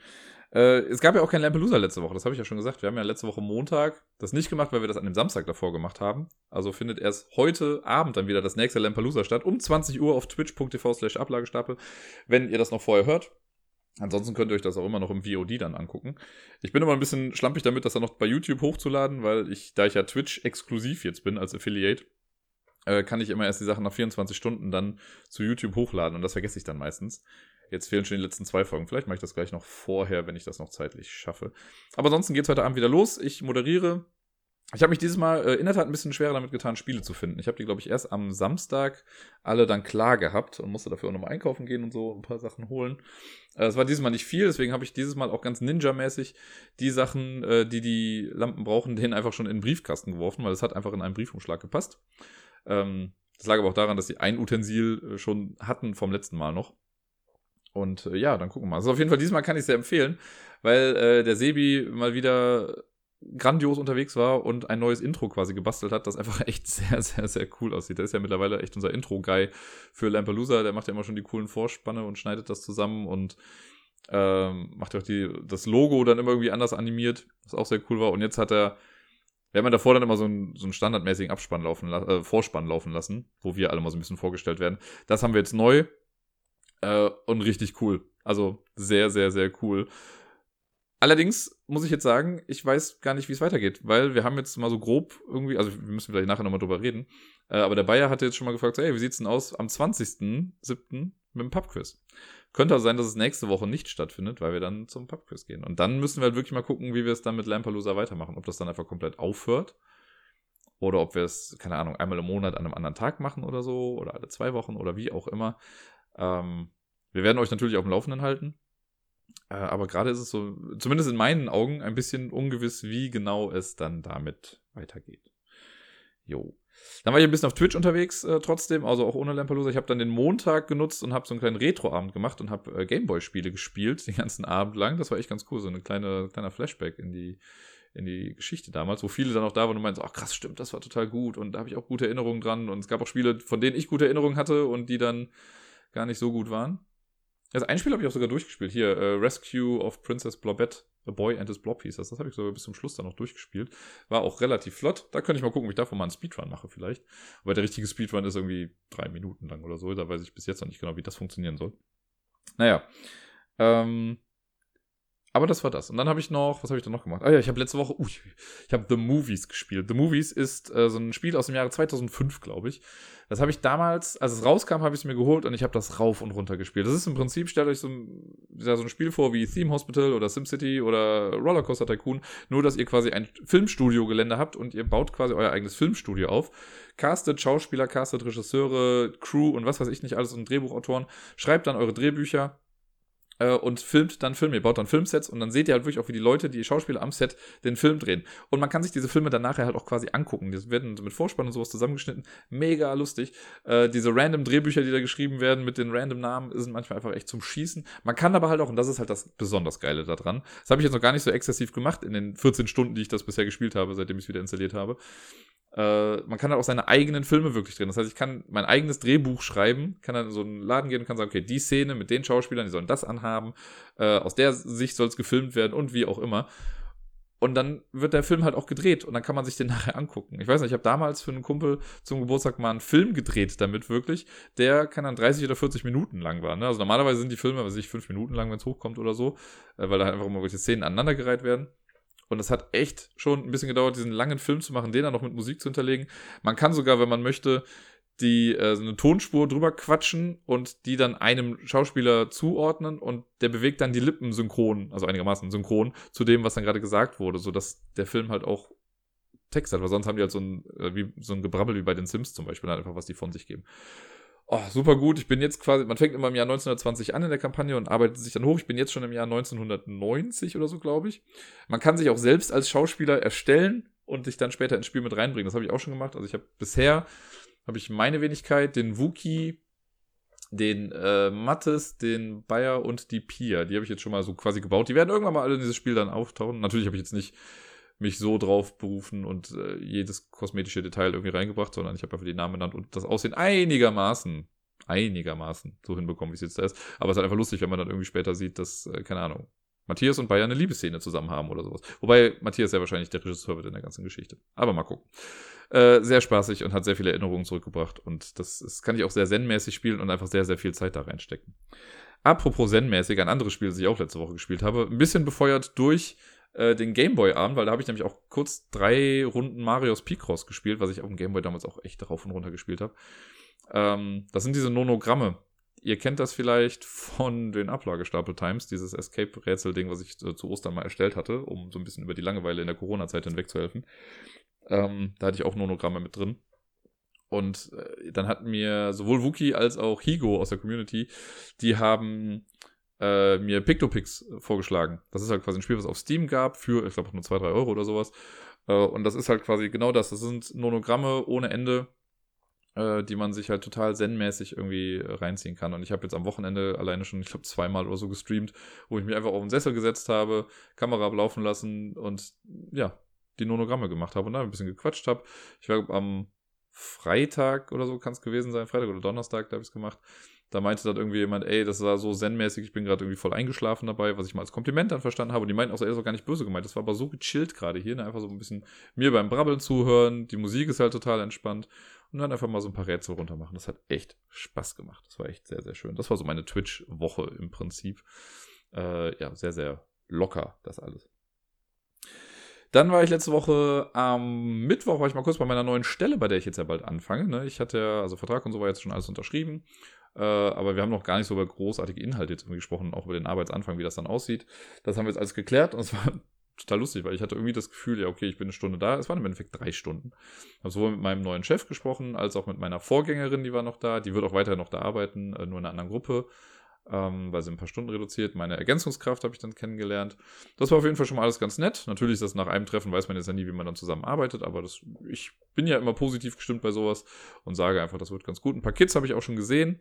Äh, es gab ja auch kein Lampelusa letzte Woche, das habe ich ja schon gesagt. Wir haben ja letzte Woche Montag das nicht gemacht, weil wir das an dem Samstag davor gemacht haben. Also findet erst heute Abend dann wieder das nächste Lampelusa statt, um 20 Uhr auf twitch.tv slash Ablagestapel, wenn ihr das noch vorher hört. Ansonsten könnt ihr euch das auch immer noch im VOD dann angucken. Ich bin immer ein bisschen schlampig damit, das dann noch bei YouTube hochzuladen, weil ich, da ich ja Twitch exklusiv jetzt bin als Affiliate, äh, kann ich immer erst die Sachen nach 24 Stunden dann zu YouTube hochladen und das vergesse ich dann meistens. Jetzt fehlen schon die letzten zwei Folgen. Vielleicht mache ich das gleich noch vorher, wenn ich das noch zeitlich schaffe. Aber ansonsten geht es heute Abend wieder los. Ich moderiere. Ich habe mich dieses Mal äh, in der Tat ein bisschen schwerer damit getan, Spiele zu finden. Ich habe die, glaube ich, erst am Samstag alle dann klar gehabt und musste dafür auch nochmal einkaufen gehen und so ein paar Sachen holen. Äh, es war dieses Mal nicht viel, deswegen habe ich dieses Mal auch ganz Ninja-mäßig die Sachen, äh, die die Lampen brauchen, denen einfach schon in den Briefkasten geworfen, weil es hat einfach in einen Briefumschlag gepasst. Ähm, das lag aber auch daran, dass sie ein Utensil äh, schon hatten vom letzten Mal noch. Und äh, ja, dann gucken wir mal. Also auf jeden Fall diesmal kann ich sehr empfehlen, weil äh, der Sebi mal wieder grandios unterwegs war und ein neues Intro quasi gebastelt hat, das einfach echt sehr, sehr, sehr cool aussieht. Der ist ja mittlerweile echt unser Intro-Guy für Lampalooza. Der macht ja immer schon die coolen Vorspanne und schneidet das zusammen und ähm, macht ja auch die, das Logo dann immer irgendwie anders animiert, was auch sehr cool war. Und jetzt hat er, wir haben ja davor dann immer so einen, so einen standardmäßigen Abspann laufen, äh, Vorspann laufen lassen, wo wir alle mal so ein bisschen vorgestellt werden. Das haben wir jetzt neu äh, und richtig cool. Also sehr, sehr, sehr cool. Allerdings muss ich jetzt sagen, ich weiß gar nicht, wie es weitergeht, weil wir haben jetzt mal so grob irgendwie, also wir müssen vielleicht nachher nochmal drüber reden, äh, aber der Bayer hatte jetzt schon mal gefragt, so, hey, wie sieht's denn aus am 20.07. mit dem Pubquiz? Könnte also sein, dass es nächste Woche nicht stattfindet, weil wir dann zum Pubquiz gehen. Und dann müssen wir halt wirklich mal gucken, wie wir es dann mit Lampalooza weitermachen. Ob das dann einfach komplett aufhört oder ob wir es, keine Ahnung, einmal im Monat an einem anderen Tag machen oder so oder alle zwei Wochen oder wie auch immer. Ähm, wir werden euch natürlich auf dem Laufenden halten. Äh, aber gerade ist es so, zumindest in meinen Augen, ein bisschen ungewiss, wie genau es dann damit weitergeht. Jo. Dann war ich ein bisschen auf Twitch unterwegs äh, trotzdem, also auch ohne Lampalooza. Ich habe dann den Montag genutzt und habe so einen kleinen Retro-Abend gemacht und habe äh, Gameboy-Spiele gespielt den ganzen Abend lang. Das war echt ganz cool, so ein kleine, kleiner Flashback in die, in die Geschichte damals, wo viele dann auch da waren und meinten, ach krass, stimmt, das war total gut und da habe ich auch gute Erinnerungen dran und es gab auch Spiele, von denen ich gute Erinnerungen hatte und die dann gar nicht so gut waren. Also ein Spiel habe ich auch sogar durchgespielt. Hier, äh, Rescue of Princess Blobette, A Boy and His Blob hieß das. Das habe ich sogar bis zum Schluss dann noch durchgespielt. War auch relativ flott. Da könnte ich mal gucken, ob ich davon mal einen Speedrun mache vielleicht. Aber der richtige Speedrun ist irgendwie drei Minuten lang oder so. Da weiß ich bis jetzt noch nicht genau, wie das funktionieren soll. Naja. Ähm, aber das war das. Und dann habe ich noch, was habe ich da noch gemacht? Ah ja, ich habe letzte Woche, uh, ich habe The Movies gespielt. The Movies ist äh, so ein Spiel aus dem Jahre 2005, glaube ich. Das habe ich damals, als es rauskam, habe ich es mir geholt und ich habe das rauf und runter gespielt. Das ist im Prinzip, stellt euch so ein, ja, so ein Spiel vor wie Theme Hospital oder SimCity oder Rollercoaster Tycoon, nur dass ihr quasi ein Filmstudio-Gelände habt und ihr baut quasi euer eigenes Filmstudio auf. Castet Schauspieler, castet Regisseure, Crew und was weiß ich nicht alles und Drehbuchautoren. Schreibt dann eure Drehbücher äh, und filmt dann Filme. Ihr baut dann Filmsets und dann seht ihr halt wirklich auch, wie die Leute, die Schauspieler am Set den Film drehen. Und man kann sich diese Filme dann nachher halt auch quasi angucken. Die werden mit Vorspann und sowas zusammengeschnitten. Mega lustig. Äh, diese random Drehbücher, die da geschrieben werden mit den random Namen, sind manchmal einfach echt zum Schießen. Man kann aber halt auch, und das ist halt das besonders Geile daran, das habe ich jetzt noch gar nicht so exzessiv gemacht in den 14 Stunden, die ich das bisher gespielt habe, seitdem ich es wieder installiert habe. Äh, man kann halt auch seine eigenen Filme wirklich drehen. Das heißt, ich kann mein eigenes Drehbuch schreiben, kann dann in so einen Laden gehen und kann sagen, okay, die Szene mit den Schauspielern, die sollen das anhaben, äh, aus der Sicht soll es gefilmt werden und wie auch immer. Und dann wird der Film halt auch gedreht und dann kann man sich den nachher angucken. Ich weiß nicht, ich habe damals für einen Kumpel zum Geburtstag mal einen Film gedreht damit wirklich. Der kann dann 30 oder 40 Minuten lang war. Ne? Also normalerweise sind die Filme, weiß ich, 5 Minuten lang, wenn es hochkommt oder so, äh, weil da halt einfach immer welche Szenen aneinandergereiht werden. Und es hat echt schon ein bisschen gedauert, diesen langen Film zu machen, den dann noch mit Musik zu hinterlegen. Man kann sogar, wenn man möchte, die äh, so eine Tonspur drüber quatschen und die dann einem Schauspieler zuordnen und der bewegt dann die Lippen synchron, also einigermaßen synchron zu dem, was dann gerade gesagt wurde, sodass der Film halt auch Text hat, weil sonst haben die halt so ein, äh, wie, so ein Gebrabbel wie bei den Sims zum Beispiel, halt einfach was die von sich geben oh, super gut, ich bin jetzt quasi, man fängt immer im Jahr 1920 an in der Kampagne und arbeitet sich dann hoch. Ich bin jetzt schon im Jahr 1990 oder so, glaube ich. Man kann sich auch selbst als Schauspieler erstellen und sich dann später ins Spiel mit reinbringen. Das habe ich auch schon gemacht. Also ich habe bisher, habe ich meine Wenigkeit, den Wookie, den äh, Mattes, den Bayer und die Pia. Die habe ich jetzt schon mal so quasi gebaut. Die werden irgendwann mal alle in dieses Spiel dann auftauchen. Natürlich habe ich jetzt nicht mich so drauf berufen und äh, jedes kosmetische Detail irgendwie reingebracht, sondern ich habe einfach die Namen genannt und das Aussehen einigermaßen, einigermaßen so hinbekommen, wie es jetzt da ist. Aber es ist halt einfach lustig, wenn man dann irgendwie später sieht, dass, äh, keine Ahnung, Matthias und Bayer eine Liebesszene zusammen haben oder sowas. Wobei Matthias ja wahrscheinlich der Regisseur wird in der ganzen Geschichte. Aber mal gucken. Äh, sehr spaßig und hat sehr viele Erinnerungen zurückgebracht. Und das, das kann ich auch sehr zen-mäßig spielen und einfach sehr, sehr viel Zeit da reinstecken. Apropos zen-mäßig, ein anderes Spiel, das ich auch letzte Woche gespielt habe, ein bisschen befeuert durch äh, den Gameboy-Arm, weil da habe ich nämlich auch kurz drei Runden Marios Picross gespielt, was ich auf dem Gameboy damals auch echt rauf und runter gespielt habe. Ähm, das sind diese Nonogramme, ihr kennt das vielleicht von den Ablagestapel Times, dieses Escape-Rätsel-Ding, was ich zu Ostern mal erstellt hatte, um so ein bisschen über die Langeweile in der Corona-Zeit hinweg zu helfen. Ähm, da hatte ich auch Nonogramme mit drin. Und äh, dann hatten mir sowohl Wookie als auch Higo aus der Community, die haben äh, mir Pictopix vorgeschlagen. Das ist halt quasi ein Spiel, was es auf Steam gab, für, ich glaube, nur 2, 3 Euro oder sowas. Äh, und das ist halt quasi genau das. Das sind Nonogramme ohne Ende, äh, die man sich halt total zen-mäßig irgendwie reinziehen kann. Und ich habe jetzt am Wochenende alleine schon, ich glaube, zweimal oder so gestreamt, wo ich mich einfach auf den Sessel gesetzt habe, Kamera laufen lassen und ja, die Nonogramme gemacht habe und da ein bisschen gequatscht habe. Ich war am Freitag oder so kann es gewesen sein, Freitag oder Donnerstag, da habe ich es gemacht. Da meinte dann irgendwie jemand, ey, das war so zen-mäßig, ich bin gerade irgendwie voll eingeschlafen dabei, was ich mal als Kompliment dann verstanden habe. Und die meinten auch, ey, das war gar nicht böse gemeint. Das war aber so gechillt gerade hier, ne? einfach so ein bisschen mir beim Brabbeln zuhören. Die Musik ist halt total entspannt und dann einfach mal so ein paar Rätsel runter machen. Das hat echt Spaß gemacht. Das war echt sehr, sehr schön. Das war so meine Twitch-Woche im Prinzip. Äh, ja, sehr, sehr locker, das alles. Dann war ich letzte Woche am Mittwoch, war ich mal kurz bei meiner neuen Stelle, bei der ich jetzt ja bald anfange. Ne? Ich hatte ja, also Vertrag und so war jetzt schon alles unterschrieben. Äh, aber wir haben noch gar nicht so über großartige Inhalte jetzt gesprochen, auch über den Arbeitsanfang, wie das dann aussieht. Das haben wir jetzt alles geklärt und es war total lustig, weil ich hatte irgendwie das Gefühl, ja, okay, ich bin eine Stunde da. Es waren im Endeffekt drei Stunden. Habe sowohl mit meinem neuen Chef gesprochen, als auch mit meiner Vorgängerin, die war noch da. Die wird auch weiterhin noch da arbeiten, äh, nur in einer anderen Gruppe, ähm, weil sie ein paar Stunden reduziert. Meine Ergänzungskraft habe ich dann kennengelernt. Das war auf jeden Fall schon mal alles ganz nett. Natürlich ist das nach einem Treffen, weiß man jetzt ja nie, wie man dann zusammenarbeitet, aber das, ich bin ja immer positiv gestimmt bei sowas und sage einfach, das wird ganz gut. Ein paar Kids habe ich auch schon gesehen.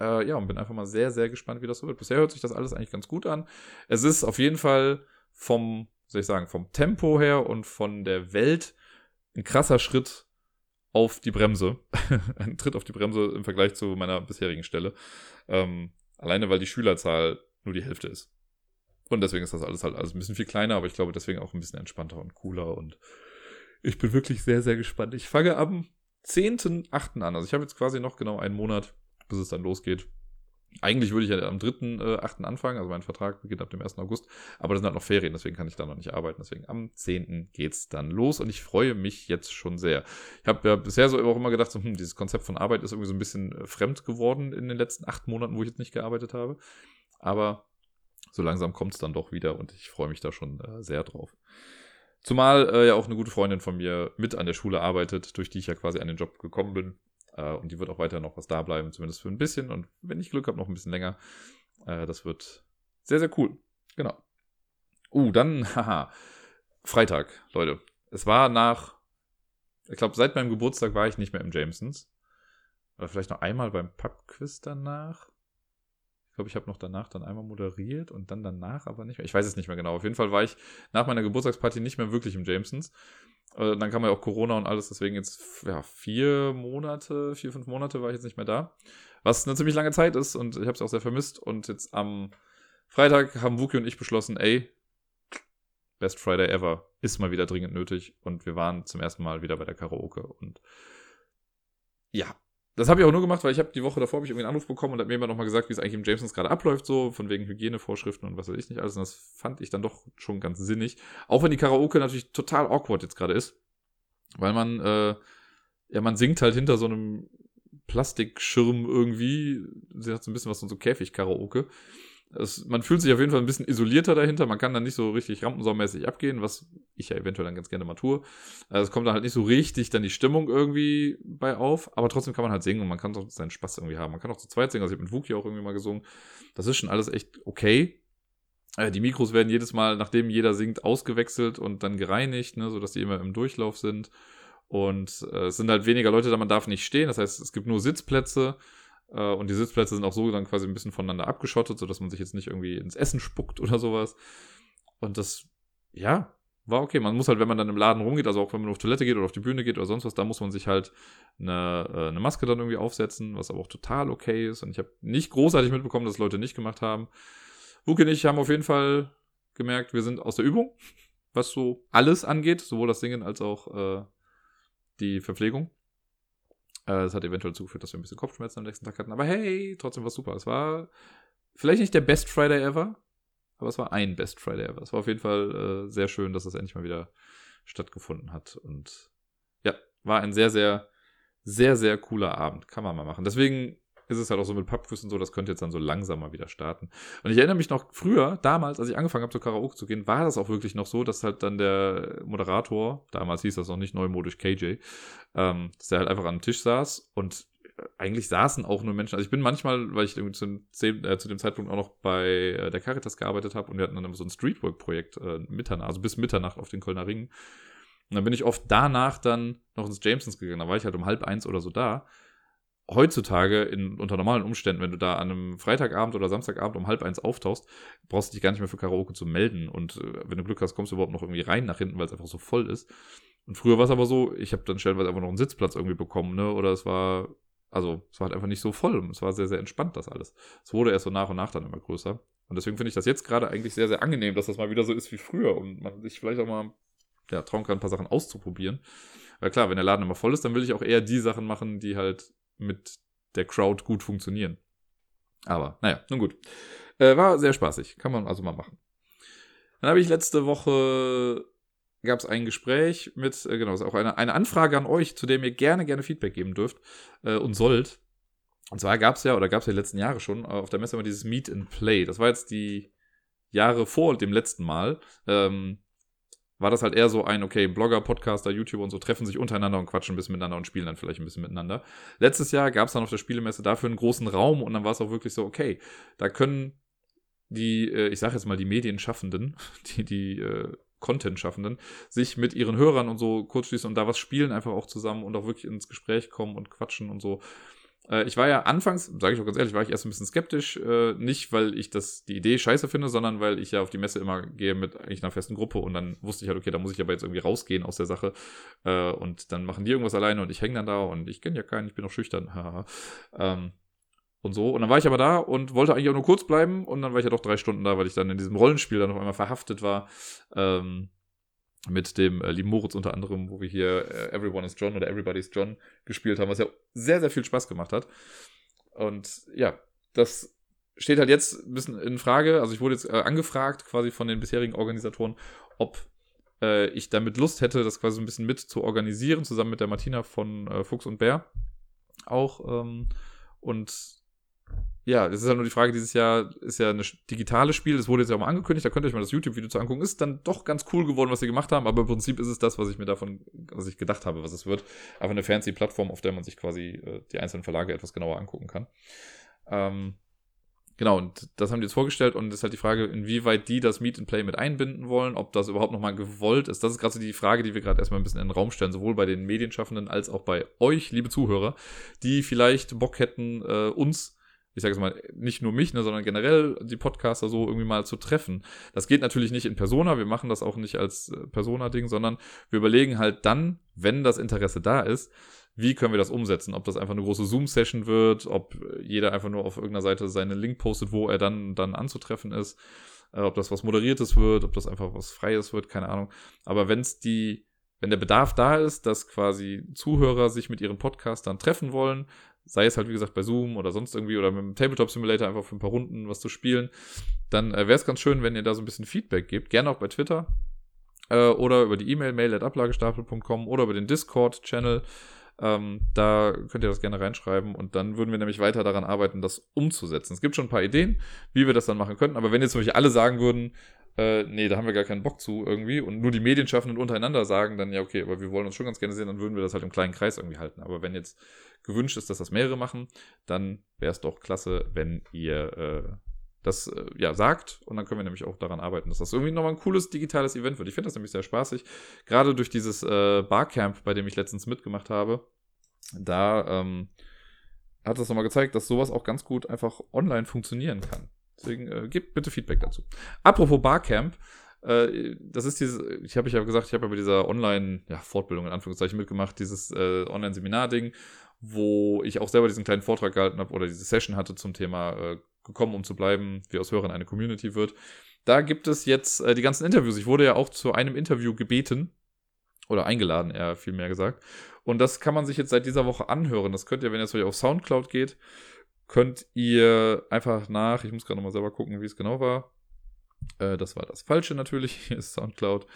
Äh, ja, und bin einfach mal sehr, sehr gespannt, wie das so wird. Bisher hört sich das alles eigentlich ganz gut an. Es ist auf jeden Fall vom, soll ich sagen, vom Tempo her und von der Welt ein krasser Schritt auf die Bremse. ein Tritt auf die Bremse im Vergleich zu meiner bisherigen Stelle. Ähm, alleine, weil die Schülerzahl nur die Hälfte ist. Und deswegen ist das alles halt alles ein bisschen viel kleiner, aber ich glaube deswegen auch ein bisschen entspannter und cooler und ich bin wirklich sehr, sehr gespannt. Ich fange am 10.8. an. Also ich habe jetzt quasi noch genau einen Monat, bis es dann losgeht. Eigentlich würde ich ja am 3.8. Äh, anfangen, also mein Vertrag beginnt ab dem 1. August, aber das sind halt noch Ferien, deswegen kann ich da noch nicht arbeiten. Deswegen am 10. geht's dann los und ich freue mich jetzt schon sehr. Ich habe ja bisher so auch immer gedacht, so, hm, dieses Konzept von Arbeit ist irgendwie so ein bisschen äh, fremd geworden in den letzten acht Monaten, wo ich jetzt nicht gearbeitet habe. Aber so langsam kommt es dann doch wieder und ich freue mich da schon äh, sehr drauf. Zumal äh, ja auch eine gute Freundin von mir mit an der Schule arbeitet, durch die ich ja quasi an den Job gekommen bin. Äh, und die wird auch weiter noch was da bleiben, zumindest für ein bisschen. Und wenn ich Glück habe, noch ein bisschen länger. Äh, das wird sehr, sehr cool. Genau. Uh, dann, haha. Freitag, Leute. Es war nach, ich glaube, seit meinem Geburtstag war ich nicht mehr im Jamesons. Oder vielleicht noch einmal beim Pubquiz danach. Ich glaube, ich habe noch danach dann einmal moderiert und dann danach aber nicht mehr. Ich weiß es nicht mehr genau. Auf jeden Fall war ich nach meiner Geburtstagsparty nicht mehr wirklich im Jamesons. Äh, dann kam ja auch Corona und alles, deswegen jetzt ja, vier Monate, vier, fünf Monate war ich jetzt nicht mehr da. Was eine ziemlich lange Zeit ist und ich habe es auch sehr vermisst. Und jetzt am Freitag haben Wuki und ich beschlossen, ey, Best Friday ever ist mal wieder dringend nötig. Und wir waren zum ersten Mal wieder bei der Karaoke. Und ja, das habe ich auch nur gemacht, weil ich habe die Woche davor ich irgendwie einen Anruf bekommen und hat mir immer nochmal gesagt, wie es eigentlich im Jamesons gerade abläuft, so von wegen Hygienevorschriften und was weiß ich nicht alles. Und das fand ich dann doch schon ganz sinnig. Auch wenn die Karaoke natürlich total awkward jetzt gerade ist. Weil man, äh, ja, man singt halt hinter so einem Plastikschirm irgendwie. Sie hat so ein bisschen was von so Käfig-Karaoke. Es, man fühlt sich auf jeden Fall ein bisschen isolierter dahinter. Man kann dann nicht so richtig rampensaumäßig abgehen, was ich ja eventuell dann ganz gerne mal tue. Also es kommt dann halt nicht so richtig dann die Stimmung irgendwie bei auf, aber trotzdem kann man halt singen und man kann doch seinen Spaß irgendwie haben. Man kann auch zu zweit singen, also ich habe mit Wookie auch irgendwie mal gesungen. Das ist schon alles echt okay. Äh, die Mikros werden jedes Mal, nachdem jeder singt, ausgewechselt und dann gereinigt, ne, sodass die immer im Durchlauf sind. Und äh, es sind halt weniger Leute da, man darf nicht stehen. Das heißt, es gibt nur Sitzplätze. Äh, und die Sitzplätze sind auch so dann quasi ein bisschen voneinander abgeschottet, sodass man sich jetzt nicht irgendwie ins Essen spuckt oder sowas. Und das, ja, war okay. Man muss halt, wenn man dann im Laden rumgeht, also auch wenn man auf Toilette geht oder auf die Bühne geht oder sonst was, da muss man sich halt eine, äh, eine Maske dann irgendwie aufsetzen, was aber auch total okay ist. Und ich habe nicht großartig mitbekommen, dass Leute nicht gemacht haben. Wuke und ich haben auf jeden Fall gemerkt, wir sind aus der Übung, was so alles angeht, sowohl das Singen als auch äh, die Verpflegung. Äh, das hat eventuell zugeführt, dass wir ein bisschen Kopfschmerzen am nächsten Tag hatten. Aber hey, trotzdem war es super. Es war vielleicht nicht der Best Friday ever, aber es war ein Best Friday ever. Es war auf jeden Fall äh, sehr schön, dass das endlich mal wieder stattgefunden hat. Und ja, war ein sehr, sehr, sehr, sehr cooler Abend. Kann man mal machen. Deswegen ist es halt auch so mit und so, das könnte jetzt dann so langsam mal wieder starten. Und ich erinnere mich noch früher, damals, als ich angefangen habe, zu Karaoke zu gehen, war das auch wirklich noch so, dass halt dann der Moderator, damals hieß das noch nicht neumodisch KJ, ähm, dass der halt einfach am Tisch saß und eigentlich saßen auch nur Menschen. Also ich bin manchmal, weil ich zu, dem, äh, zu dem Zeitpunkt auch noch bei äh, der Caritas gearbeitet habe und wir hatten dann so ein Streetwork-Projekt äh, Mitternacht, also bis Mitternacht auf den Kölner Ringen. Und dann bin ich oft danach dann noch ins Jamesons gegangen. Da war ich halt um halb eins oder so da heutzutage in, unter normalen Umständen, wenn du da an einem Freitagabend oder Samstagabend um halb eins auftauchst, brauchst du dich gar nicht mehr für Karaoke zu melden. Und äh, wenn du Glück hast, kommst du überhaupt noch irgendwie rein nach hinten, weil es einfach so voll ist. Und früher war es aber so, ich habe dann stellenweise einfach noch einen Sitzplatz irgendwie bekommen, ne? Oder es war, also es war halt einfach nicht so voll. Es war sehr, sehr entspannt, das alles. Es wurde erst so nach und nach dann immer größer. Und deswegen finde ich das jetzt gerade eigentlich sehr, sehr angenehm, dass das mal wieder so ist wie früher und man sich vielleicht auch mal ja, trauen kann, ein paar Sachen auszuprobieren. Weil klar, wenn der Laden immer voll ist, dann will ich auch eher die Sachen machen, die halt mit der Crowd gut funktionieren. Aber naja, nun gut. Äh, war sehr spaßig. Kann man also mal machen. Dann habe ich letzte Woche gab es ein Gespräch mit, äh, genau, ist auch eine, eine Anfrage an euch, zu der ihr gerne, gerne Feedback geben dürft äh, und sollt. Und zwar gab es ja, oder gab es ja die letzten Jahre schon, äh, auf der Messe immer dieses Meet and Play. Das war jetzt die Jahre vor dem letzten Mal. Ähm, war das halt eher so ein, okay, Blogger, Podcaster, YouTuber und so treffen sich untereinander und quatschen ein bisschen miteinander und spielen dann vielleicht ein bisschen miteinander. Letztes Jahr gab es dann auf der Spielemesse dafür einen großen Raum und dann war es auch wirklich so, okay, da können die, äh, ich sage jetzt mal die Medienschaffenden, die, die äh, Content-Schaffenden, sich mit ihren Hörern und so kurz schließen und da was spielen, einfach auch zusammen und auch wirklich ins Gespräch kommen und quatschen und so. Äh, ich war ja anfangs, sage ich auch ganz ehrlich, war ich erst ein bisschen skeptisch. Äh, nicht, weil ich das die Idee scheiße finde, sondern weil ich ja auf die Messe immer gehe mit eigentlich einer festen Gruppe und dann wusste ich halt, okay, da muss ich aber jetzt irgendwie rausgehen aus der Sache. Äh, und dann machen die irgendwas alleine und ich hänge dann da und ich kenne ja keinen, ich bin auch schüchtern. ähm, und so. Und dann war ich aber da und wollte eigentlich auch nur kurz bleiben und dann war ich ja doch drei Stunden da, weil ich dann in diesem Rollenspiel dann auf einmal verhaftet war. Ähm, mit dem äh, lieben Moritz unter anderem, wo wir hier äh, Everyone is John oder Everybody's John gespielt haben, was ja sehr, sehr viel Spaß gemacht hat. Und ja, das steht halt jetzt ein bisschen in Frage. Also ich wurde jetzt äh, angefragt quasi von den bisherigen Organisatoren, ob äh, ich damit Lust hätte, das quasi ein bisschen mit zu organisieren, zusammen mit der Martina von äh, Fuchs und Bär auch. Ähm, und ja, das ist ja nur die Frage, dieses Jahr ist ja ein digitales Spiel, das wurde jetzt ja auch mal angekündigt, da könnt ihr euch mal das YouTube-Video zu angucken. Ist dann doch ganz cool geworden, was sie gemacht haben, aber im Prinzip ist es das, was ich mir davon, was ich gedacht habe, was es wird. Einfach eine fancy Plattform, auf der man sich quasi äh, die einzelnen Verlage etwas genauer angucken kann. Ähm, genau, und das haben die jetzt vorgestellt und es ist halt die Frage, inwieweit die das Meet and Play mit einbinden wollen, ob das überhaupt nochmal gewollt ist. Das ist gerade so die Frage, die wir gerade erstmal ein bisschen in den Raum stellen, sowohl bei den Medienschaffenden als auch bei euch, liebe Zuhörer, die vielleicht Bock hätten, äh, uns ich sage jetzt mal, nicht nur mich, ne, sondern generell die Podcaster so irgendwie mal zu treffen. Das geht natürlich nicht in Persona, wir machen das auch nicht als äh, Persona-Ding, sondern wir überlegen halt dann, wenn das Interesse da ist, wie können wir das umsetzen? Ob das einfach eine große Zoom-Session wird, ob jeder einfach nur auf irgendeiner Seite seinen Link postet, wo er dann, dann anzutreffen ist, äh, ob das was Moderiertes wird, ob das einfach was Freies wird, keine Ahnung. Aber wenn es die, wenn der Bedarf da ist, dass quasi Zuhörer sich mit ihren Podcastern treffen wollen, sei es halt wie gesagt bei Zoom oder sonst irgendwie oder mit dem Tabletop Simulator einfach für ein paar Runden was zu spielen, dann äh, wäre es ganz schön, wenn ihr da so ein bisschen Feedback gebt. Gerne auch bei Twitter äh, oder über die E-Mail mail@ablagestapel.com oder über den Discord-Channel. Ähm, da könnt ihr das gerne reinschreiben und dann würden wir nämlich weiter daran arbeiten, das umzusetzen. Es gibt schon ein paar Ideen, wie wir das dann machen könnten, aber wenn jetzt zum Beispiel alle sagen würden, äh, nee, da haben wir gar keinen Bock zu irgendwie und nur die Medienschaffenden untereinander sagen dann, ja, okay, aber wir wollen uns schon ganz gerne sehen, dann würden wir das halt im kleinen Kreis irgendwie halten. Aber wenn jetzt gewünscht ist, dass das mehrere machen, dann wäre es doch klasse, wenn ihr äh, das äh, ja sagt und dann können wir nämlich auch daran arbeiten, dass das irgendwie nochmal ein cooles digitales Event wird. Ich finde das nämlich sehr spaßig. Gerade durch dieses äh, Barcamp, bei dem ich letztens mitgemacht habe, da ähm, hat das nochmal gezeigt, dass sowas auch ganz gut einfach online funktionieren kann. Deswegen äh, gebt bitte Feedback dazu. Apropos Barcamp, Äh, das ist dieses, ich habe ich ja gesagt, ich habe ja bei dieser Online-Fortbildung ja, in Anführungszeichen mitgemacht, dieses äh, Online-Seminar-Ding, wo ich auch selber diesen kleinen Vortrag gehalten habe oder diese Session hatte zum Thema äh, gekommen, um zu bleiben, wie aus Hörern eine Community wird. Da gibt es jetzt äh, die ganzen Interviews. Ich wurde ja auch zu einem Interview gebeten oder eingeladen, eher viel mehr gesagt. Und das kann man sich jetzt seit dieser Woche anhören. Das könnt ihr, wenn ihr jetzt auf Soundcloud geht, könnt ihr einfach nach, ich muss gerade nochmal selber gucken, wie es genau war. Äh, das war das Falsche natürlich, hier ist Soundcloud.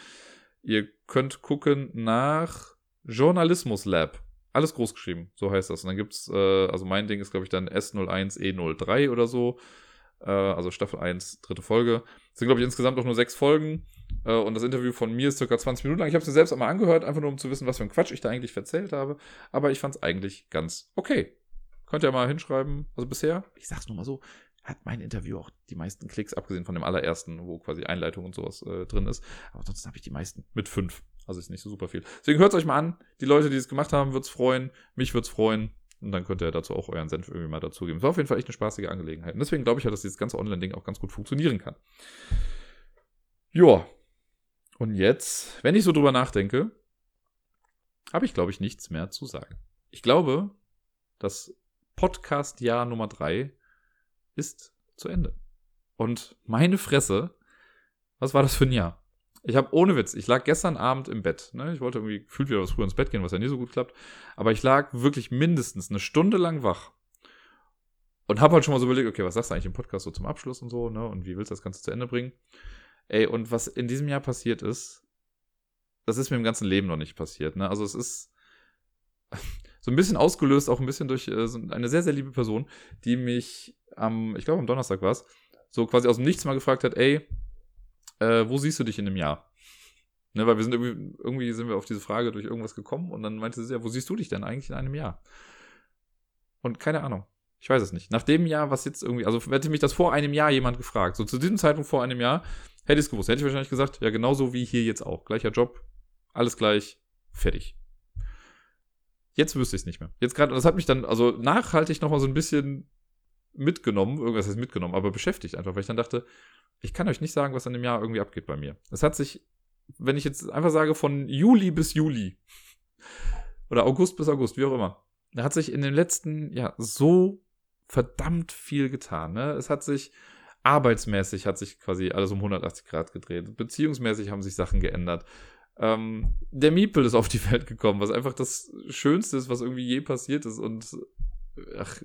Ihr könnt gucken nach Journalismus Lab. Alles groß geschrieben, so heißt das. Und dann gibt's, äh, also mein Ding ist, glaube ich, dann S01E03 oder so. Äh, also Staffel 1, dritte Folge. Es sind, glaube ich, insgesamt auch nur sechs Folgen. Äh, und das Interview von mir ist circa 20 Minuten lang. Ich habe es mir selbst einmal angehört, einfach nur um zu wissen, was für ein Quatsch ich da eigentlich erzählt habe. Aber ich fand es eigentlich ganz okay. Könnt ihr mal hinschreiben. Also bisher, ich sag's nur mal so, hat mein Interview auch die meisten Klicks, abgesehen von dem allerersten, wo quasi Einleitung und sowas äh, drin ist. Aber ansonsten habe ich die meisten mit fünf. Also ist nicht so super viel. Deswegen hört es euch mal an. Die Leute, die es gemacht haben, wird's freuen. Mich wird's freuen. Und dann könnt ihr dazu auch euren Senf irgendwie mal dazugeben. Es war auf jeden Fall echt eine spaßige Angelegenheit. Und deswegen glaube ich ja, dass dieses ganze Online-Ding auch ganz gut funktionieren kann. Joa. Und jetzt, wenn ich so drüber nachdenke, habe ich, glaube ich, nichts mehr zu sagen. Ich glaube, das Podcast-Jahr Nummer drei ist zu Ende. Und meine Fresse, was war das für ein Jahr? Ich habe ohne Witz, ich lag gestern Abend im Bett. Ne? Ich wollte irgendwie gefühlt wieder was früher ins Bett gehen, was ja nie so gut klappt. Aber ich lag wirklich mindestens eine Stunde lang wach. Und habe halt schon mal so überlegt, okay, was sagst du eigentlich im Podcast so zum Abschluss und so, ne? Und wie willst du das Ganze zu Ende bringen? Ey, und was in diesem Jahr passiert ist, das ist mir im ganzen Leben noch nicht passiert, ne? Also es ist so ein bisschen ausgelöst, auch ein bisschen durch äh, so eine sehr, sehr liebe Person, die mich am, ich glaube am Donnerstag war es, so quasi aus dem Nichts mal gefragt hat, ey, äh, wo siehst du dich in einem Jahr? Ne, weil wir sind irgendwie, irgendwie sind wir auf diese Frage durch irgendwas gekommen und dann meinte sie ja, wo siehst du dich denn eigentlich in einem Jahr? Und keine Ahnung. Ich weiß es nicht. Nach dem Jahr, was jetzt irgendwie, also hätte mich das vor einem Jahr jemand gefragt, so zu diesem Zeitpunkt vor einem Jahr, hätte ich es gewusst. Hätte ich wahrscheinlich gesagt, ja, genauso wie hier jetzt auch. Gleicher Job, alles gleich, fertig. Jetzt wüsste ich es nicht mehr. Jetzt gerade, das hat mich dann, also nachhaltig nochmal so ein bisschen mitgenommen, irgendwas heißt mitgenommen, aber beschäftigt einfach, weil ich dann dachte, ich kann euch nicht sagen, was in dem Jahr irgendwie abgeht bei mir. Es hat sich, wenn ich jetzt einfach sage, von Juli bis Juli oder August bis August, wie auch immer, da hat sich in den letzten, ja, so verdammt viel getan. Ne? Es hat sich arbeitsmäßig hat sich quasi alles um 180 Grad gedreht. Beziehungsmäßig haben sich Sachen geändert. Ähm, der Miepel ist auf die Welt gekommen, was einfach das Schönste ist, was irgendwie je passiert ist. Und ach,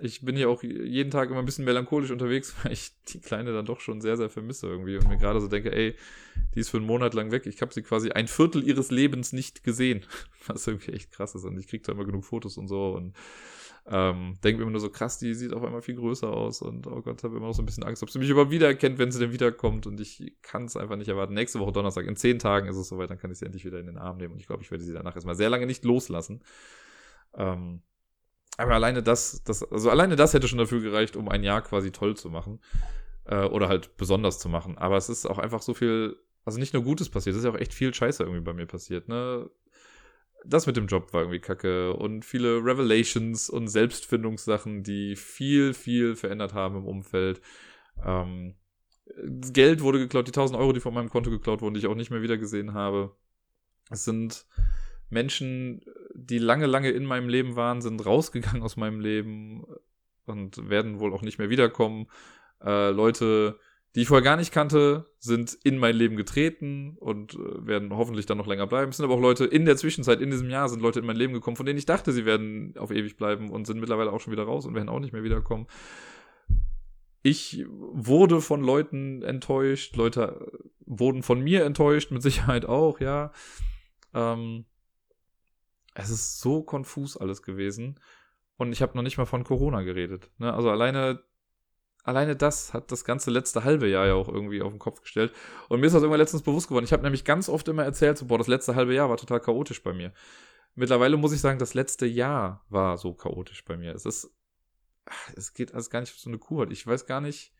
ich bin ja auch jeden Tag immer ein bisschen melancholisch unterwegs, weil ich die Kleine dann doch schon sehr, sehr vermisse irgendwie und mir gerade so denke, ey, die ist für einen Monat lang weg. Ich habe sie quasi ein Viertel ihres Lebens nicht gesehen, was irgendwie echt krass ist. Und ich kriege da immer genug Fotos und so und ähm, denke mir immer nur so krass, die sieht auf einmal viel größer aus und oh Gott, habe immer noch so ein bisschen Angst, ob sie mich überhaupt wiedererkennt, wenn sie denn wiederkommt und ich kann es einfach nicht erwarten. Nächste Woche Donnerstag, in zehn Tagen ist es soweit, dann kann ich sie endlich wieder in den Arm nehmen und ich glaube, ich werde sie danach erstmal sehr lange nicht loslassen. Ähm, aber alleine das, das, also alleine das hätte schon dafür gereicht, um ein Jahr quasi toll zu machen. Äh, oder halt besonders zu machen. Aber es ist auch einfach so viel, also nicht nur Gutes passiert, es ist ja auch echt viel Scheiße irgendwie bei mir passiert, ne? Das mit dem Job war irgendwie kacke und viele Revelations und Selbstfindungssachen, die viel, viel verändert haben im Umfeld. Ähm, Geld wurde geklaut, die 1000 Euro, die von meinem Konto geklaut wurden, die ich auch nicht mehr wiedergesehen habe. Es sind Menschen, die lange, lange in meinem Leben waren, sind rausgegangen aus meinem Leben und werden wohl auch nicht mehr wiederkommen. Äh, Leute, die ich vorher gar nicht kannte, sind in mein Leben getreten und äh, werden hoffentlich dann noch länger bleiben. Es sind aber auch Leute in der Zwischenzeit, in diesem Jahr, sind Leute in mein Leben gekommen, von denen ich dachte, sie werden auf ewig bleiben und sind mittlerweile auch schon wieder raus und werden auch nicht mehr wiederkommen. Ich wurde von Leuten enttäuscht, Leute wurden von mir enttäuscht, mit Sicherheit auch, ja. Ähm, es ist so konfus alles gewesen. Und ich habe noch nicht mal von Corona geredet. Ne? Also alleine, alleine das hat das ganze letzte halbe Jahr ja auch irgendwie auf den Kopf gestellt. Und mir ist das irgendwann letztens bewusst geworden. Ich habe nämlich ganz oft immer erzählt, so, boah, das letzte halbe Jahr war total chaotisch bei mir. Mittlerweile muss ich sagen, das letzte Jahr war so chaotisch bei mir. Es ist, es geht alles gar nicht so eine Kur. Ich weiß gar nicht,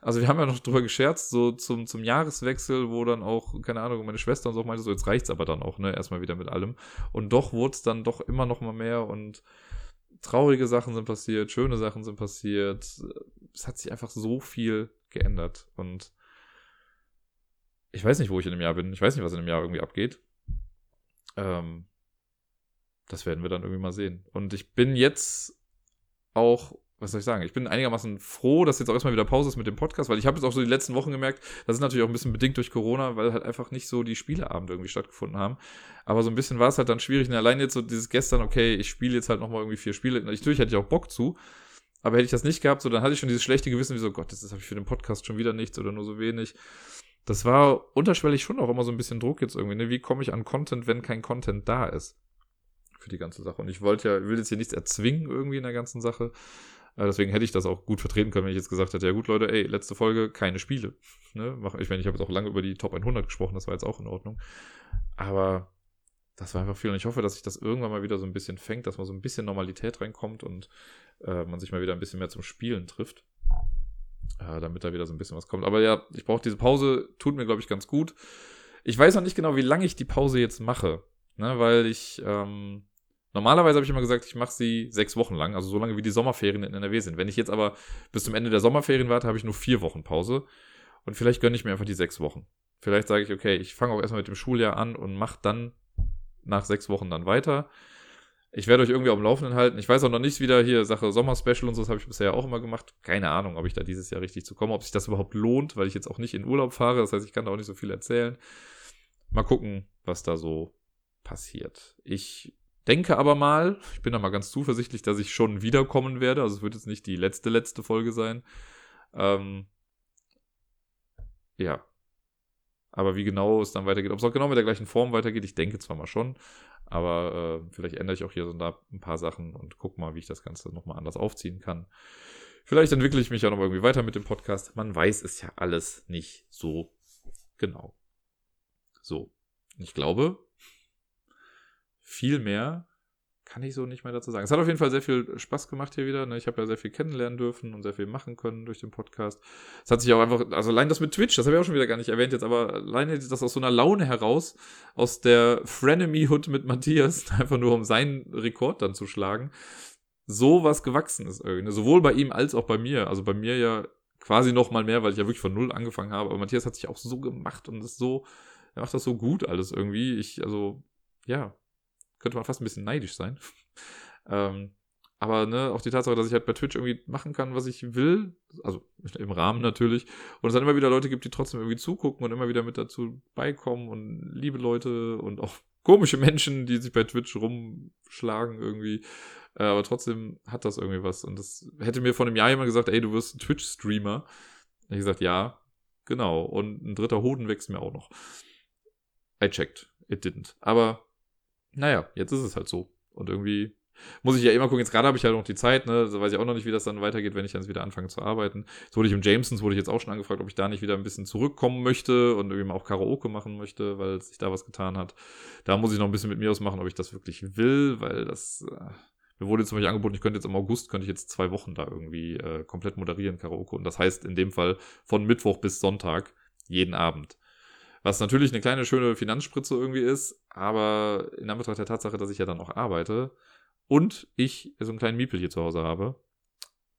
also wir haben ja noch drüber gescherzt, so zum, zum Jahreswechsel, wo dann auch, keine Ahnung, meine Schwester und so meinte, so jetzt reicht's aber dann auch, ne, erstmal wieder mit allem. Und doch wurde es dann doch immer noch mal mehr und traurige Sachen sind passiert, schöne Sachen sind passiert. Es hat sich einfach so viel geändert und ich weiß nicht, wo ich in einem Jahr bin. Ich weiß nicht, was in einem Jahr irgendwie abgeht. Ähm, das werden wir dann irgendwie mal sehen. Und ich bin jetzt auch, was soll ich sagen, ich bin einigermaßen froh, dass jetzt auch erstmal wieder Pause ist mit dem Podcast, weil ich habe jetzt auch so die letzten Wochen gemerkt, das ist natürlich auch ein bisschen bedingt durch Corona, weil halt einfach nicht so die Spieleabende irgendwie stattgefunden haben. Aber so ein bisschen war es halt dann schwierig. Und allein jetzt so dieses gestern, okay, ich spiele jetzt halt nochmal irgendwie vier Spiele. Natürlich hätte ich auch Bock zu. Aber hätte ich das nicht gehabt, so dann hatte ich schon dieses schlechte Gewissen, wie so, Gott, das habe ich für den Podcast schon wieder nichts oder nur so wenig. Das war unterschwellig schon auch immer so ein bisschen Druck jetzt irgendwie, ne? Wie komme ich an Content, wenn kein Content da ist? Für die ganze Sache. Und ich wollte ja, will jetzt hier nichts erzwingen irgendwie in der ganzen Sache. Aber deswegen hätte ich das auch gut vertreten können, wenn ich jetzt gesagt hätte, ja gut, Leute, ey, letzte Folge, keine Spiele. Ne? Ich meine, ich habe jetzt auch lange über die Top 100 gesprochen, das war jetzt auch in Ordnung. Aber das war einfach viel. Und ich hoffe, dass sich das irgendwann mal wieder so ein bisschen fängt, dass mal so ein bisschen Normalität reinkommt und äh, man sich mal wieder ein bisschen mehr zum Spielen trifft. Äh, damit da wieder so ein bisschen was kommt. Aber ja, ich brauche diese Pause, tut mir, glaube ich, ganz gut. Ich weiß noch nicht genau, wie lange ich die Pause jetzt mache. Ne, weil ich, ähm, normalerweise habe ich immer gesagt, ich mache sie sechs Wochen lang, also so lange wie die Sommerferien in NRW sind. Wenn ich jetzt aber bis zum Ende der Sommerferien warte, habe ich nur vier Wochen Pause. Und vielleicht gönne ich mir einfach die sechs Wochen. Vielleicht sage ich, okay, ich fange auch erstmal mit dem Schuljahr an und mache dann nach sechs Wochen dann weiter. Ich werde euch irgendwie auf dem Laufenden halten. Ich weiß auch noch nicht wieder hier Sache Sommer-Special und so, das habe ich bisher auch immer gemacht. Keine Ahnung, ob ich da dieses Jahr richtig zu komme, ob sich das überhaupt lohnt, weil ich jetzt auch nicht in Urlaub fahre. Das heißt, ich kann da auch nicht so viel erzählen. Mal gucken, was da so passiert. Ich denke aber mal, ich bin da mal ganz zuversichtlich, dass ich schon wiederkommen werde. Also es wird jetzt nicht die letzte, letzte Folge sein. Ähm, ja. Aber wie genau es dann weitergeht, ob es auch genau mit der gleichen Form weitergeht, ich denke zwar mal schon. Aber äh, vielleicht ändere ich auch hier so ein paar Sachen und gucke mal, wie ich das Ganze nochmal anders aufziehen kann. Vielleicht entwickle ich mich ja noch irgendwie weiter mit dem Podcast. Man weiß es ja alles nicht so genau. So. Ich glaube, viel mehr kann ich so nicht mehr dazu sagen. Es hat auf jeden Fall sehr viel Spaß gemacht hier wieder. Ne? Ich habe ja sehr viel kennenlernen dürfen und sehr viel machen können durch den Podcast. Es hat sich auch einfach, also allein das mit Twitch, das habe ich auch schon wieder gar nicht erwähnt jetzt, aber alleine das aus so einer Laune heraus, aus der Frenemy-Hood mit Matthias, einfach nur um seinen Rekord dann zu schlagen, so was gewachsen ist irgendwie. Ne? Sowohl bei ihm als auch bei mir. Also bei mir ja quasi noch mal mehr, weil ich ja wirklich von null angefangen habe. Aber Matthias hat sich auch so gemacht und ist so, er macht das so gut alles irgendwie. Ich, also, ja, könnte man fast ein bisschen neidisch sein. ähm, aber ne, auch die Tatsache, dass ich halt bei Twitch irgendwie machen kann, was ich will, also im Rahmen natürlich, und es dann immer wieder Leute gibt, die trotzdem irgendwie zugucken und immer wieder mit dazu beikommen und liebe Leute und auch komische Menschen, die sich bei Twitch rumschlagen irgendwie. Äh, aber trotzdem hat das irgendwie was. Und das hätte mir vor einem Jahr jemand gesagt, ey, du wirst Twitch-Streamer. Ich gesagt, ja, genau. Und ein dritter Hoden wächst mir auch noch. I checked. It didn't. Aber naja, jetzt ist es halt so. Und irgendwie muss ich ja immer gucken. Jetzt gerade habe ich halt noch die Zeit, ne? So weiß ich auch noch nicht, wie das dann weitergeht, wenn ich dann wieder anfange zu arbeiten. So wurde ich im Jamesons, wurde ich jetzt auch schon angefragt, ob ich da nicht wieder ein bisschen zurückkommen möchte und irgendwie mal auch Karaoke machen möchte, weil sich da was getan hat. Da muss ich noch ein bisschen mit mir ausmachen, ob ich das wirklich will, weil das. Äh, mir wurde zum Beispiel angeboten, ich könnte jetzt im August, könnte ich jetzt zwei Wochen da irgendwie äh, komplett moderieren, Karaoke. Und das heißt in dem Fall von Mittwoch bis Sonntag, jeden Abend. Was natürlich eine kleine schöne Finanzspritze irgendwie ist, aber in Anbetracht der Tatsache, dass ich ja dann auch arbeite und ich so einen kleinen Miepel hier zu Hause habe,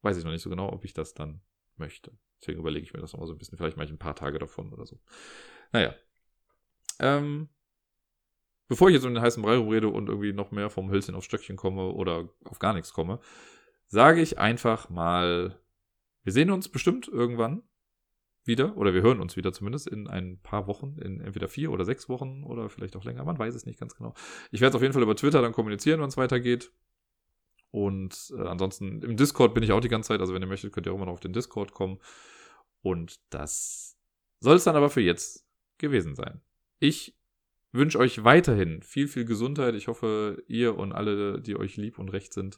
weiß ich noch nicht so genau, ob ich das dann möchte. Deswegen überlege ich mir das nochmal so ein bisschen. Vielleicht mache ich ein paar Tage davon oder so. Naja. Ähm, bevor ich jetzt um den heißen Brei rumrede und irgendwie noch mehr vom Hölzchen aufs Stöckchen komme oder auf gar nichts komme, sage ich einfach mal, wir sehen uns bestimmt irgendwann wieder, oder wir hören uns wieder zumindest in ein paar Wochen, in entweder vier oder sechs Wochen oder vielleicht auch länger, man weiß es nicht ganz genau. Ich werde es auf jeden Fall über Twitter dann kommunizieren, wenn es weitergeht. Und äh, ansonsten im Discord bin ich auch die ganze Zeit, also wenn ihr möchtet, könnt ihr auch immer noch auf den Discord kommen. Und das soll es dann aber für jetzt gewesen sein. Ich wünsche euch weiterhin viel, viel Gesundheit. Ich hoffe, ihr und alle, die euch lieb und recht sind,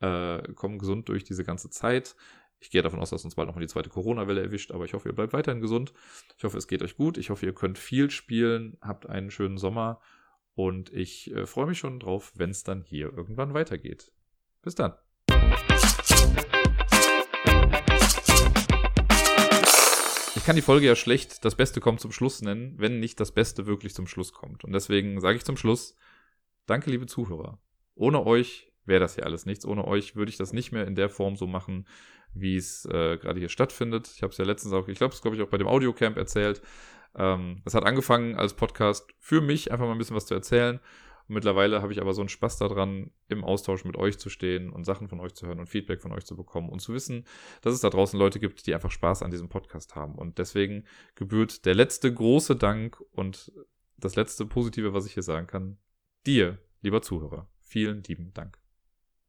äh, kommen gesund durch diese ganze Zeit. Ich gehe davon aus, dass uns bald nochmal die zweite Corona-Welle erwischt, aber ich hoffe, ihr bleibt weiterhin gesund. Ich hoffe, es geht euch gut. Ich hoffe, ihr könnt viel spielen, habt einen schönen Sommer und ich äh, freue mich schon drauf, wenn es dann hier irgendwann weitergeht. Bis dann. Ich kann die Folge ja schlecht das Beste kommt zum Schluss nennen, wenn nicht das Beste wirklich zum Schluss kommt. Und deswegen sage ich zum Schluss, danke liebe Zuhörer. Ohne euch wäre das hier alles nichts. Ohne euch würde ich das nicht mehr in der Form so machen, wie es äh, gerade hier stattfindet. Ich habe es ja letztens auch, ich glaube, es glaube ich auch bei dem Audiocamp erzählt. Ähm, es hat angefangen als Podcast für mich, einfach mal ein bisschen was zu erzählen. Und mittlerweile habe ich aber so einen Spaß daran, im Austausch mit euch zu stehen und Sachen von euch zu hören und Feedback von euch zu bekommen und zu wissen, dass es da draußen Leute gibt, die einfach Spaß an diesem Podcast haben. Und deswegen gebührt der letzte große Dank und das letzte Positive, was ich hier sagen kann, dir, lieber Zuhörer. Vielen lieben Dank.